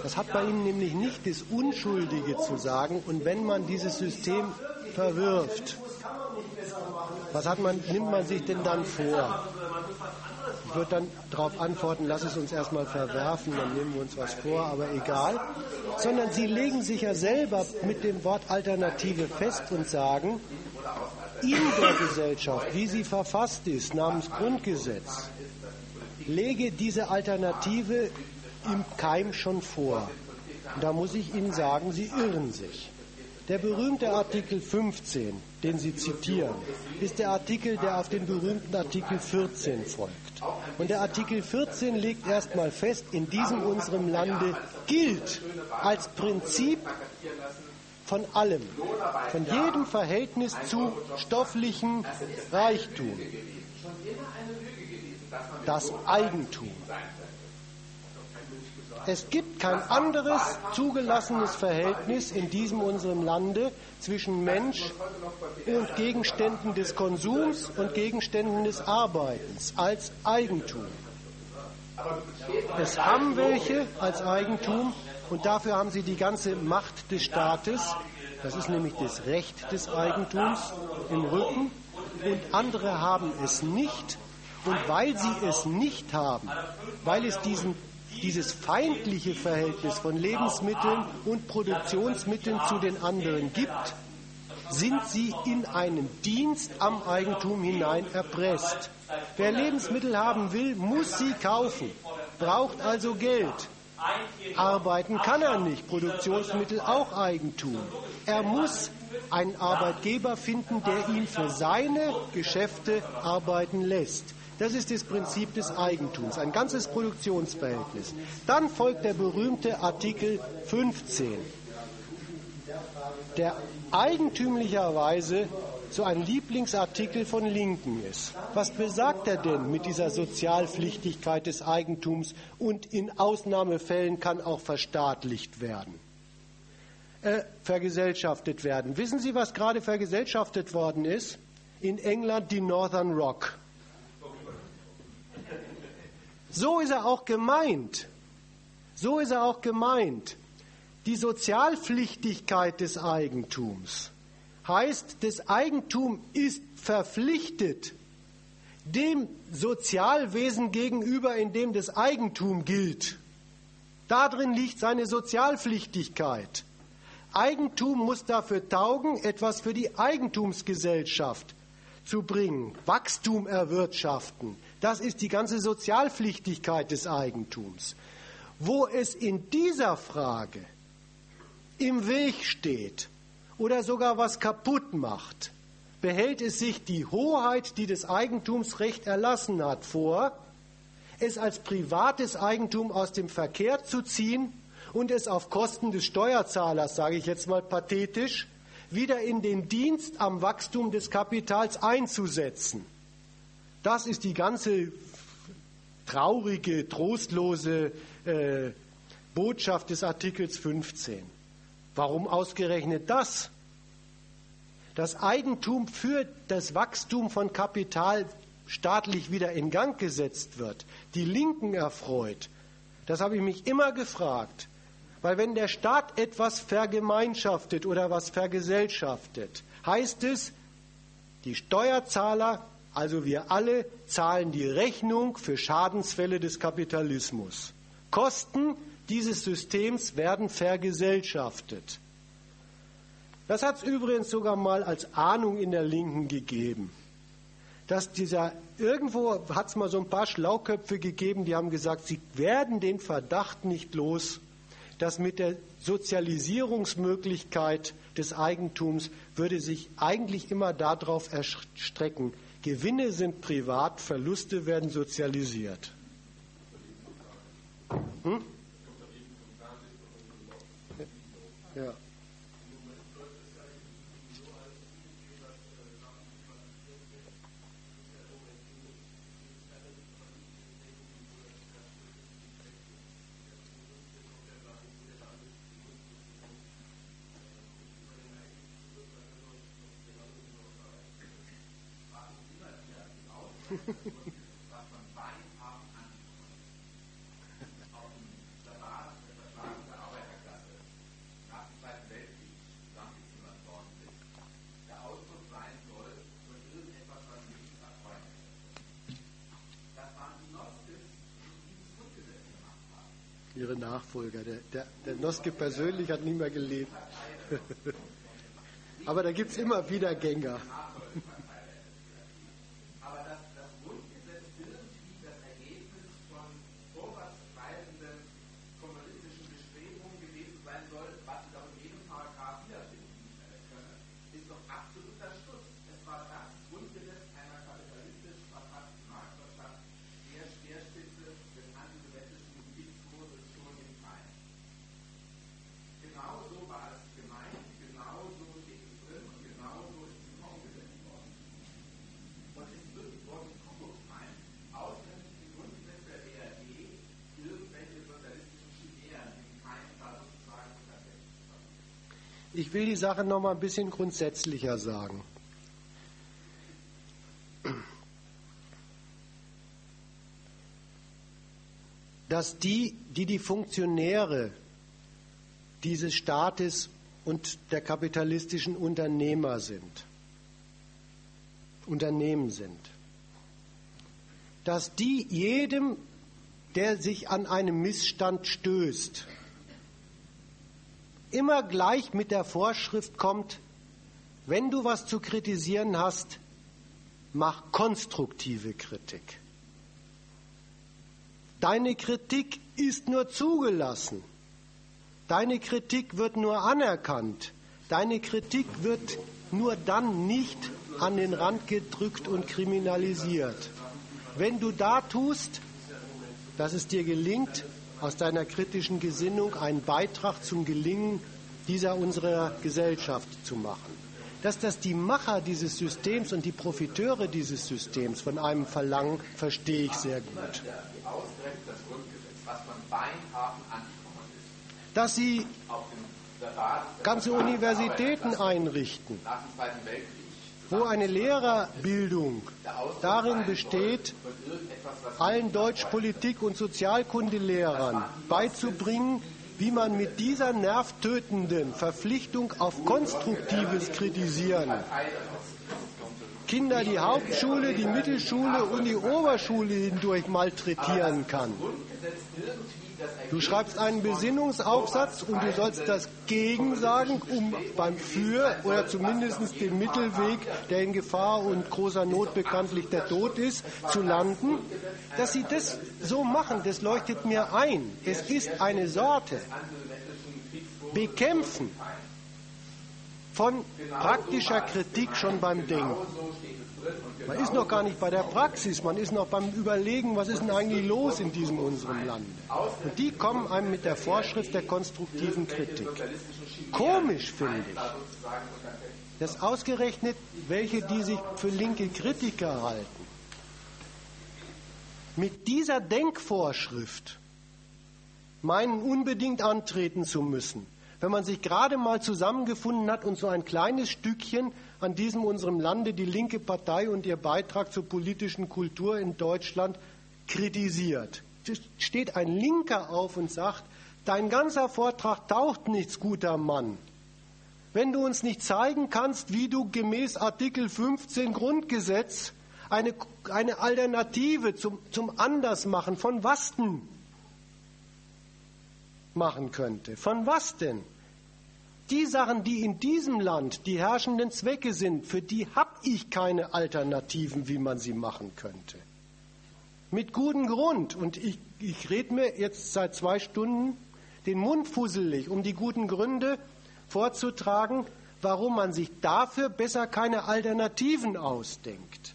Das hat bei Ihnen nämlich nicht das Unschuldige zu sagen. Und wenn man dieses System verwirft, was hat man, nimmt man sich denn dann vor? Ich würde dann darauf antworten, lass es uns erstmal verwerfen, dann nehmen wir uns was vor, aber egal. Sondern sie legen sich ja selber mit dem Wort Alternative fest und sagen, in der Gesellschaft, wie sie verfasst ist, namens Grundgesetz, lege diese Alternative im Keim schon vor. Und da muss ich Ihnen sagen, Sie irren sich. Der berühmte Artikel 15, den Sie zitieren, ist der Artikel, der auf den berühmten Artikel 14 folgt. Und der Artikel 14 legt erstmal fest, in diesem unserem Lande gilt als Prinzip von allem, von jedem Verhältnis zu stofflichem Reichtum, das Eigentum. Es gibt kein anderes zugelassenes Verhältnis in diesem unserem Lande zwischen Mensch und Gegenständen des Konsums und Gegenständen des Arbeitens als Eigentum. Es haben welche als Eigentum und dafür haben sie die ganze Macht des Staates, das ist nämlich das Recht des Eigentums im Rücken, und andere haben es nicht. Und weil sie es nicht haben, weil es diesen, dieses feindliche Verhältnis von Lebensmitteln und Produktionsmitteln zu den anderen gibt, sind sie in einen Dienst am Eigentum hinein erpresst. Wer Lebensmittel haben will, muss sie kaufen, braucht also Geld. Arbeiten kann er nicht, Produktionsmittel auch Eigentum. Er muss einen Arbeitgeber finden, der ihn für seine Geschäfte arbeiten lässt. Das ist das Prinzip des Eigentums, ein ganzes Produktionsverhältnis. Dann folgt der berühmte Artikel 15, der eigentümlicherweise so ein Lieblingsartikel von Linken ist. Was besagt er denn mit dieser Sozialpflichtigkeit des Eigentums und in Ausnahmefällen kann auch verstaatlicht werden? Äh, vergesellschaftet werden. Wissen Sie, was gerade vergesellschaftet worden ist? In England die Northern Rock. So ist er auch gemeint. So ist er auch gemeint. Die Sozialpflichtigkeit des Eigentums heißt, das Eigentum ist verpflichtet dem Sozialwesen gegenüber, in dem das Eigentum gilt. Darin liegt seine Sozialpflichtigkeit. Eigentum muss dafür taugen, etwas für die Eigentumsgesellschaft zu bringen, Wachstum erwirtschaften. Das ist die ganze Sozialpflichtigkeit des Eigentums. Wo es in dieser Frage im Weg steht oder sogar was kaputt macht, behält es sich die Hoheit, die das Eigentumsrecht erlassen hat, vor, es als privates Eigentum aus dem Verkehr zu ziehen und es auf Kosten des Steuerzahlers, sage ich jetzt mal pathetisch, wieder in den Dienst am Wachstum des Kapitals einzusetzen. Das ist die ganze traurige, trostlose äh, Botschaft des Artikels 15. Warum ausgerechnet das? Das Eigentum für das Wachstum von Kapital staatlich wieder in Gang gesetzt wird, die Linken erfreut, das habe ich mich immer gefragt. Weil wenn der Staat etwas vergemeinschaftet oder was vergesellschaftet, heißt es, die Steuerzahler, also wir alle, zahlen die Rechnung für Schadensfälle des Kapitalismus. Kosten dieses Systems werden vergesellschaftet. Das hat es übrigens sogar mal als Ahnung in der Linken gegeben. Dass dieser, irgendwo hat es mal so ein paar Schlauköpfe gegeben, die haben gesagt, sie werden den Verdacht nicht los, dass mit der Sozialisierungsmöglichkeit des Eigentums würde sich eigentlich immer darauf erstrecken, Gewinne sind privat, Verluste werden sozialisiert. Hm? Ja. Ihre Nachfolger. Der, der, der Noske persönlich hat nie mehr gelebt. Aber da gibt es immer wieder Gänger. Ich will die Sache noch mal ein bisschen grundsätzlicher sagen. Dass die, die die Funktionäre dieses Staates und der kapitalistischen Unternehmer sind, Unternehmen sind, dass die jedem, der sich an einem Missstand stößt, immer gleich mit der Vorschrift kommt, wenn du was zu kritisieren hast, mach konstruktive Kritik. Deine Kritik ist nur zugelassen. Deine Kritik wird nur anerkannt. Deine Kritik wird nur dann nicht an den Rand gedrückt und kriminalisiert. Wenn du da tust, dass es dir gelingt, aus deiner kritischen Gesinnung einen Beitrag zum Gelingen dieser unserer Gesellschaft zu machen. Dass das die Macher dieses Systems und die Profiteure dieses Systems von einem verlangen, verstehe ich sehr gut. Dass sie ganze Universitäten einrichten, wo eine Lehrerbildung darin besteht, allen Deutsch-, Politik- und Sozialkundelehrern beizubringen, wie man mit dieser nervtötenden Verpflichtung auf konstruktives Kritisieren Kinder die Hauptschule, die Mittelschule und die Oberschule hindurch malträtieren kann. Du schreibst einen Besinnungsaufsatz und du sollst das Gegen sagen, um beim Für oder zumindest den Mittelweg, der in Gefahr und großer Not bekanntlich der Tod ist, zu landen. Dass sie das so machen, das leuchtet mir ein. Es ist eine Sorte. Bekämpfen von praktischer Kritik schon beim Denken. Man ist noch gar nicht bei der Praxis, man ist noch beim Überlegen, was ist denn eigentlich los in diesem unserem Land. Und die kommen einem mit der Vorschrift der konstruktiven Kritik. Komisch finde ich, dass ausgerechnet welche, die sich für linke Kritiker halten, mit dieser Denkvorschrift meinen unbedingt antreten zu müssen, wenn man sich gerade mal zusammengefunden hat und so ein kleines Stückchen an diesem unserem Lande die linke Partei und ihr Beitrag zur politischen Kultur in Deutschland kritisiert. Steht ein Linker auf und sagt, dein ganzer Vortrag taucht nichts, guter Mann. Wenn du uns nicht zeigen kannst, wie du gemäß Artikel 15 Grundgesetz eine, eine Alternative zum, zum Andersmachen von was denn machen könnte. Von was denn? Die Sachen, die in diesem Land die herrschenden Zwecke sind, für die habe ich keine Alternativen, wie man sie machen könnte. Mit gutem Grund. Und ich, ich rede mir jetzt seit zwei Stunden den Mund fusselig, um die guten Gründe vorzutragen, warum man sich dafür besser keine Alternativen ausdenkt.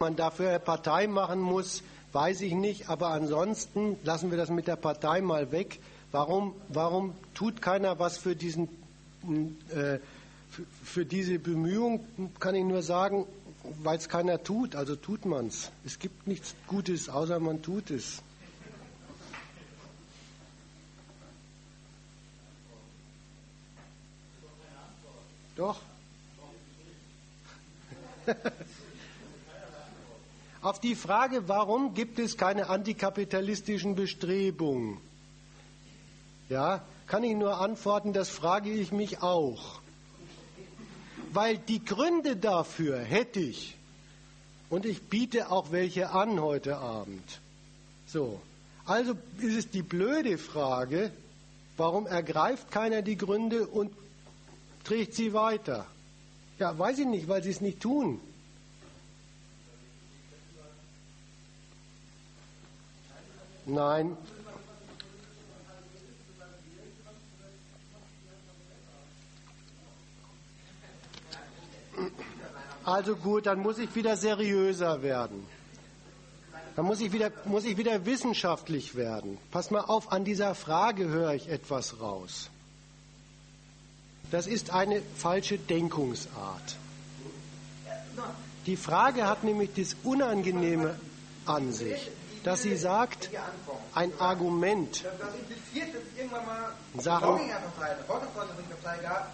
Man dafür eine Partei machen muss, weiß ich nicht. Aber ansonsten lassen wir das mit der Partei mal weg. Warum, warum tut keiner was für, diesen, äh, für, für diese Bemühung? Kann ich nur sagen, weil es keiner tut. Also tut man es. Es gibt nichts Gutes, außer man tut es. Doch. Auf die Frage, warum gibt es keine antikapitalistischen Bestrebungen, ja, kann ich nur antworten, das frage ich mich auch. weil die Gründe dafür hätte ich. Und ich biete auch welche an heute Abend. So. Also ist es die blöde Frage, warum ergreift keiner die Gründe und trägt sie weiter? Ja, weiß ich nicht, weil sie es nicht tun. Nein. Also gut, dann muss ich wieder seriöser werden. Dann muss ich wieder, muss ich wieder wissenschaftlich werden. Pass mal auf, an dieser Frage höre ich etwas raus. Das ist eine falsche Denkungsart. Die Frage hat nämlich das Unangenehme an sich, dass sie sagt, ein Argument. Sachen,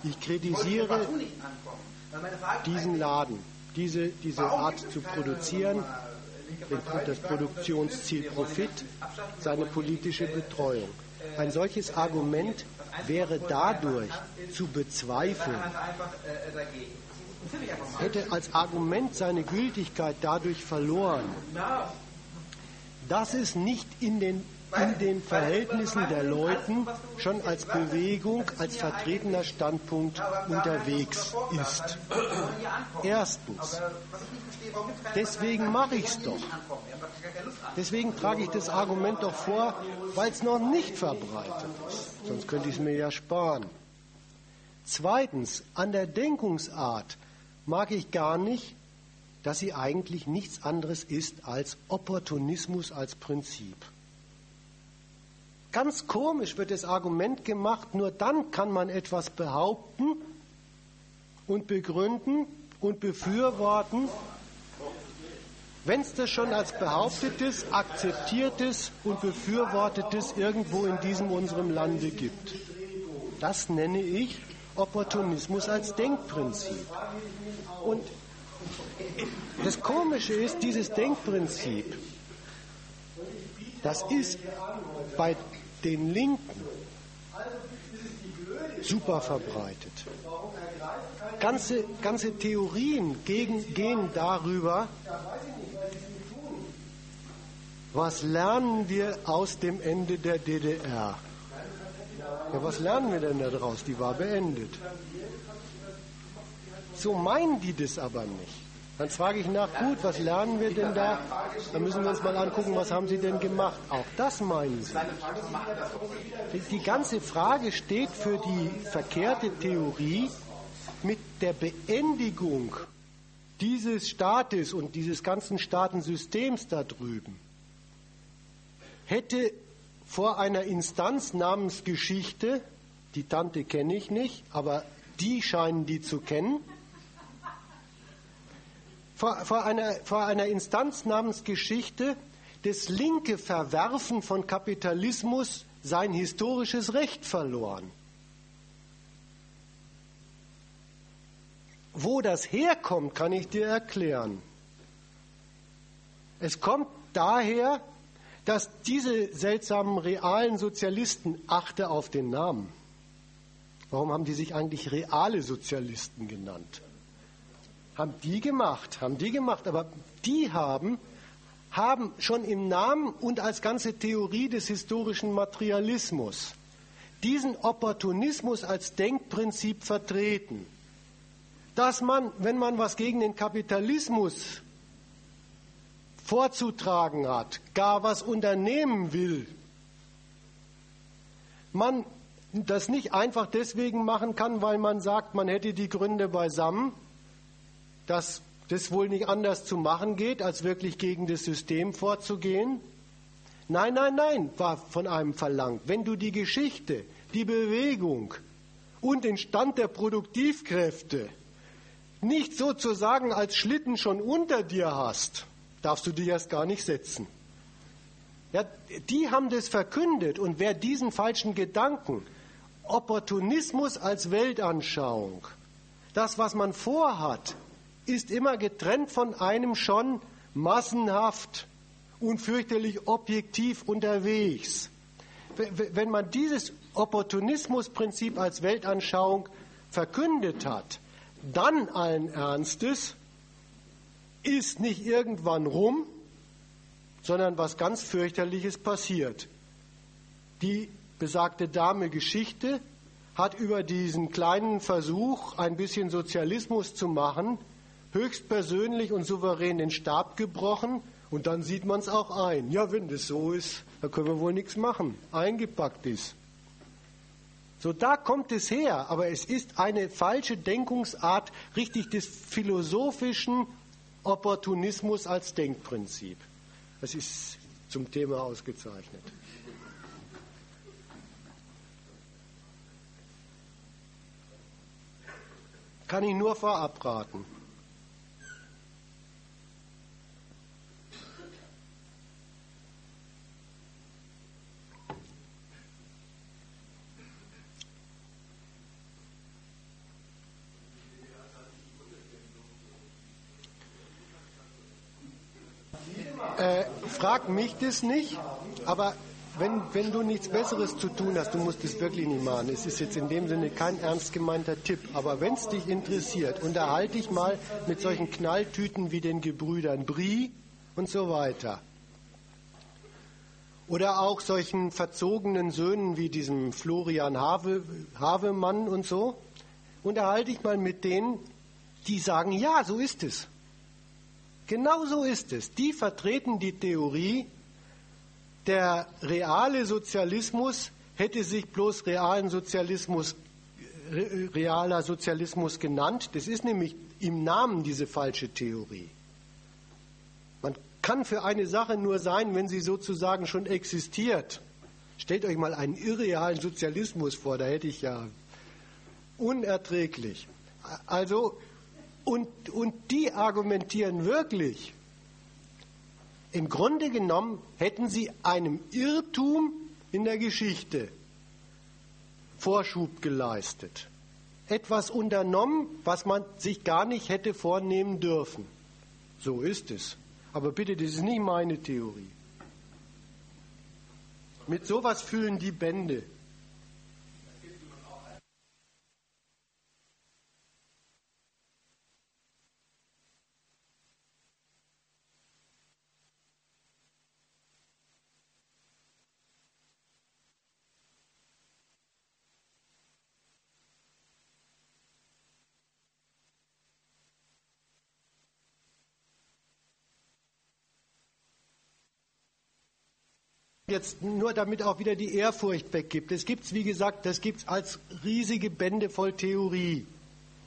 ich kritisiere diesen Laden, diese, diese Art zu produzieren, das Produktionsziel Profit, seine politische Betreuung. Ein solches Argument wäre dadurch zu bezweifeln, hätte als Argument seine Gültigkeit dadurch verloren, dass es nicht in den, in den Verhältnissen der Leuten schon als Bewegung, als vertretener Standpunkt unterwegs ist. Erstens, deswegen mache ich es doch. Deswegen trage ich das Argument doch vor, weil es noch nicht verbreitet ist. Sonst könnte ich es mir ja sparen. Zweitens, an der Denkungsart mag ich gar nicht, dass sie eigentlich nichts anderes ist als Opportunismus als Prinzip. Ganz komisch wird das Argument gemacht, nur dann kann man etwas behaupten und begründen und befürworten, wenn es das schon als behauptetes, akzeptiertes und befürwortetes irgendwo in diesem unserem Lande gibt. Das nenne ich Opportunismus als Denkprinzip. Und das Komische ist, dieses Denkprinzip, das ist bei den Linken super verbreitet. Ganze, ganze Theorien gegen, gehen darüber, was lernen wir aus dem Ende der DDR? Ja, was lernen wir denn daraus? Die war beendet. So meinen die das aber nicht. Dann frage ich nach, gut, was lernen wir denn da? Dann müssen wir uns mal angucken, was haben sie denn gemacht? Auch das meinen sie. Die, ganze Frage steht für die verkehrte Theorie mit der Beendigung dieses Staates und dieses ganzen Staatensystems da drüben hätte vor einer Instanz namens Geschichte, die Tante kenne ich nicht, aber die scheinen die zu kennen, vor, vor, einer, vor einer Instanz namens Geschichte das linke Verwerfen von Kapitalismus sein historisches Recht verloren. Wo das herkommt, kann ich dir erklären. Es kommt daher, dass diese seltsamen realen Sozialisten, achte auf den Namen, warum haben die sich eigentlich reale Sozialisten genannt? Haben die gemacht, haben die gemacht, aber die haben, haben schon im Namen und als ganze Theorie des historischen Materialismus diesen Opportunismus als Denkprinzip vertreten, dass man, wenn man was gegen den Kapitalismus vorzutragen hat, gar was unternehmen will, man das nicht einfach deswegen machen kann, weil man sagt, man hätte die Gründe beisammen, dass das wohl nicht anders zu machen geht, als wirklich gegen das System vorzugehen. Nein, nein, nein, war von einem verlangt. Wenn du die Geschichte, die Bewegung und den Stand der Produktivkräfte nicht sozusagen als Schlitten schon unter dir hast, darfst du dich erst gar nicht setzen. Ja, die haben das verkündet und wer diesen falschen Gedanken, Opportunismus als Weltanschauung, das, was man vorhat, ist immer getrennt von einem schon massenhaft und fürchterlich objektiv unterwegs. Wenn man dieses Opportunismusprinzip als Weltanschauung verkündet hat, dann allen Ernstes ist nicht irgendwann rum, sondern was ganz fürchterliches passiert. Die besagte Dame Geschichte hat über diesen kleinen Versuch, ein bisschen Sozialismus zu machen, höchstpersönlich und souverän den Stab gebrochen und dann sieht man es auch ein. Ja, wenn das so ist, da können wir wohl nichts machen. Eingepackt ist. So, da kommt es her, aber es ist eine falsche Denkungsart richtig des philosophischen Opportunismus als Denkprinzip. Das ist zum Thema ausgezeichnet. Kann ich nur vorab raten. Äh, frag mich das nicht, aber wenn, wenn du nichts Besseres zu tun hast, du musst es wirklich nicht machen. Es ist jetzt in dem Sinne kein ernst gemeinter Tipp, aber wenn es dich interessiert, unterhalte dich mal mit solchen Knalltüten wie den Gebrüdern Brie und so weiter. Oder auch solchen verzogenen Söhnen wie diesem Florian Have, Havemann und so. Unterhalte dich mal mit denen, die sagen, ja, so ist es. Genau so ist es. Die vertreten die Theorie, der reale Sozialismus hätte sich bloß realen Sozialismus, realer Sozialismus genannt. Das ist nämlich im Namen diese falsche Theorie. Man kann für eine Sache nur sein, wenn sie sozusagen schon existiert. Stellt euch mal einen irrealen Sozialismus vor, da hätte ich ja unerträglich. Also und, und die argumentieren wirklich. Im Grunde genommen hätten sie einem Irrtum in der Geschichte Vorschub geleistet. Etwas unternommen, was man sich gar nicht hätte vornehmen dürfen. So ist es. Aber bitte, das ist nicht meine Theorie. Mit sowas füllen die Bände. Jetzt nur damit auch wieder die Ehrfurcht weggibt. Es gibt es, wie gesagt, das gibt es als riesige Bände voll Theorie,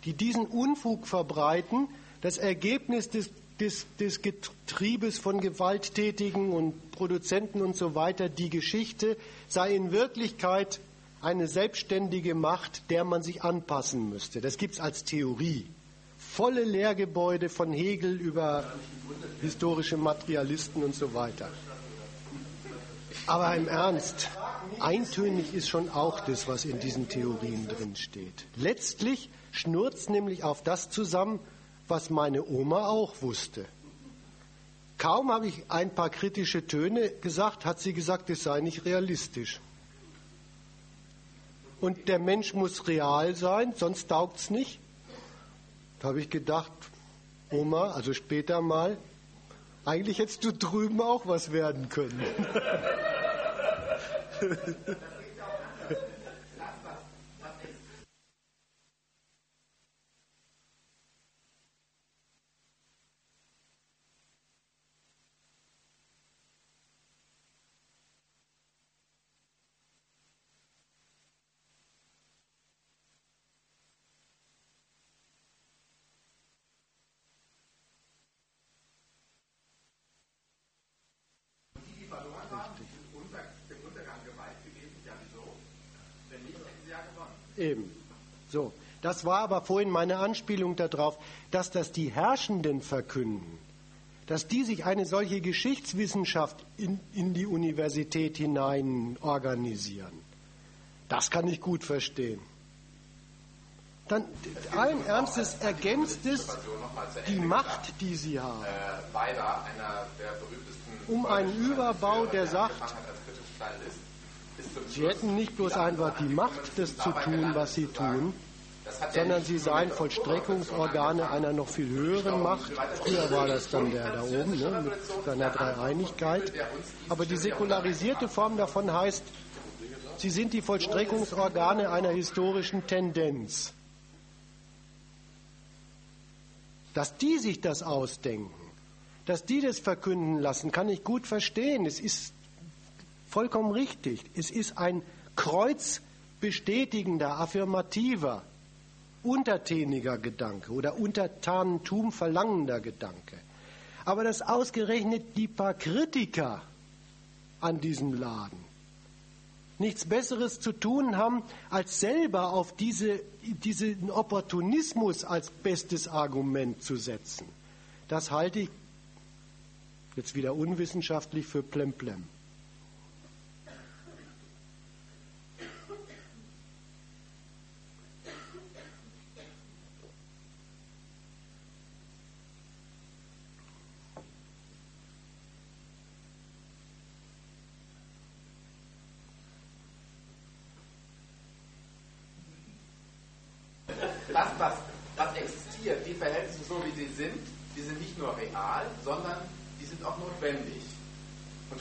die diesen Unfug verbreiten. Das Ergebnis des, des, des Getriebes von Gewalttätigen und Produzenten und so weiter, die Geschichte, sei in Wirklichkeit eine selbstständige Macht, der man sich anpassen müsste. Das gibt es als Theorie. Volle Lehrgebäude von Hegel über historische Materialisten und so weiter. Aber im Ernst, eintönig ist schon auch das, was in diesen Theorien drin steht. Letztlich schnurzt nämlich auf das zusammen, was meine Oma auch wusste. Kaum habe ich ein paar kritische Töne gesagt, hat sie gesagt, es sei nicht realistisch. Und der Mensch muss real sein, sonst taugt es nicht. Da habe ich gedacht, Oma, also später mal, eigentlich hättest du drüben auch was werden können. Eben. So. Das war aber vorhin meine Anspielung darauf, dass das die Herrschenden verkünden, dass die sich eine solche Geschichtswissenschaft in, in die Universität hinein organisieren. Das kann ich gut verstehen. Dann allen Ernstes ergänzt es die Macht, die sie haben. Um einen Überbau, der sagt, Sie hätten nicht bloß einfach die Macht, das zu tun, was sie tun, sondern sie seien Vollstreckungsorgane einer noch viel höheren Macht. Früher war das dann der da oben ne, mit seiner Dreieinigkeit. Aber die säkularisierte Form davon heißt, sie sind die Vollstreckungsorgane einer historischen Tendenz. Dass die sich das ausdenken, dass die das verkünden lassen, kann ich gut verstehen. Es ist vollkommen richtig. Es ist ein kreuzbestätigender, affirmativer, untertäniger Gedanke oder Untertanentum verlangender Gedanke. Aber dass ausgerechnet die paar Kritiker an diesem Laden nichts Besseres zu tun haben, als selber auf diese, diesen Opportunismus als bestes Argument zu setzen. Das halte ich jetzt wieder unwissenschaftlich für Plemplem.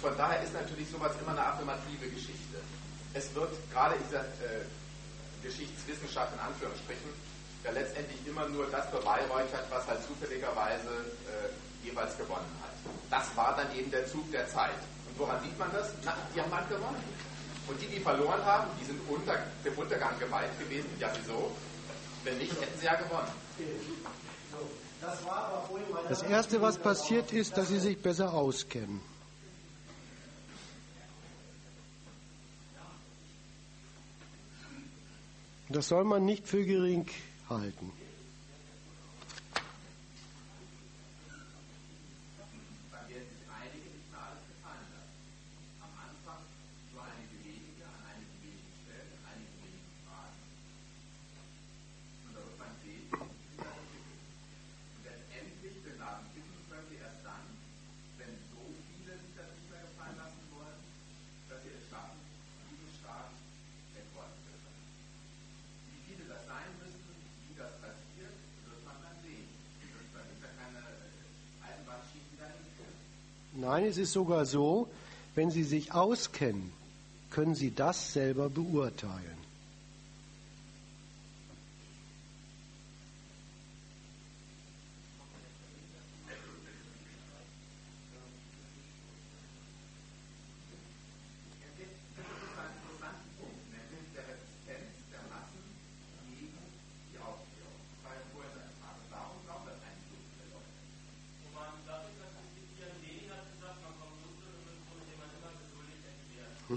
Von daher ist natürlich sowas immer eine affirmative Geschichte. Es wird gerade in dieser äh, Geschichtswissenschaft in Anführungsstrichen ja letztendlich immer nur das beweihräuchert, was halt zufälligerweise äh, jeweils gewonnen hat. Das war dann eben der Zug der Zeit. Und woran sieht man das? Na, die haben halt gewonnen. Und die, die verloren haben, die sind unter, dem Untergang geweiht gewesen. Ja, wieso? Wenn nicht, hätten sie ja gewonnen. Das Erste, was passiert ist, dass sie sich besser auskennen. Das soll man nicht für gering halten. Nein, es ist sogar so, wenn Sie sich auskennen, können Sie das selber beurteilen.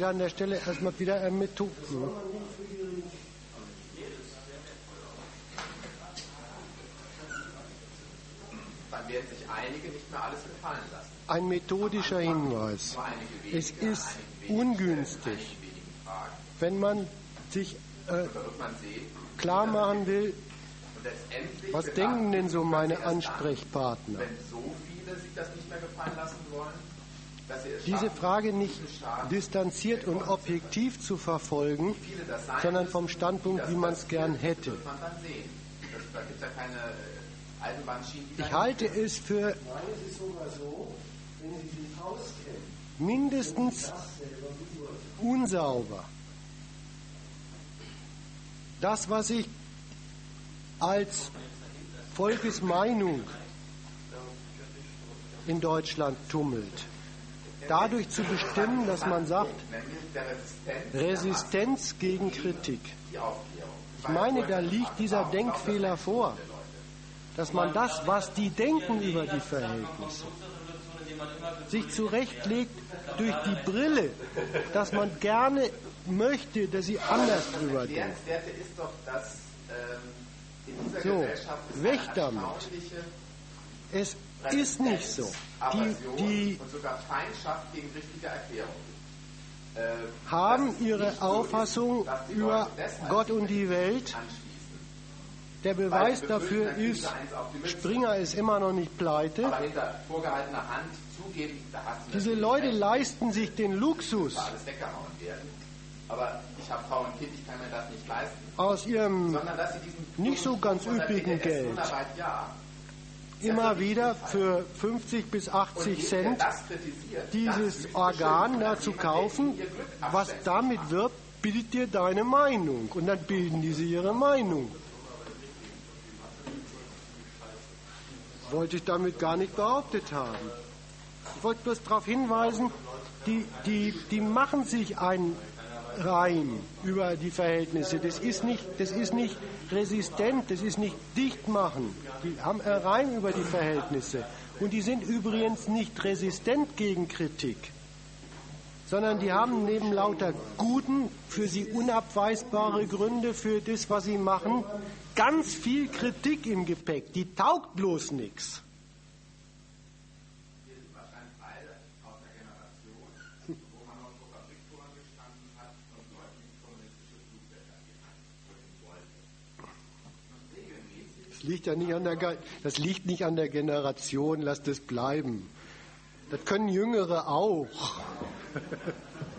Will an der Stelle erstmal wieder ein Methoden. Dann werden sich einige nicht mehr alles gefallen lassen. Ein methodischer Hinweis. Es ist ungünstig, wenn man sich äh, klar machen will, was denken denn so meine Ansprechpartner? Wenn so viele sich das nicht mehr gefallen lassen wollen, diese Frage nicht distanziert und objektiv zu verfolgen, sondern vom Standpunkt, wie man es gern hätte. Ich halte es für mindestens unsauber. Das, was sich als Volkesmeinung in Deutschland tummelt, dadurch zu bestimmen, dass man sagt, Resistenz gegen Kritik. Ich meine, da liegt dieser Denkfehler vor, dass man das, was die denken über die Verhältnisse, sich zurechtlegt durch die Brille, dass man gerne möchte, dass sie anders drüber denken. So, weg damit. Es ist nicht so. Die, die haben ihre Auffassung über Gott und die Welt. Der Beweis dafür ist, Springer ist immer noch nicht pleite. Diese Leute leisten sich den Luxus. Aus ihrem nicht so ganz üppigen Geld immer wieder für 50 bis 80 Cent dieses Organ da zu kaufen, was damit wirbt, bildet dir deine Meinung. Und dann bilden diese ihre Meinung. Wollte ich damit gar nicht behauptet haben. Ich wollte bloß darauf hinweisen, die, die, die machen sich einen Reim über die Verhältnisse. Das ist nicht, das ist nicht resistent, das ist nicht dicht machen. Die haben einen Reim über die Verhältnisse. Und die sind übrigens nicht resistent gegen Kritik, sondern die haben neben lauter guten, für sie unabweisbare Gründe für das, was sie machen, ganz viel Kritik im Gepäck. Die taugt bloß nichts. Das liegt ja nicht an der, das liegt nicht an der Generation, lasst es bleiben. Das können Jüngere auch.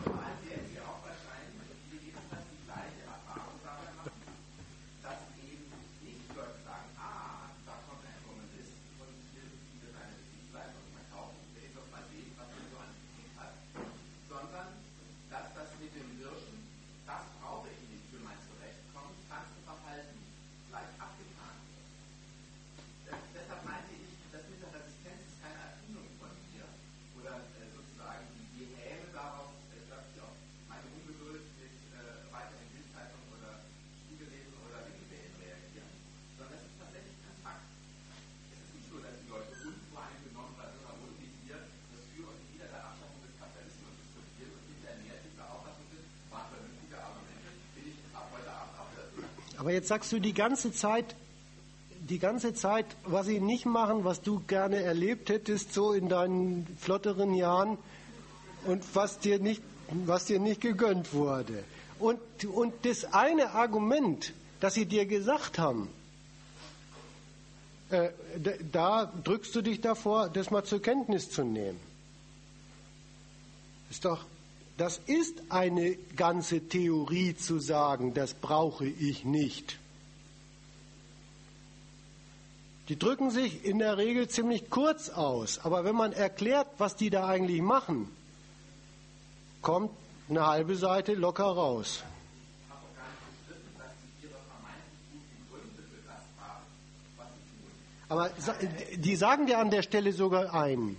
Aber jetzt sagst du die ganze Zeit, die ganze Zeit, was sie nicht machen, was du gerne erlebt hättest, so in deinen flotteren Jahren und was dir nicht, was dir nicht gegönnt wurde. Und, und das eine Argument, das sie dir gesagt haben, äh, da drückst du dich davor, das mal zur Kenntnis zu nehmen. Ist doch das ist eine ganze Theorie zu sagen, das brauche ich nicht. Die drücken sich in der Regel ziemlich kurz aus, aber wenn man erklärt, was die da eigentlich machen, kommt eine halbe Seite locker raus. Aber die sagen dir an der Stelle sogar ein,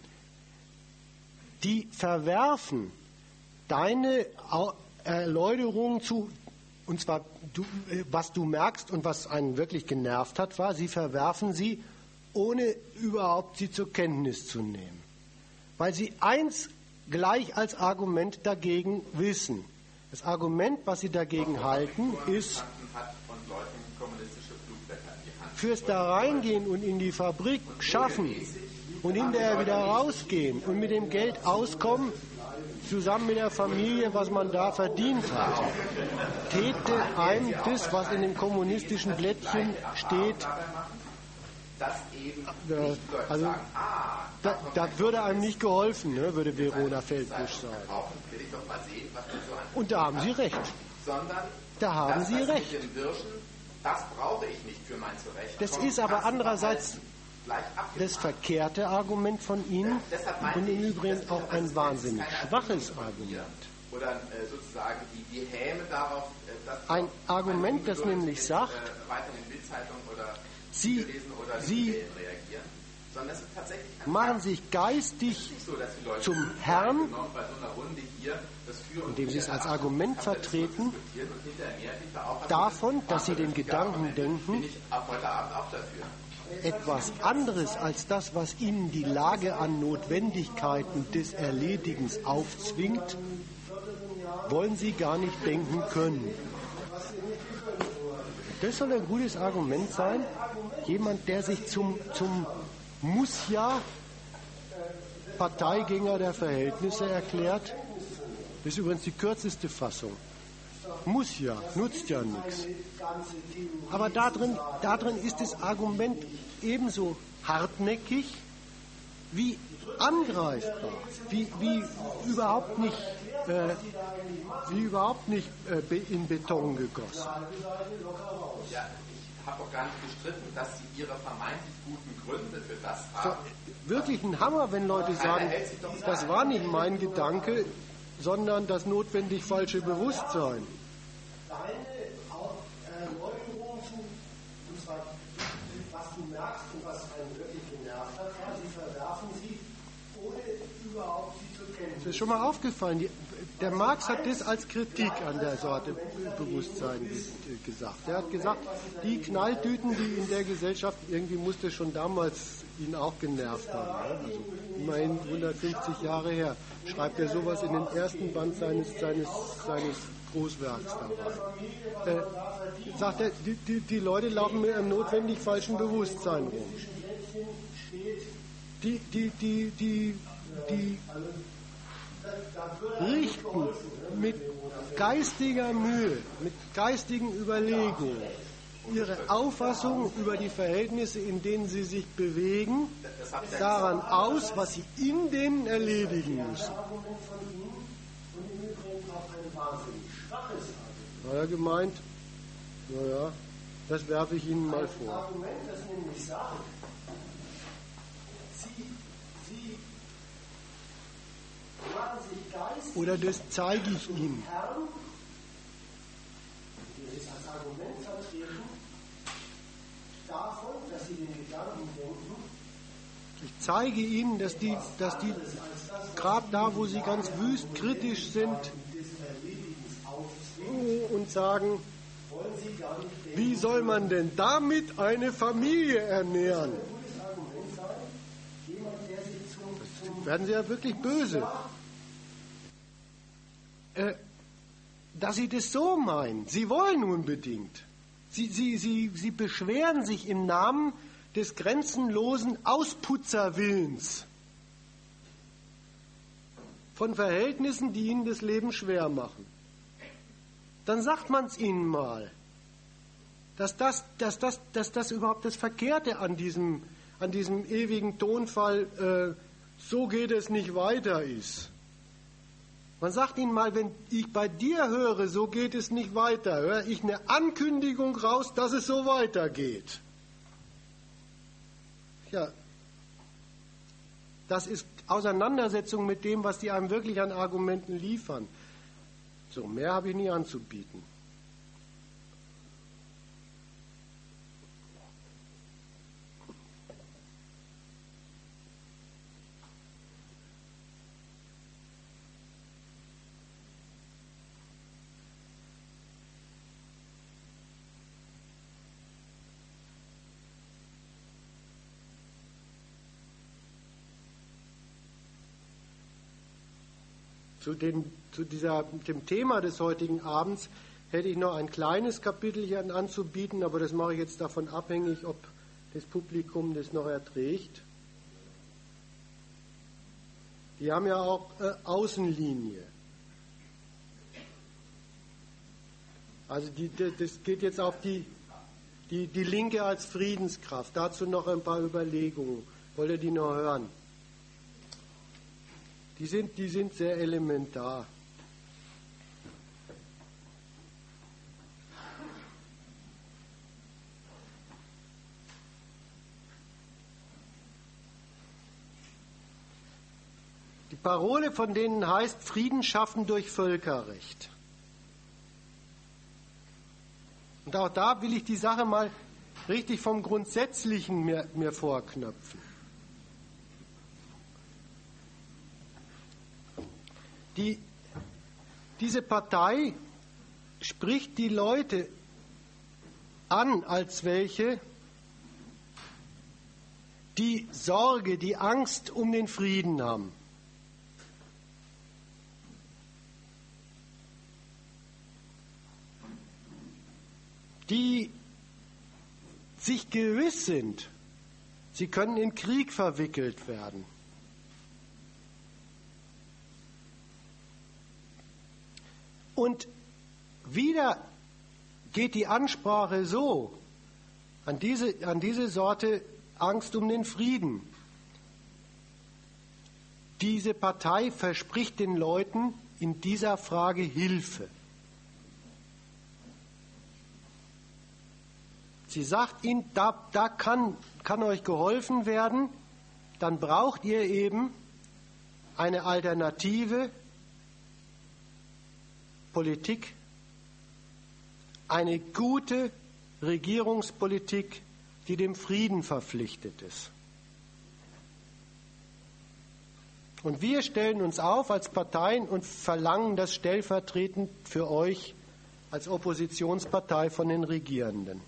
die verwerfen deine Erläuterung zu, und zwar du, äh, was du merkst und was einen wirklich genervt hat, war, sie verwerfen sie, ohne überhaupt sie zur Kenntnis zu nehmen. Weil sie eins gleich als Argument dagegen wissen. Das Argument, was sie dagegen halten, ist, fürs da reingehen und in die Fabrik schaffen und hinterher wieder rausgehen und mit dem Geld auskommen, zusammen mit der Familie, was man da verdient hat, täte einem das, was in dem kommunistischen Blättchen steht, also da, da, würde einem nicht geholfen, ne, würde Verona Feldbusch sagen. Und da haben Sie recht. Da haben Sie recht. Das brauche ich nicht für mein Zurecht. Das ist aber andererseits das verkehrte Argument von Ihnen und im Übrigen auch ein wahnsinnig schwaches Argument. äh, sozusagen die, die Häme darauf, äh, dass Ein Argument, das nämlich sagt, äh, weiter in den Bildzeitung oder Sie- Sie- machen sich geistig zum Herrn, indem sie es als Argument vertreten, davon, dass sie den Gedanken denken, etwas anderes als das, was ihnen die Lage an Notwendigkeiten des Erledigens aufzwingt, wollen sie gar nicht denken können. Das soll ein gutes Argument sein. Jemand, der sich zum, zum muss ja Parteigänger der Verhältnisse erklärt. Das ist übrigens die kürzeste Fassung. Muss ja, nutzt ja nichts. Aber darin, darin ist das Argument ebenso hartnäckig wie angreifbar, wie, wie überhaupt nicht, äh, wie überhaupt nicht äh, in Beton gegossen. Ja, ich habe auch gar nicht gestritten, dass sie ihre vermeintlich guten Gründe für das haben. Wirklich ein Hammer, wenn Leute sagen, das war nicht mein Gedanke, sondern das notwendig falsche Bewusstsein. Deine auch äh, Neugerufen, und zwar was du merkst und was einen wirklich genervt hat, war, sie verwerfen sie, ohne überhaupt sie zu kennen. Das ist schon mal aufgefallen. Die, der Marx hat das als Kritik an der Sorte Bewusstsein ge- gesagt. Er hat gesagt, die Knalltüten, die in der Gesellschaft, irgendwie musste schon damals ihn auch genervt haben. ja. Also immerhin 150 Jahre her. Schreibt er sowas in den ersten Band seines, seines, seines Großwerks dabei. Äh, sagt er, die, die, die Leute laufen mit einem notwendig falschen Bewusstsein rum. Die, die, die, die, die richten mit geistiger Mühe, mit geistigen Überlegungen ihre Auffassung über die Verhältnisse, in denen sie sich bewegen, daran aus, was sie in denen erledigen müssen. Und im Übrigen auch ein wahnsinnig schwaches Argument. Hat er gemeint, naja, das werfe ich Ihnen mal vor. Argument, das nämlich sagt, sie, sie machen sich geistig Oder das zeige ich Ihnen. Herrn, die es als Argument vertreten, davon, dass sie den Gedanken denken, Ich zeige Ihnen, dass die, dass die gerade da, wo Sie ganz wüst kritisch sind und sagen, wie soll man denn damit eine Familie ernähren? werden Sie ja wirklich böse. Äh, dass Sie das so meinen, Sie wollen unbedingt. Sie, Sie, Sie, Sie beschweren sich im Namen des grenzenlosen Ausputzerwillens von Verhältnissen, die Ihnen das Leben schwer machen. Dann sagt man es Ihnen mal, dass das, dass, das, dass das überhaupt das Verkehrte an diesem, an diesem ewigen Tonfall, äh, so geht es nicht weiter ist. Man sagt ihnen mal, wenn ich bei dir höre, so geht es nicht weiter, höre ich eine Ankündigung raus, dass es so weitergeht. Ja, das ist Auseinandersetzung mit dem, was die einem wirklich an Argumenten liefern. So, mehr habe ich nie anzubieten. Zu, den, zu dieser, dem Thema des heutigen Abends hätte ich noch ein kleines Kapitelchen anzubieten, aber das mache ich jetzt davon abhängig, ob das Publikum das noch erträgt. Die haben ja auch äh, Außenlinie. Also die, das geht jetzt auf die, die, die Linke als Friedenskraft. Dazu noch ein paar Überlegungen. Wollt ihr die noch hören? die sind, die sind sehr elementar. Die Parole von denen heißt Frieden schaffen durch Völkerrecht. Und auch da will ich die Sache mal richtig vom Grundsätzlichen mir, mir vorknöpfen. Die, diese Partei spricht die Leute an als welche, die Sorge, die Angst um den Frieden haben. Die sich gewiss sind, sie können in Krieg verwickelt werden. Und wieder geht die Ansprache so an diese, an diese Sorte Angst um den Frieden. Diese Partei verspricht den Leuten in dieser Frage Hilfe. Sie sagt ihnen, da, da kann, kann euch geholfen werden, dann braucht ihr eben eine alternative Politik, eine gute Regierungspolitik, die dem Frieden verpflichtet ist. Und wir stellen uns auf als Parteien und verlangen das stellvertretend für euch als Oppositionspartei von den Regierenden.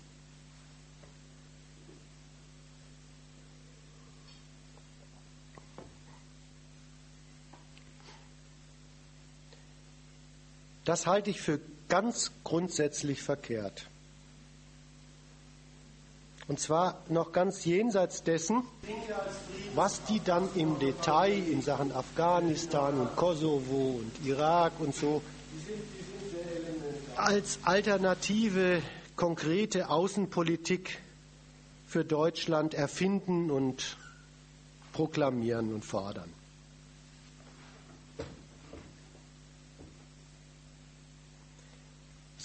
Das halte ich für ganz grundsätzlich verkehrt. Und zwar noch ganz jenseits dessen, was die dann im Detail in Sachen Afghanistan und Kosovo und Irak und so als alternative konkrete Außenpolitik für Deutschland erfinden und proklamieren und fordern.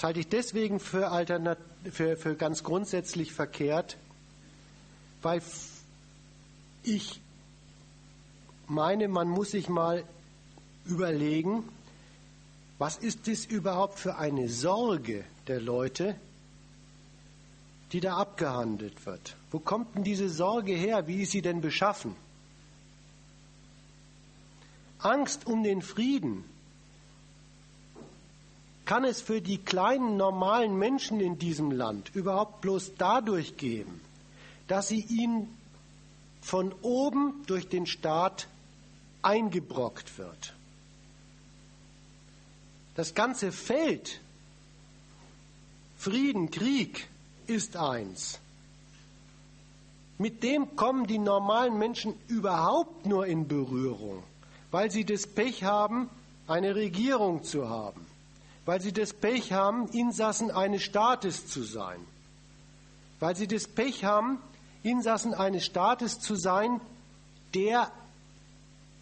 Das halte ich deswegen für, für, für ganz grundsätzlich verkehrt, weil ich meine, man muss sich mal überlegen, was ist das überhaupt für eine Sorge der Leute, die da abgehandelt wird? Wo kommt denn diese Sorge her? Wie ist sie denn beschaffen? Angst um den Frieden kann es für die kleinen normalen Menschen in diesem Land überhaupt bloß dadurch geben, dass sie ihnen von oben durch den Staat eingebrockt wird. Das ganze Feld Frieden, Krieg ist eins. Mit dem kommen die normalen Menschen überhaupt nur in Berührung, weil sie das Pech haben, eine Regierung zu haben weil sie das Pech haben, Insassen eines Staates zu sein, weil sie das Pech haben, Insassen eines Staates zu sein, der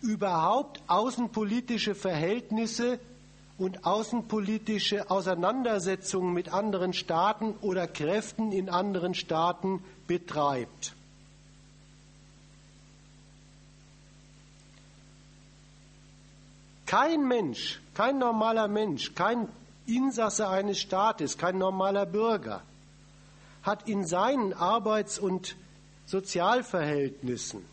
überhaupt außenpolitische Verhältnisse und außenpolitische Auseinandersetzungen mit anderen Staaten oder Kräften in anderen Staaten betreibt. Kein Mensch, kein normaler Mensch, kein Insasse eines Staates, kein normaler Bürger hat in seinen Arbeits- und Sozialverhältnissen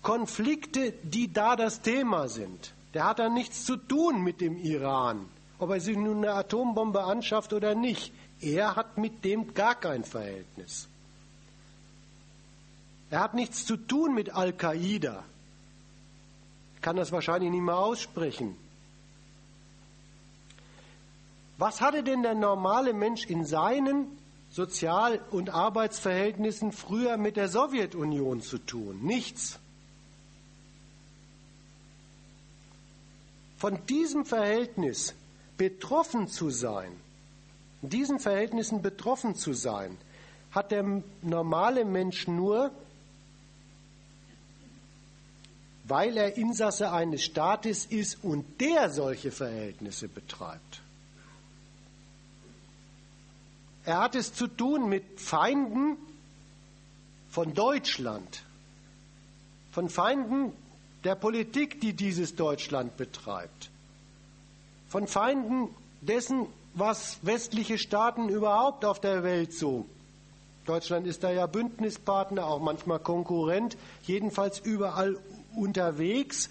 Konflikte, die da das Thema sind. Der hat da nichts zu tun mit dem Iran, ob er sich nun eine Atombombe anschafft oder nicht. Er hat mit dem gar kein Verhältnis. Er hat nichts zu tun mit Al-Qaida kann das wahrscheinlich nicht mehr aussprechen. Was hatte denn der normale Mensch in seinen Sozial- und Arbeitsverhältnissen früher mit der Sowjetunion zu tun? Nichts. Von diesem Verhältnis betroffen zu sein, in diesen Verhältnissen betroffen zu sein, hat der normale Mensch nur, weil er Insasse eines Staates ist und der solche Verhältnisse betreibt. Er hat es zu tun mit Feinden von Deutschland, von Feinden der Politik, die dieses Deutschland betreibt, von Feinden dessen, was westliche Staaten überhaupt auf der Welt so. Deutschland ist da ja Bündnispartner, auch manchmal Konkurrent, jedenfalls überall unterwegs.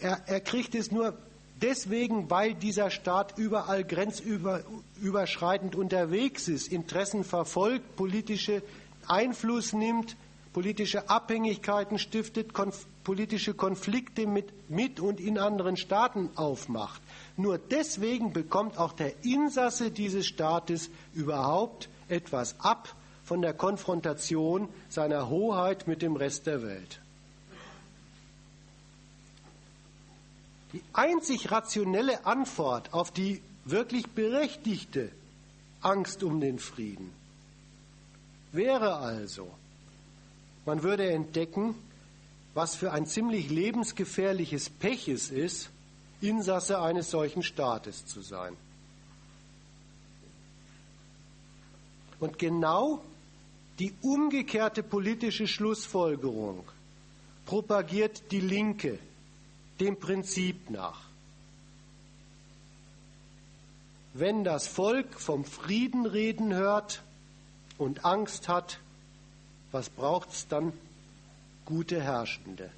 Er, er kriegt es nur deswegen, weil dieser Staat überall grenzüberschreitend unterwegs ist, Interessen verfolgt, politische Einfluss nimmt, politische Abhängigkeiten stiftet, konf politische Konflikte mit, mit und in anderen Staaten aufmacht. Nur deswegen bekommt auch der Insasse dieses Staates überhaupt etwas ab von der Konfrontation seiner Hoheit mit dem Rest der Welt. Die einzig rationelle Antwort auf die wirklich berechtigte Angst um den Frieden wäre also, man würde entdecken, was für ein ziemlich lebensgefährliches Pech es ist, Insasse eines solchen Staates zu sein. Und genau die umgekehrte politische Schlussfolgerung propagiert die Linke dem Prinzip nach. Wenn das Volk vom Frieden reden hört und Angst hat, was braucht es dann? Gute Herrschende.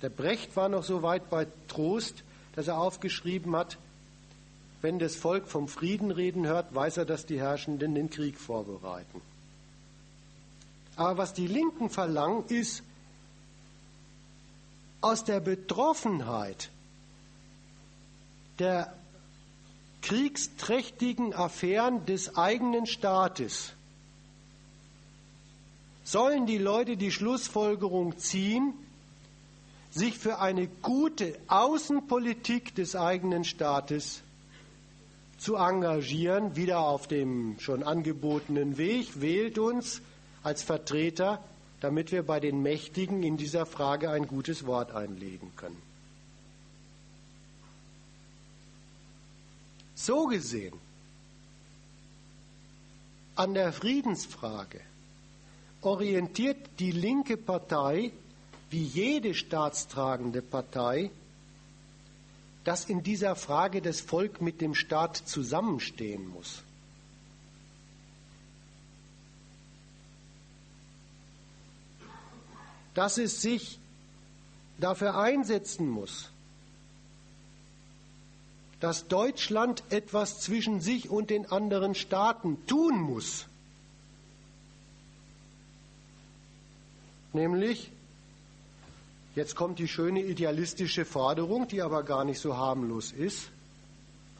Der Brecht war noch so weit bei Trost, dass er aufgeschrieben hat, wenn das Volk vom Frieden reden hört, weiß er, dass die Herrschenden den Krieg vorbereiten. Aber was die Linken verlangen, ist, aus der Betroffenheit der kriegsträchtigen Affären des eigenen Staates sollen die Leute die Schlussfolgerung ziehen, sich für eine gute Außenpolitik des eigenen Staates zu engagieren, wieder auf dem schon angebotenen Weg, wählt uns als Vertreter, damit wir bei den Mächtigen in dieser Frage ein gutes Wort einlegen können. So gesehen, an der Friedensfrage orientiert die linke Partei wie jede staatstragende Partei, dass in dieser Frage das Volk mit dem Staat zusammenstehen muss. Dass es sich dafür einsetzen muss, dass Deutschland etwas zwischen sich und den anderen Staaten tun muss. Nämlich, jetzt kommt die schöne idealistische Forderung, die aber gar nicht so harmlos ist.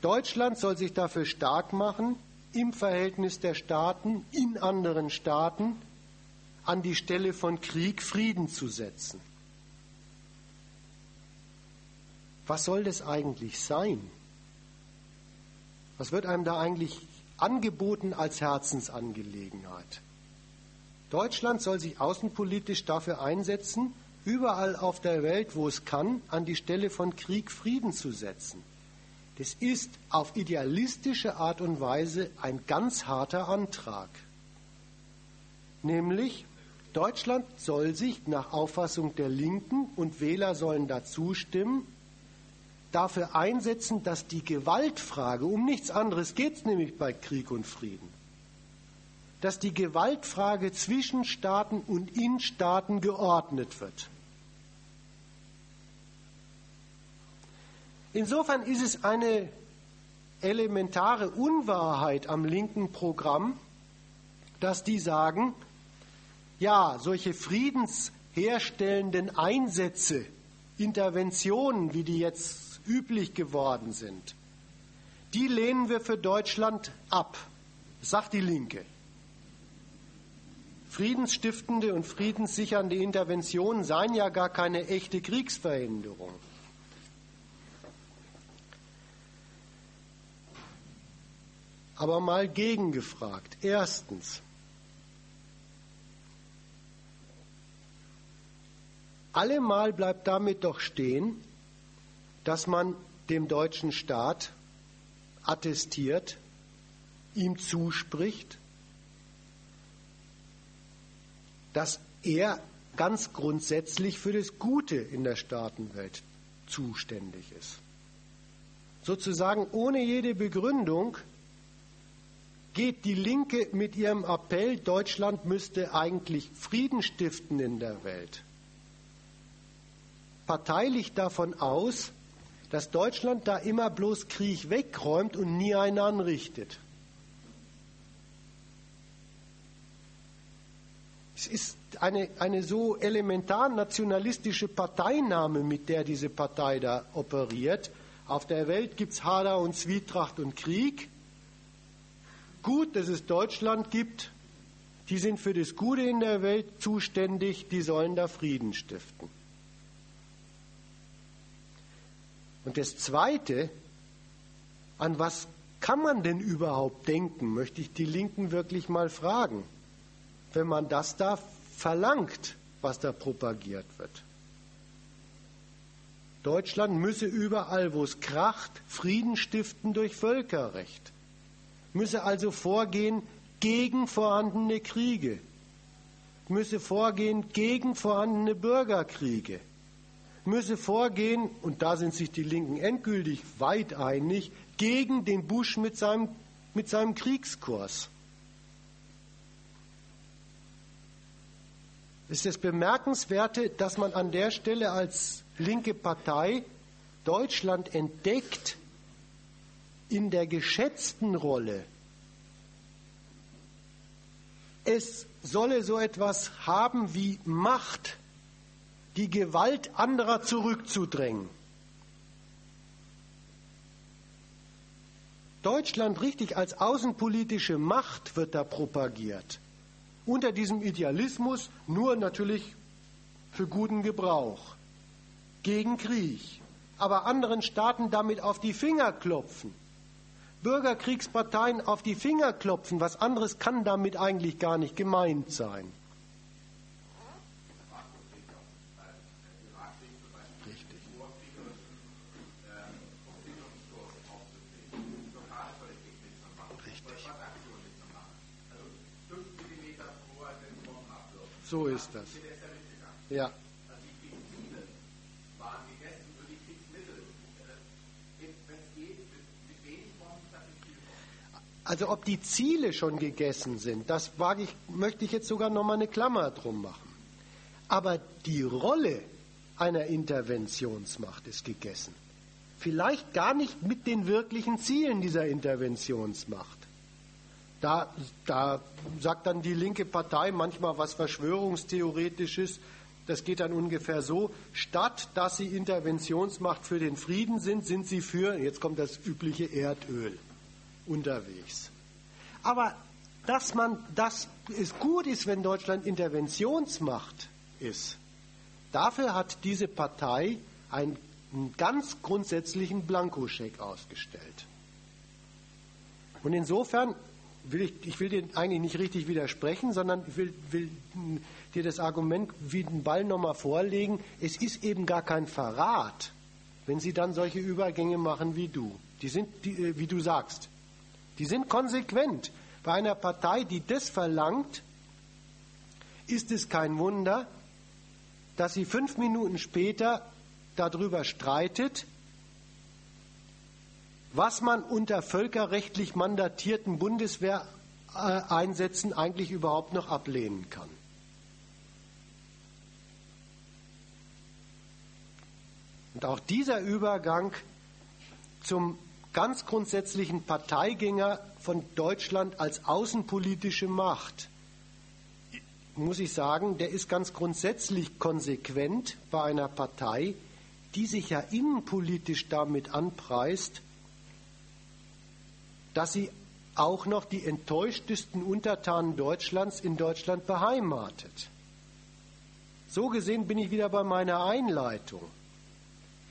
Deutschland soll sich dafür stark machen, im Verhältnis der Staaten, in anderen Staaten, an die Stelle von Krieg Frieden zu setzen. Was soll das eigentlich sein? Was wird einem da eigentlich angeboten als Herzensangelegenheit? Deutschland soll sich außenpolitisch dafür einsetzen, überall auf der Welt, wo es kann, an die Stelle von Krieg Frieden zu setzen. Das ist auf idealistische Art und Weise ein ganz harter Antrag. Nämlich, Deutschland soll sich nach Auffassung der Linken und Wähler sollen dazu stimmen, dafür einsetzen, dass die Gewaltfrage, um nichts anderes geht es nämlich bei Krieg und Frieden, dass die Gewaltfrage zwischen Staaten und in Staaten geordnet wird. Insofern ist es eine elementare Unwahrheit am linken Programm, dass die sagen, ja, solche friedensherstellenden Einsätze, Interventionen, wie die jetzt üblich geworden sind, die lehnen wir für Deutschland ab, sagt die Linke. Friedensstiftende und friedenssichernde Interventionen seien ja gar keine echte Kriegsverhinderung. Aber mal gegengefragt. Erstens, allemal bleibt damit doch stehen, dass man dem deutschen Staat attestiert, ihm zuspricht, dass er ganz grundsätzlich für das Gute in der Staatenwelt zuständig ist. Sozusagen ohne jede Begründung geht die Linke mit ihrem Appell, Deutschland müsste eigentlich Frieden stiften in der Welt, parteilich davon aus, dass Deutschland da immer bloß Krieg wegräumt und nie einen anrichtet. Es ist eine, eine so elementar nationalistische Parteinahme, mit der diese Partei da operiert. Auf der Welt gibt es Hader und Zwietracht und Krieg. Gut, dass es Deutschland gibt. Die sind für das Gute in der Welt zuständig, die sollen da Frieden stiften. Und das Zweite, an was kann man denn überhaupt denken, möchte ich die Linken wirklich mal fragen, wenn man das da verlangt, was da propagiert wird. Deutschland müsse überall, wo es kracht, Frieden stiften durch Völkerrecht, müsse also vorgehen gegen vorhandene Kriege, müsse vorgehen gegen vorhandene Bürgerkriege müsse vorgehen, und da sind sich die Linken endgültig weit einig, gegen den Bush mit seinem, mit seinem Kriegskurs. Es ist das Bemerkenswerte, dass man an der Stelle als linke Partei Deutschland entdeckt in der geschätzten Rolle. Es solle so etwas haben wie Macht die Gewalt anderer zurückzudrängen. Deutschland richtig als außenpolitische Macht wird da propagiert. Unter diesem Idealismus nur natürlich für guten Gebrauch, gegen Krieg, aber anderen Staaten damit auf die Finger klopfen. Bürgerkriegsparteien auf die Finger klopfen, was anderes kann damit eigentlich gar nicht gemeint sein. So ist das. Ja. Also ob die Ziele schon gegessen sind, das wage ich, möchte ich jetzt sogar noch mal eine Klammer drum machen. Aber die Rolle einer Interventionsmacht ist gegessen. Vielleicht gar nicht mit den wirklichen Zielen dieser Interventionsmacht. Da, da sagt dann die linke Partei manchmal was Verschwörungstheoretisches. Das geht dann ungefähr so, statt dass sie Interventionsmacht für den Frieden sind, sind sie für, jetzt kommt das übliche Erdöl unterwegs. Aber dass man, dass es gut ist, wenn Deutschland Interventionsmacht ist, dafür hat diese Partei einen ganz grundsätzlichen Blankoscheck ausgestellt. Und insofern will ich, ich will dir eigentlich nicht richtig widersprechen, sondern ich will, will dir das Argument wie den Ball nochmal vorlegen. Es ist eben gar kein Verrat, wenn sie dann solche Übergänge machen wie du. Die sind, die, äh, wie du sagst, die sind konsequent. Bei einer Partei, die das verlangt, ist es kein Wunder, dass sie fünf Minuten später darüber streitet, was man unter völkerrechtlich mandatierten Bundeswehreinsätzen eigentlich überhaupt noch ablehnen kann. Und auch dieser Übergang zum ganz grundsätzlichen Parteigänger von Deutschland als außenpolitische Macht, muss ich sagen, der ist ganz grundsätzlich konsequent bei einer Partei, die sich ja innenpolitisch damit anpreist, dass sie auch noch die enttäuschtesten Untertanen Deutschlands in Deutschland beheimatet. So gesehen bin ich wieder bei meiner Einleitung.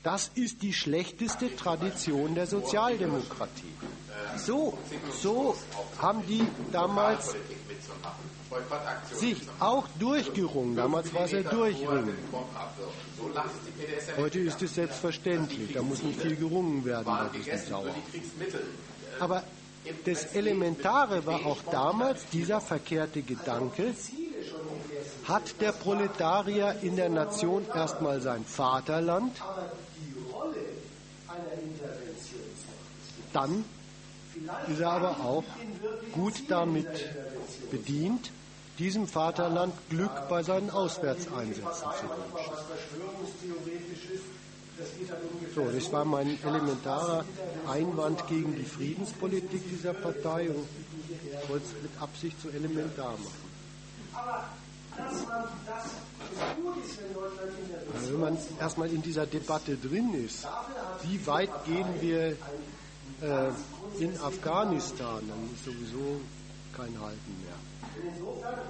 Das ist die schlechteste Tradition der Sozialdemokratie. So, so haben die damals sich auch durchgerungen. Damals war es ja Durchringen. Heute ist es selbstverständlich. Da muss nicht viel gerungen werden bei diesem Dauer. Aber das Elementare war auch damals dieser verkehrte Gedanke, hat der Proletarier in der Nation erstmal sein Vaterland, dann ist er aber auch gut damit bedient, diesem Vaterland Glück bei seinen Auswärtseinsätzen zu wünschen. So, das war mein elementarer Einwand gegen die Friedenspolitik dieser Partei und ich wollte es mit Absicht so elementar machen. Aber Also wenn man erstmal in dieser Debatte drin ist, wie weit gehen wir äh, in Afghanistan, dann ist sowieso kein Halten mehr. Und insofern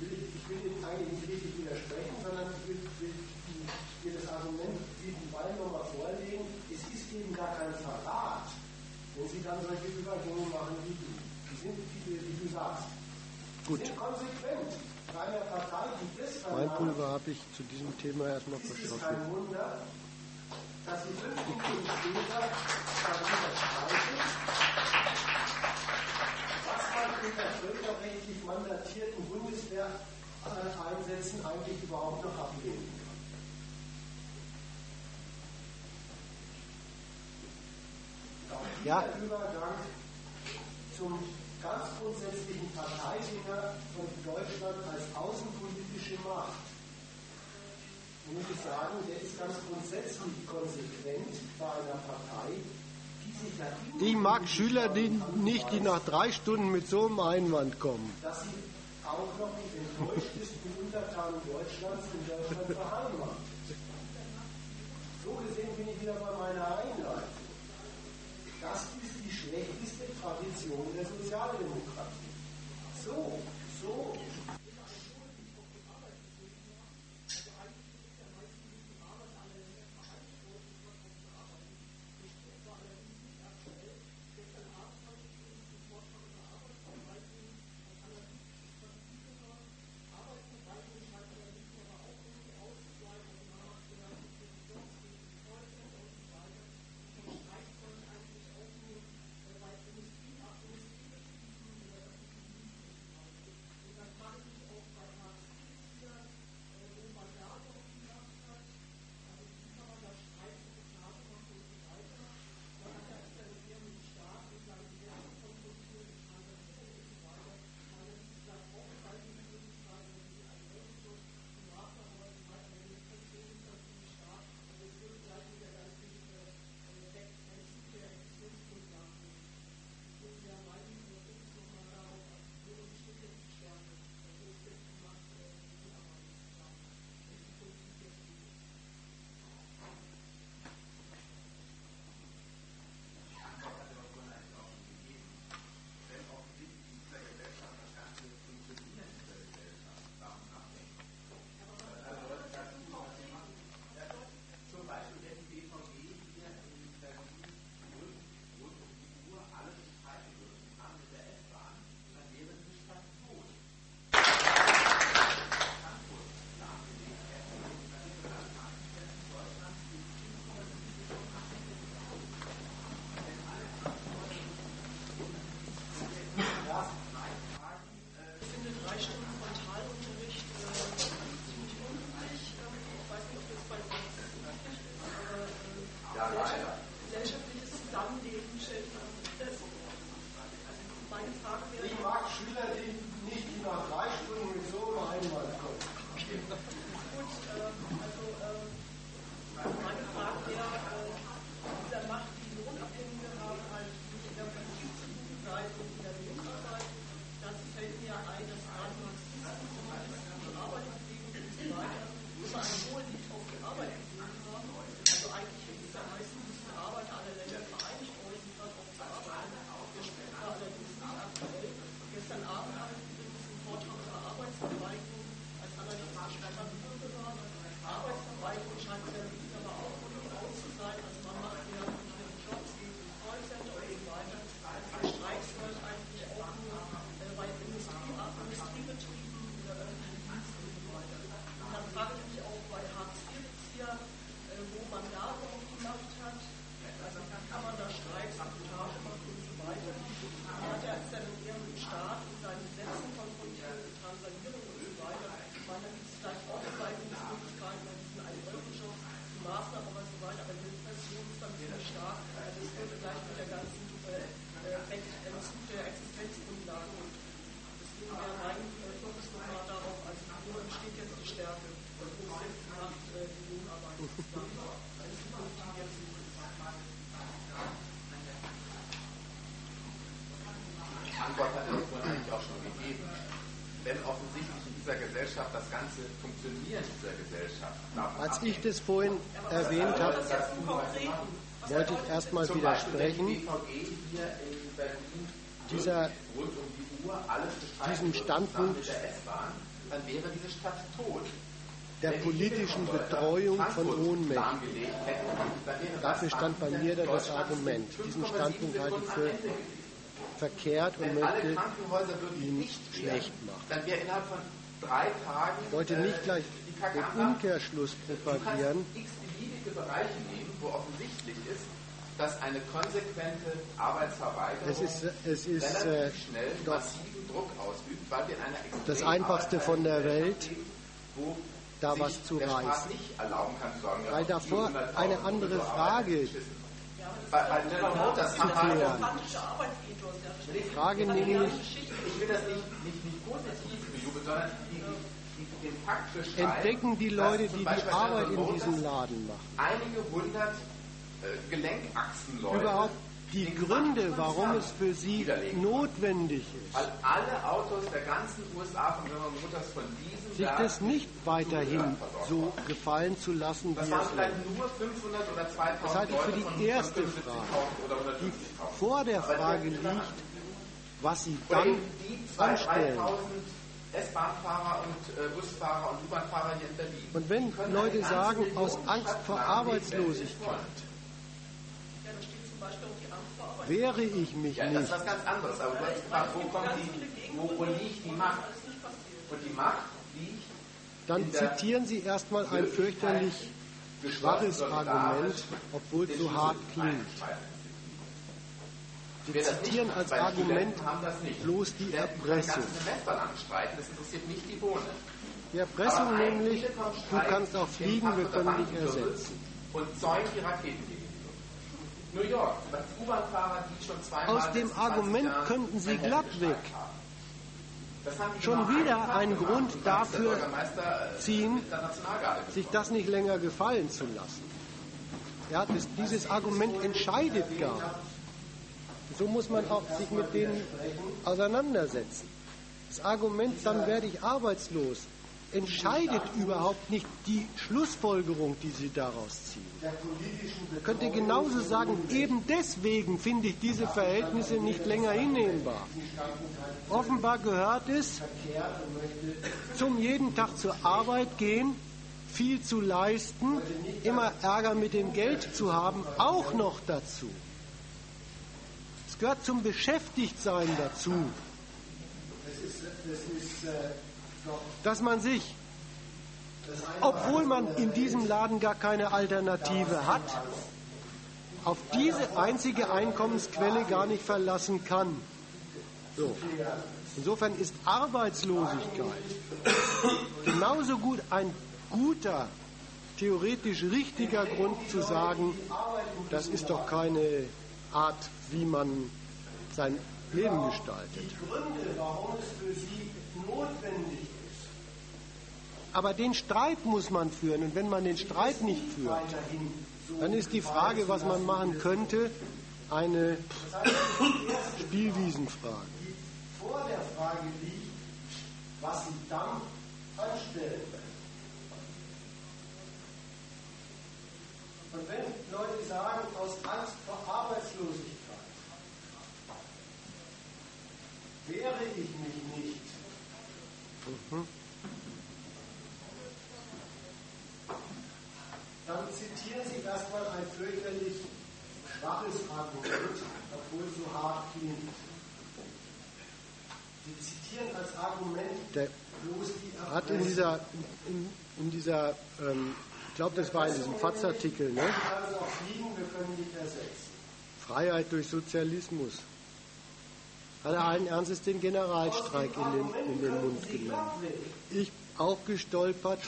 will ich, ich will Ihnen eigentlich nicht richtig widersprechen, sondern ich will, will dir das Argument wie den Ball nochmal vorlegen. Es ist eben gar kein Verrat, wenn Sie dann solche Übergänge machen wie du. Die sind, wie, du- wie du sagst, Gut, mein Pulver habe ich zu diesem Thema erstmal verschossen. kein Wunder, dass Sie fünf Minuten später darüber streiten, was man in der völkerrechtlich mandatierten Bundeswehreinsätzen eigentlich überhaupt noch ablehnen kann. Ja. dieser Übergang zum ganz grundsätzlichen Parteigänger von Deutschland als außenpolitische Macht muss ich sagen, der ist ganz grundsätzlich konsequent bei einer Partei, die sich Ich mag Schüler die nicht, die nach drei Stunden mit so einem Einwand kommen. dass sie auch noch nicht enttäuscht ist Untertanen Deutschlands in Deutschland beheimatet. So gesehen bin ich wieder bei meiner Einleitung. Das ist die schlechteste Tradition der Sozialdemokratie. So, so Als ich das vorhin erwähnt habe, wollte ich erstmal widersprechen. Dieser- diesem Standpunkt der S-Bahn, dann wäre diese Stadt tot. der Wenn die politischen Betreuung von Ohnmächtigen. Dafür stand bei mir da das Argument. Diesen 5,7 Standpunkt halte ich für verkehrt und möchte ihn nicht schlecht machen. Ich wollte äh, nicht gleich den Umkehrschluss Du propagieren. kannst x beliebige Bereiche nehmen, wo offensichtlich ist, dass eine konsequente Arbeitsverweigerung Es ist, es ist äh, relativ schnell doch massiven Druck ausübt, weil wir in einer Das Einfachste von der Welt, leben, wo da was zu reißen. nicht erlauben kann zu sagen, ja, Weil davor 100.000 eine andere Frage. Bei, bei General Motors haben wir ja. Frage nämlich. Ich will das nicht, nicht, nicht positiv bejubeln, sondern die, die, die, den Fakt beschreiben, entdecken die Leute, die die Arbeit in diesem Laden machen, einige hundert äh, Gelenkachsenleute überhaupt die Gründe, 20 warum es für sie notwendig ist, Weil alle Autos der ganzen USA von General Motors von diesem sich das nicht weiterhin so gefallen zu lassen, wie es vielleicht läuft. nur 500 oder 2000 Das halte ich für die erste von 75.000 oder 150.000. Die vor der Frage liegt, was sie dann eben die 2.000, anstellen. 3.000 S-Bahn-Fahrer und äh, Busfahrer und U-Bahn-Fahrer hier in Berlin. Und wenn Leute sagen, Million aus Angst Stadt vor Arbeitslosigkeit wollen. Ja, da steht zum Beispiel auch die Angst vor Arbeit. wehre ich mich Ja, das ist nicht, was ganz anderes. Aber du hast gefragt, wo kommt die, wo, wo liegt die Macht? Nicht. Und die Macht liegt dann in der zitieren Sie erstmal ein fürchterlich schwaches Argument, obwohl es so hart klingt. Sie zitieren als Argument bloß die Erpressung. Nicht die Erpressung nämlich, du kannst auch fliegen, wir können dich ersetzen. Und zäunt die Raketen gegen. New York, das U-Bahn-Fahrer, die schon zweimal Aus dem in 20 Argument könnten sie glatt weg. Schon wieder einen. Grund dafür äh, ziehen, sich das nicht länger gefallen zu lassen. Ja, das, dieses Argument entscheidet gar. So muss man auch sich mit denen auseinandersetzen. Das Argument, dann werde ich arbeitslos, entscheidet überhaupt nicht die Schlussfolgerung, die Sie daraus ziehen. Man könnte genauso sagen, eben deswegen finde ich diese Verhältnisse nicht länger hinnehmbar. Offenbar gehört es zum jeden Tag zur Arbeit gehen, viel zu leisten, immer Ärger mit dem Geld zu haben, auch noch dazu. Gehört zum Beschäftigtsein dazu, dass man sich, obwohl man in diesem Laden gar keine Alternative hat, auf diese einzige Einkommensquelle gar nicht verlassen kann. So. Insofern ist Arbeitslosigkeit genauso gut ein guter, theoretisch richtiger Grund zu sagen, das ist doch keine Art, wie man sein Leben gestaltet. die Gründe, warum es für sie notwendig ist, Aber den Streit muss man führen. Und wenn man den Streit nicht führt, dann ist die Frage, was man machen könnte, eine Spielwiesenfrage. die vor der Frage liegt, was sie dann anstellen. Und wenn Leute sagen, aus Angst vor Arbeitslosigkeit wehre ich mich nicht, dann zitieren Sie erstmal ein fürchterlich schwaches Argument, obwohl es so hart klingt. Sie zitieren als Argument Der bloß die hat in dieser, in, in dieser ähm, glaube, das war in diesem FATS-Artikel, ne? Freiheit durch Sozialismus. Hat er allen Ernstes den Generalstreik in den, in den Mund genommen. Ich auch gestolpert,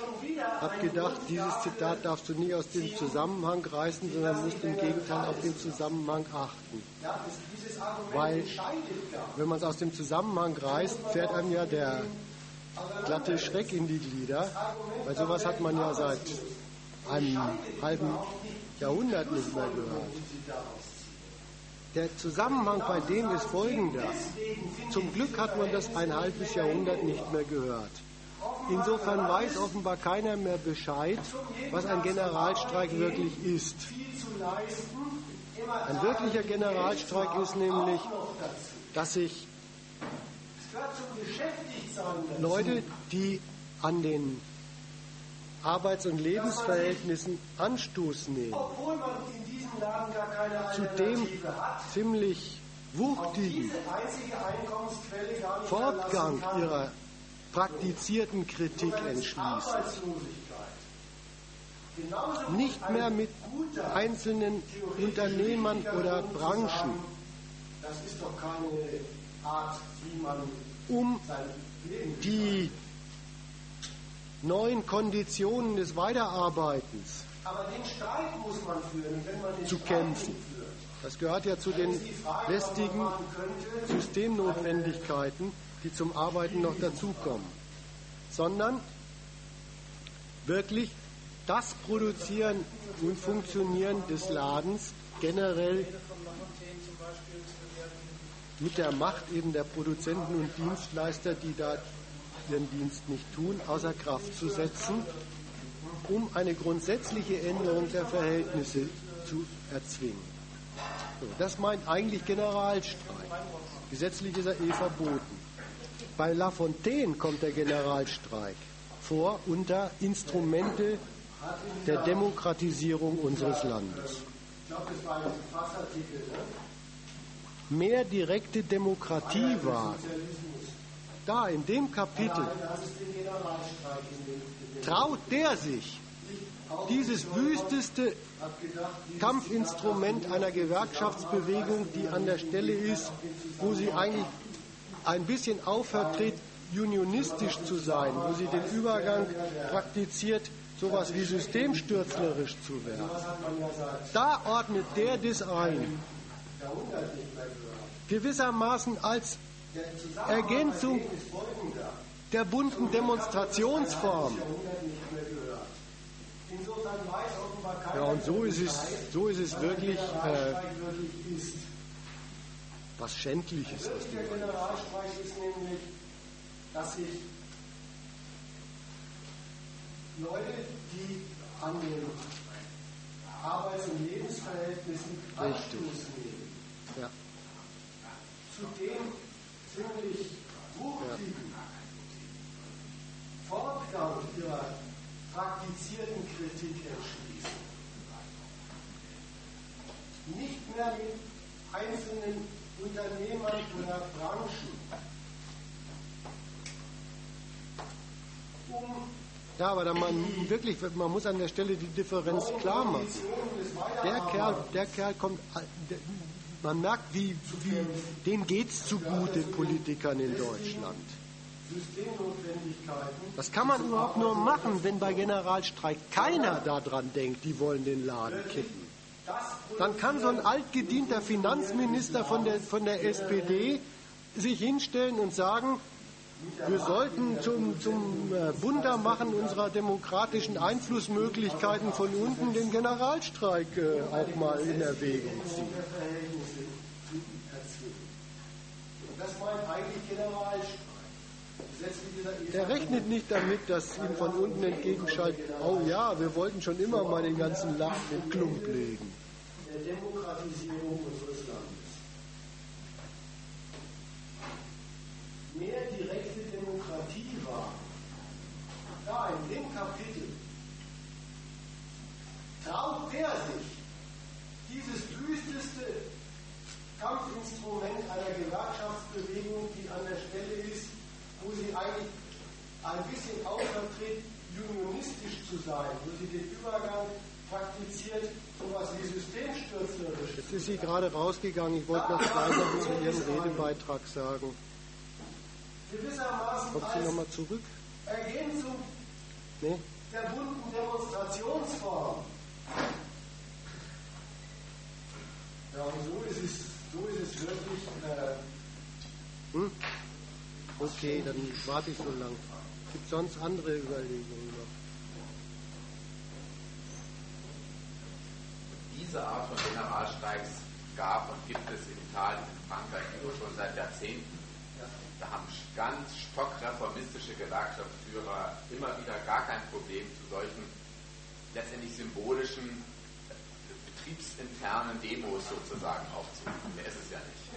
habe gedacht, dieses Zitat darfst du nie aus dem Zusammenhang reißen, sondern musst im Gegenteil auf den Zusammenhang achten. Weil-. Wenn man es aus dem Zusammenhang reißt, fährt einem ja der glatte Schreck in die Glieder, weil sowas hat man ja seit einem halben Jahrhundert nicht mehr gehört. Der Zusammenhang bei dem ist folgender. Zum Glück hat man das ein halbes Jahrhundert nicht mehr gehört. Insofern weiß offenbar keiner mehr Bescheid, was ein Generalstreik wirklich ist. Ein wirklicher Generalstreik ist nämlich, dass sich. Leute, die an den Arbeits- und Lebensverhältnissen Anstoß nehmen, Obwohl man in diesem Laden gar keine zu dem Alternative hat, ziemlich wuchtigen Fortgang kann. ihrer praktizierten Kritik entschließen. Nicht mehr mit einzelnen Unternehmern oder Branchen, Das ist doch keine Art, wie man um sein Leben die neuen Konditionen des Weiterarbeitens Aber den Streit muss man führen. Zu kämpfen. führt, Das gehört ja zu den Frage, lästigen könnte. Systemnotwendigkeiten, die zum Arbeiten noch dazukommen, sondern wirklich das Produzieren und Funktionieren des Ladens generell mit der Macht eben der Produzenten und Dienstleister, die da ihren Dienst nicht tun, außer Kraft zu setzen, um eine grundsätzliche Änderung der Verhältnisse zu erzwingen. So, das meint eigentlich Generalstreik. Gesetzlich ist er eh verboten. Bei Lafontaine kommt der Generalstreik vor unter Instrumente der Demokratisierung unseres Landes. Ne? Mehr direkte Demokratie war da in dem Kapitel traut der sich, dieses wüsteste Kampfinstrument einer Gewerkschaftsbewegung, die an der Stelle ist, wo sie eigentlich ein bisschen aufhört, unionistisch zu sein, wo sie den Übergang praktiziert, sowas wie systemstürzlerisch zu werden. Da ordnet der das ein. Gewissermaßen als Ergänzung der bunten Demonstrationsform. Ja, und so ist es, so ist es wirklich äh, was Schändliches, Der wollen. Generalstreik ist nämlich, dass sich Leute, die an den Arbeits- und Lebensverhältnissen Anstoß nehmen, Ja. zu dem ziemlich wuchtigen Fortgang ihrer praktizierten Kritik entschließen. Nicht mehr mit einzelnen Unternehmern oder Branchen, um Ja, aber da man wirklich, man muss an der Stelle die Differenz klar machen. Der Kerl, der Kerl kommt, man merkt, wie, wie dem geht's zugute Politikern in Deutschland. Das kann man überhaupt nur machen, wenn bei Generalstreik keiner daran denkt, die wollen den Laden kippen. Dann kann so ein altgedienter Finanzminister von der, von der SPD sich hinstellen und sagen, wir sollten zum, zum äh, Buntermachen unserer demokratischen Einflussmöglichkeiten von unten den Generalstreik äh, auch mal in Erwägung ziehen. das meint eigentlich Generalstreik. Der rechnet nicht damit, dass ihm von unten entgegenschallt, oh ja, wir wollten schon immer mal den ganzen Laden in Klump legen. der Demokratisierung unseres Landes. Mehr Demokratie war, da in dem Kapitel traut der sich, dieses wüsteste Kampfinstrument einer Gewerkschaftsbewegung, die an der Stelle ist, wo sie eigentlich ein bisschen aufvertritt, unionistisch zu sein, wo sie den Übergang praktiziert, sowas wie systemstürzlerisch. Jetzt ist sie gerade rausgegangen. Ich wollte noch zwei Sachen zu ihrem Redebeitrag sagen. Gewissermaßen Kommt sie nochmal zurück? Ergänzung Nee? der bunten Demonstrationsform. Ja, und so ist es, so ist es wirklich. Äh, Hm? Okay, dann warte ich so lang. Gibt sonst andere Überlegungen noch? Diese Art von Generalstreiks gab und gibt es in Italien, in Frankreich nur schon seit Jahrzehnten. Da haben ganz stockreformistische Gewerkschaftsführer immer wieder gar kein Problem zu solchen letztendlich symbolischen äh, betriebsinternen Demos sozusagen aufzurufen. Mehr ist es ja nicht.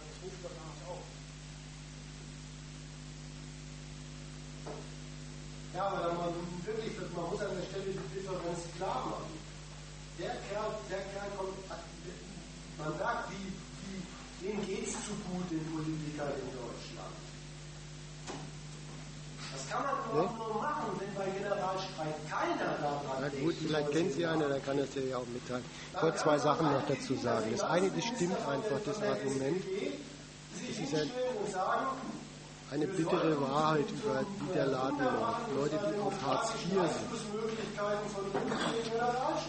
Das ruft danach auf. ja, aber man wirklich, man muss an der Stelle die Differenz klar machen. Der Kerl, der Kerl kommt, man sagt, wie, wie, denen geht es zu gut, den Politikern in Deutschland. Das kann man überhaupt nur machen, wenn bei Generalstreik keiner daran Na gut, vielleicht kennt sie einer, dann kann es dir ja auch mitteilen. Ich wollte zwei Sachen noch dazu sagen. Das eine, das stimmt einfach, das Argument. Das ist ein, eine bittere Wahrheit über wie der Laden läuft. Leute, die auf Hartz IV sind.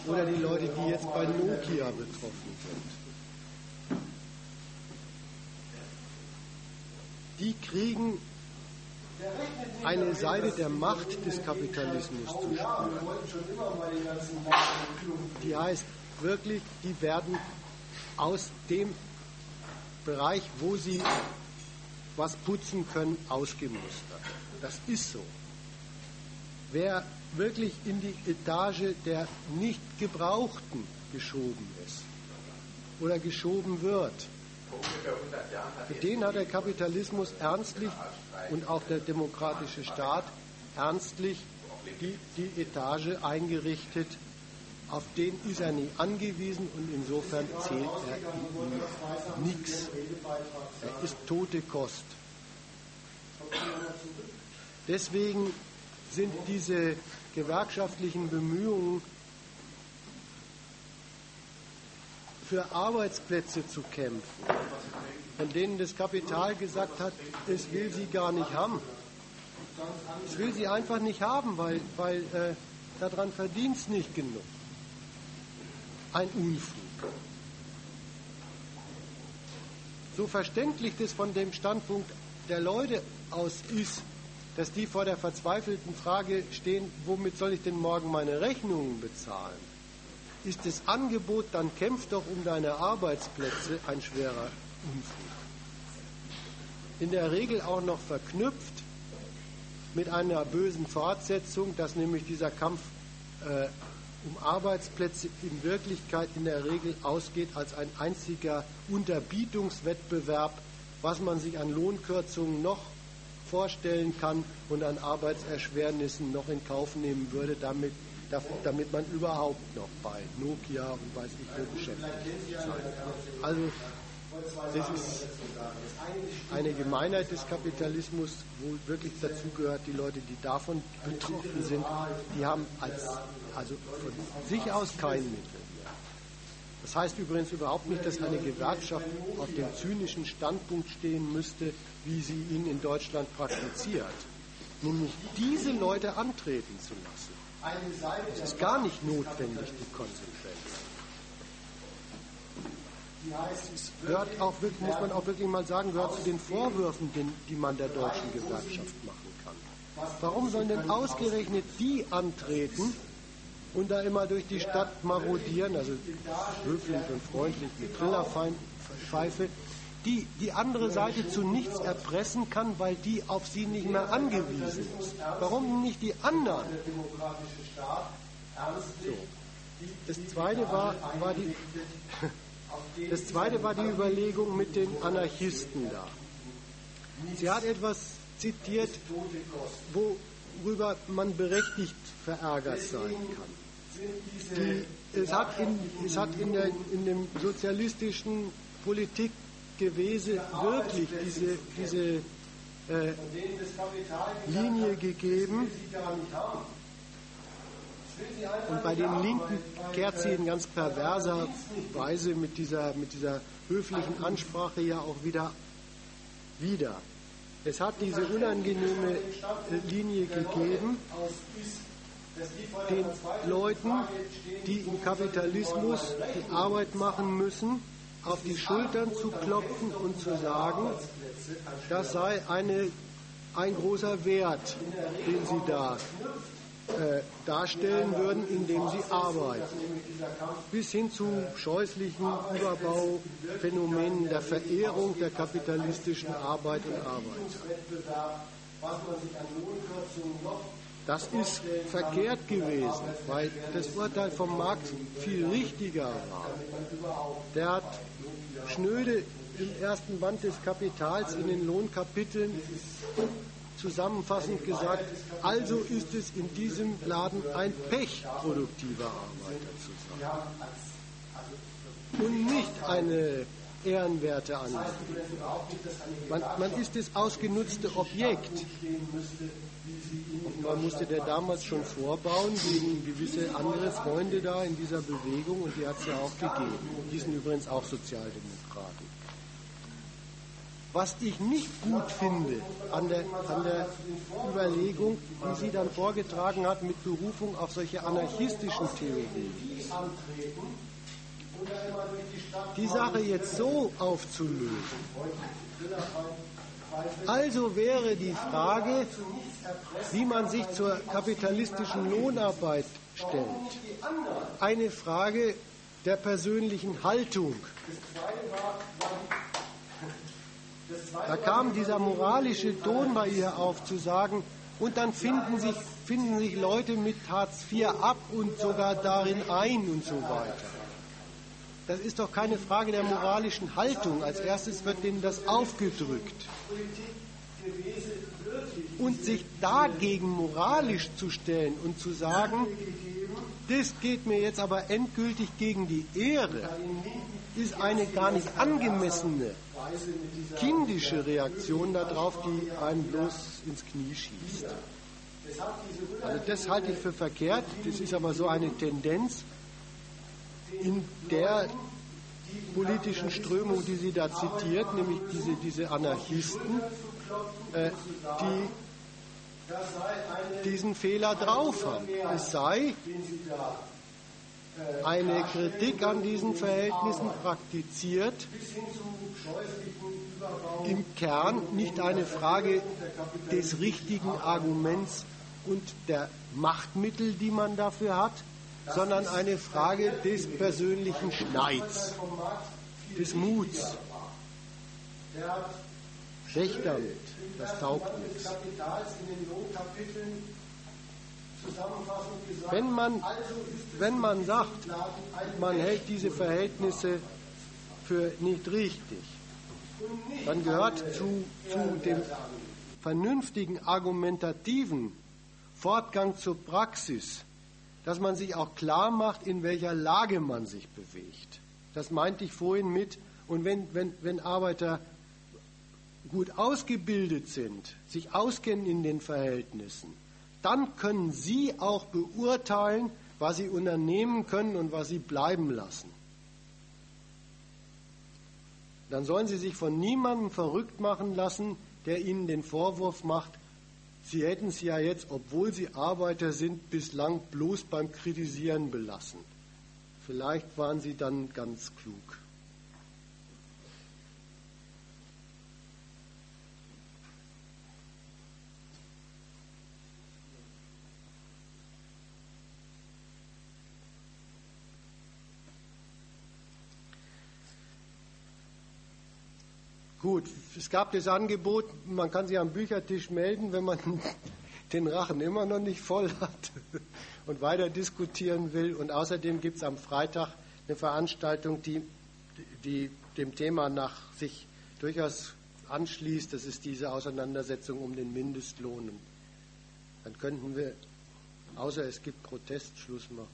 Oder die Leute, die jetzt bei Nokia betroffen sind. Die kriegen eine Seite der Macht des Kapitalismus zu spüren. Die heißt wirklich, die werden aus dem Bereich, wo sie was putzen können, ausgemustert. Das ist so. Wer wirklich in die Etage der nicht Gebrauchten geschoben ist oder geschoben wird, Vor ungefähr 100 Jahren hat für die den hat der Kapitalismus ernstlich und auch der demokratische Staat ernstlich die, die Etage eingerichtet. Auf den ist er nie angewiesen und insofern zählt er nichts. Er ist tote Kost. Deswegen sind diese gewerkschaftlichen Bemühungen für Arbeitsplätze zu kämpfen, von denen das Kapital gesagt hat, es will sie gar nicht haben. Es will sie einfach nicht haben, weil, weil äh, daran verdient es nicht genug. Ein Unfug. So verständlich das von dem Standpunkt der Leute aus ist, dass die vor der verzweifelten Frage stehen, womit soll ich denn morgen meine Rechnungen bezahlen? Ist das Angebot, dann kämpf doch um deine Arbeitsplätze, ein schwerer Unfug. In der Regel auch noch verknüpft mit einer bösen Fortsetzung, dass nämlich dieser Kampf äh, um Arbeitsplätze in Wirklichkeit in der Regel ausgeht als ein einziger Unterbietungswettbewerb, was man sich an Lohnkürzungen noch vorstellen kann und an Arbeitserschwernissen noch in Kauf nehmen würde, damit, damit man überhaupt noch bei Nokia und weiß ich wo beschäftigt sein kann. Also das ist eine Gemeinheit des Kapitalismus, wo wirklich dazu gehört, die Leute, die davon betroffen sind, die haben als, also von sich aus kein Mittel. Das heißt übrigens überhaupt nicht, dass eine Gewerkschaft auf dem zynischen Standpunkt stehen müsste, wie sie ihn in Deutschland praktiziert. Nämlich diese Leute antreten zu lassen. Das ist gar nicht notwendig, die Konsequenz. Es gehört auch, wirklich- muss man auch wirklich mal sagen, gehört zu den Vorwürfen, die man der deutschen Gewerkschaft machen kann. Warum sollen denn ausgerechnet die antreten und da immer durch die Stadt marodieren, also höflich und freundlich mit Trillerpfeife, die die andere Seite zu nichts erpressen kann, weil die auf sie nicht mehr angewiesen ist. Warum nicht die anderen? So. Das zweite war, war die, das zweite war die Überlegung mit den Anarchisten da. Sie hat etwas zitiert, worüber man berechtigt verärgert sein kann. Die, es hat in, es hat in, der, in dem sozialistischen Politikgewese wirklich diese, diese äh, Linie gegeben. Und bei den Linken kehrt sie in ganz perverser Weise mit dieser, mit dieser höflichen Ansprache ja auch wieder wieder. Es hat diese unangenehme Linie gegeben, den Leuten, die im Kapitalismus die Arbeit machen müssen, auf die Schultern zu klopfen und zu sagen, das sei eine, ein großer Wert, den sie da äh, darstellen würden, indem sie arbeiten. Bis hin zu scheußlichen Überbauphänomenen der Verehrung der kapitalistischen Arbeit und Arbeiter. Das ist verkehrt gewesen, weil das Urteil vom Marx viel richtiger war. Der hat schnöde im ersten Band des Kapitals in den Lohnkapiteln zusammenfassend gesagt, also ist es in diesem Laden ein Pech, produktiver Arbeiter zu sein. Und nicht eine ehrenwerte Anliegen. Man, man ist das ausgenutzte Objekt. Und man musste der damals schon vorbauen gegen gewisse andere Freunde da in dieser Bewegung und die hat es ja auch gegeben. Die sind übrigens auch Sozialdemokraten. Was ich nicht gut finde an der, an der Überlegung, die sie dann vorgetragen hat mit Berufung auf solche anarchistischen Theorien, die Sache jetzt so aufzulösen. Also wäre die Frage, wie man sich zur kapitalistischen Lohnarbeit stellt, eine Frage der persönlichen Haltung. Da kam dieser moralische Ton bei ihr auf, zu sagen, und dann finden sich, finden sich Leute mit Hartz IV ab und sogar darin ein und so weiter. Das ist doch keine Frage der moralischen Haltung. Als erstes wird denen das aufgedrückt. Und sich dagegen moralisch zu stellen und zu sagen, das geht mir jetzt aber endgültig gegen die Ehre, ist eine gar nicht angemessene, kindische Reaktion darauf, die einen bloß ins Knie schießt. Also das halte ich für verkehrt, das ist aber so eine Tendenz, in der politischen Strömung, die sie da zitiert, nämlich diese, diese Anarchisten, äh, die diesen Fehler drauf haben. Es sei eine Kritik an diesen Verhältnissen praktiziert, im Kern nicht eine Frage des richtigen Arguments und der Machtmittel, die man dafür hat, sondern eine Frage des persönlichen Schneids, des Muts. Schlecht damit, das taugt nichts. Wenn man, wenn man sagt, man hält diese Verhältnisse für nicht richtig, dann gehört zu, zu dem vernünftigen argumentativen Fortgang zur Praxis, dass man sich auch klar macht, in welcher Lage man sich bewegt. Das meinte ich vorhin mit. Und wenn, wenn, wenn Arbeiter gut ausgebildet sind, sich auskennen in den Verhältnissen, dann können sie auch beurteilen, was sie unternehmen können und was sie bleiben lassen. Dann sollen sie sich von niemandem verrückt machen lassen, der ihnen den Vorwurf macht, Sie hätten es ja jetzt, obwohl Sie Arbeiter sind, bislang bloß beim Kritisieren belassen. Vielleicht waren Sie dann ganz klug. Gut, es gab das Angebot, man kann sich am Büchertisch melden, wenn man den Rachen immer noch nicht voll hat und weiter diskutieren will. Und außerdem gibt es am Freitag eine Veranstaltung, die, die dem Thema nach sich durchaus anschließt. Das ist diese Auseinandersetzung um den Mindestlohn. Dann könnten wir, außer es gibt Protest, Schluss machen.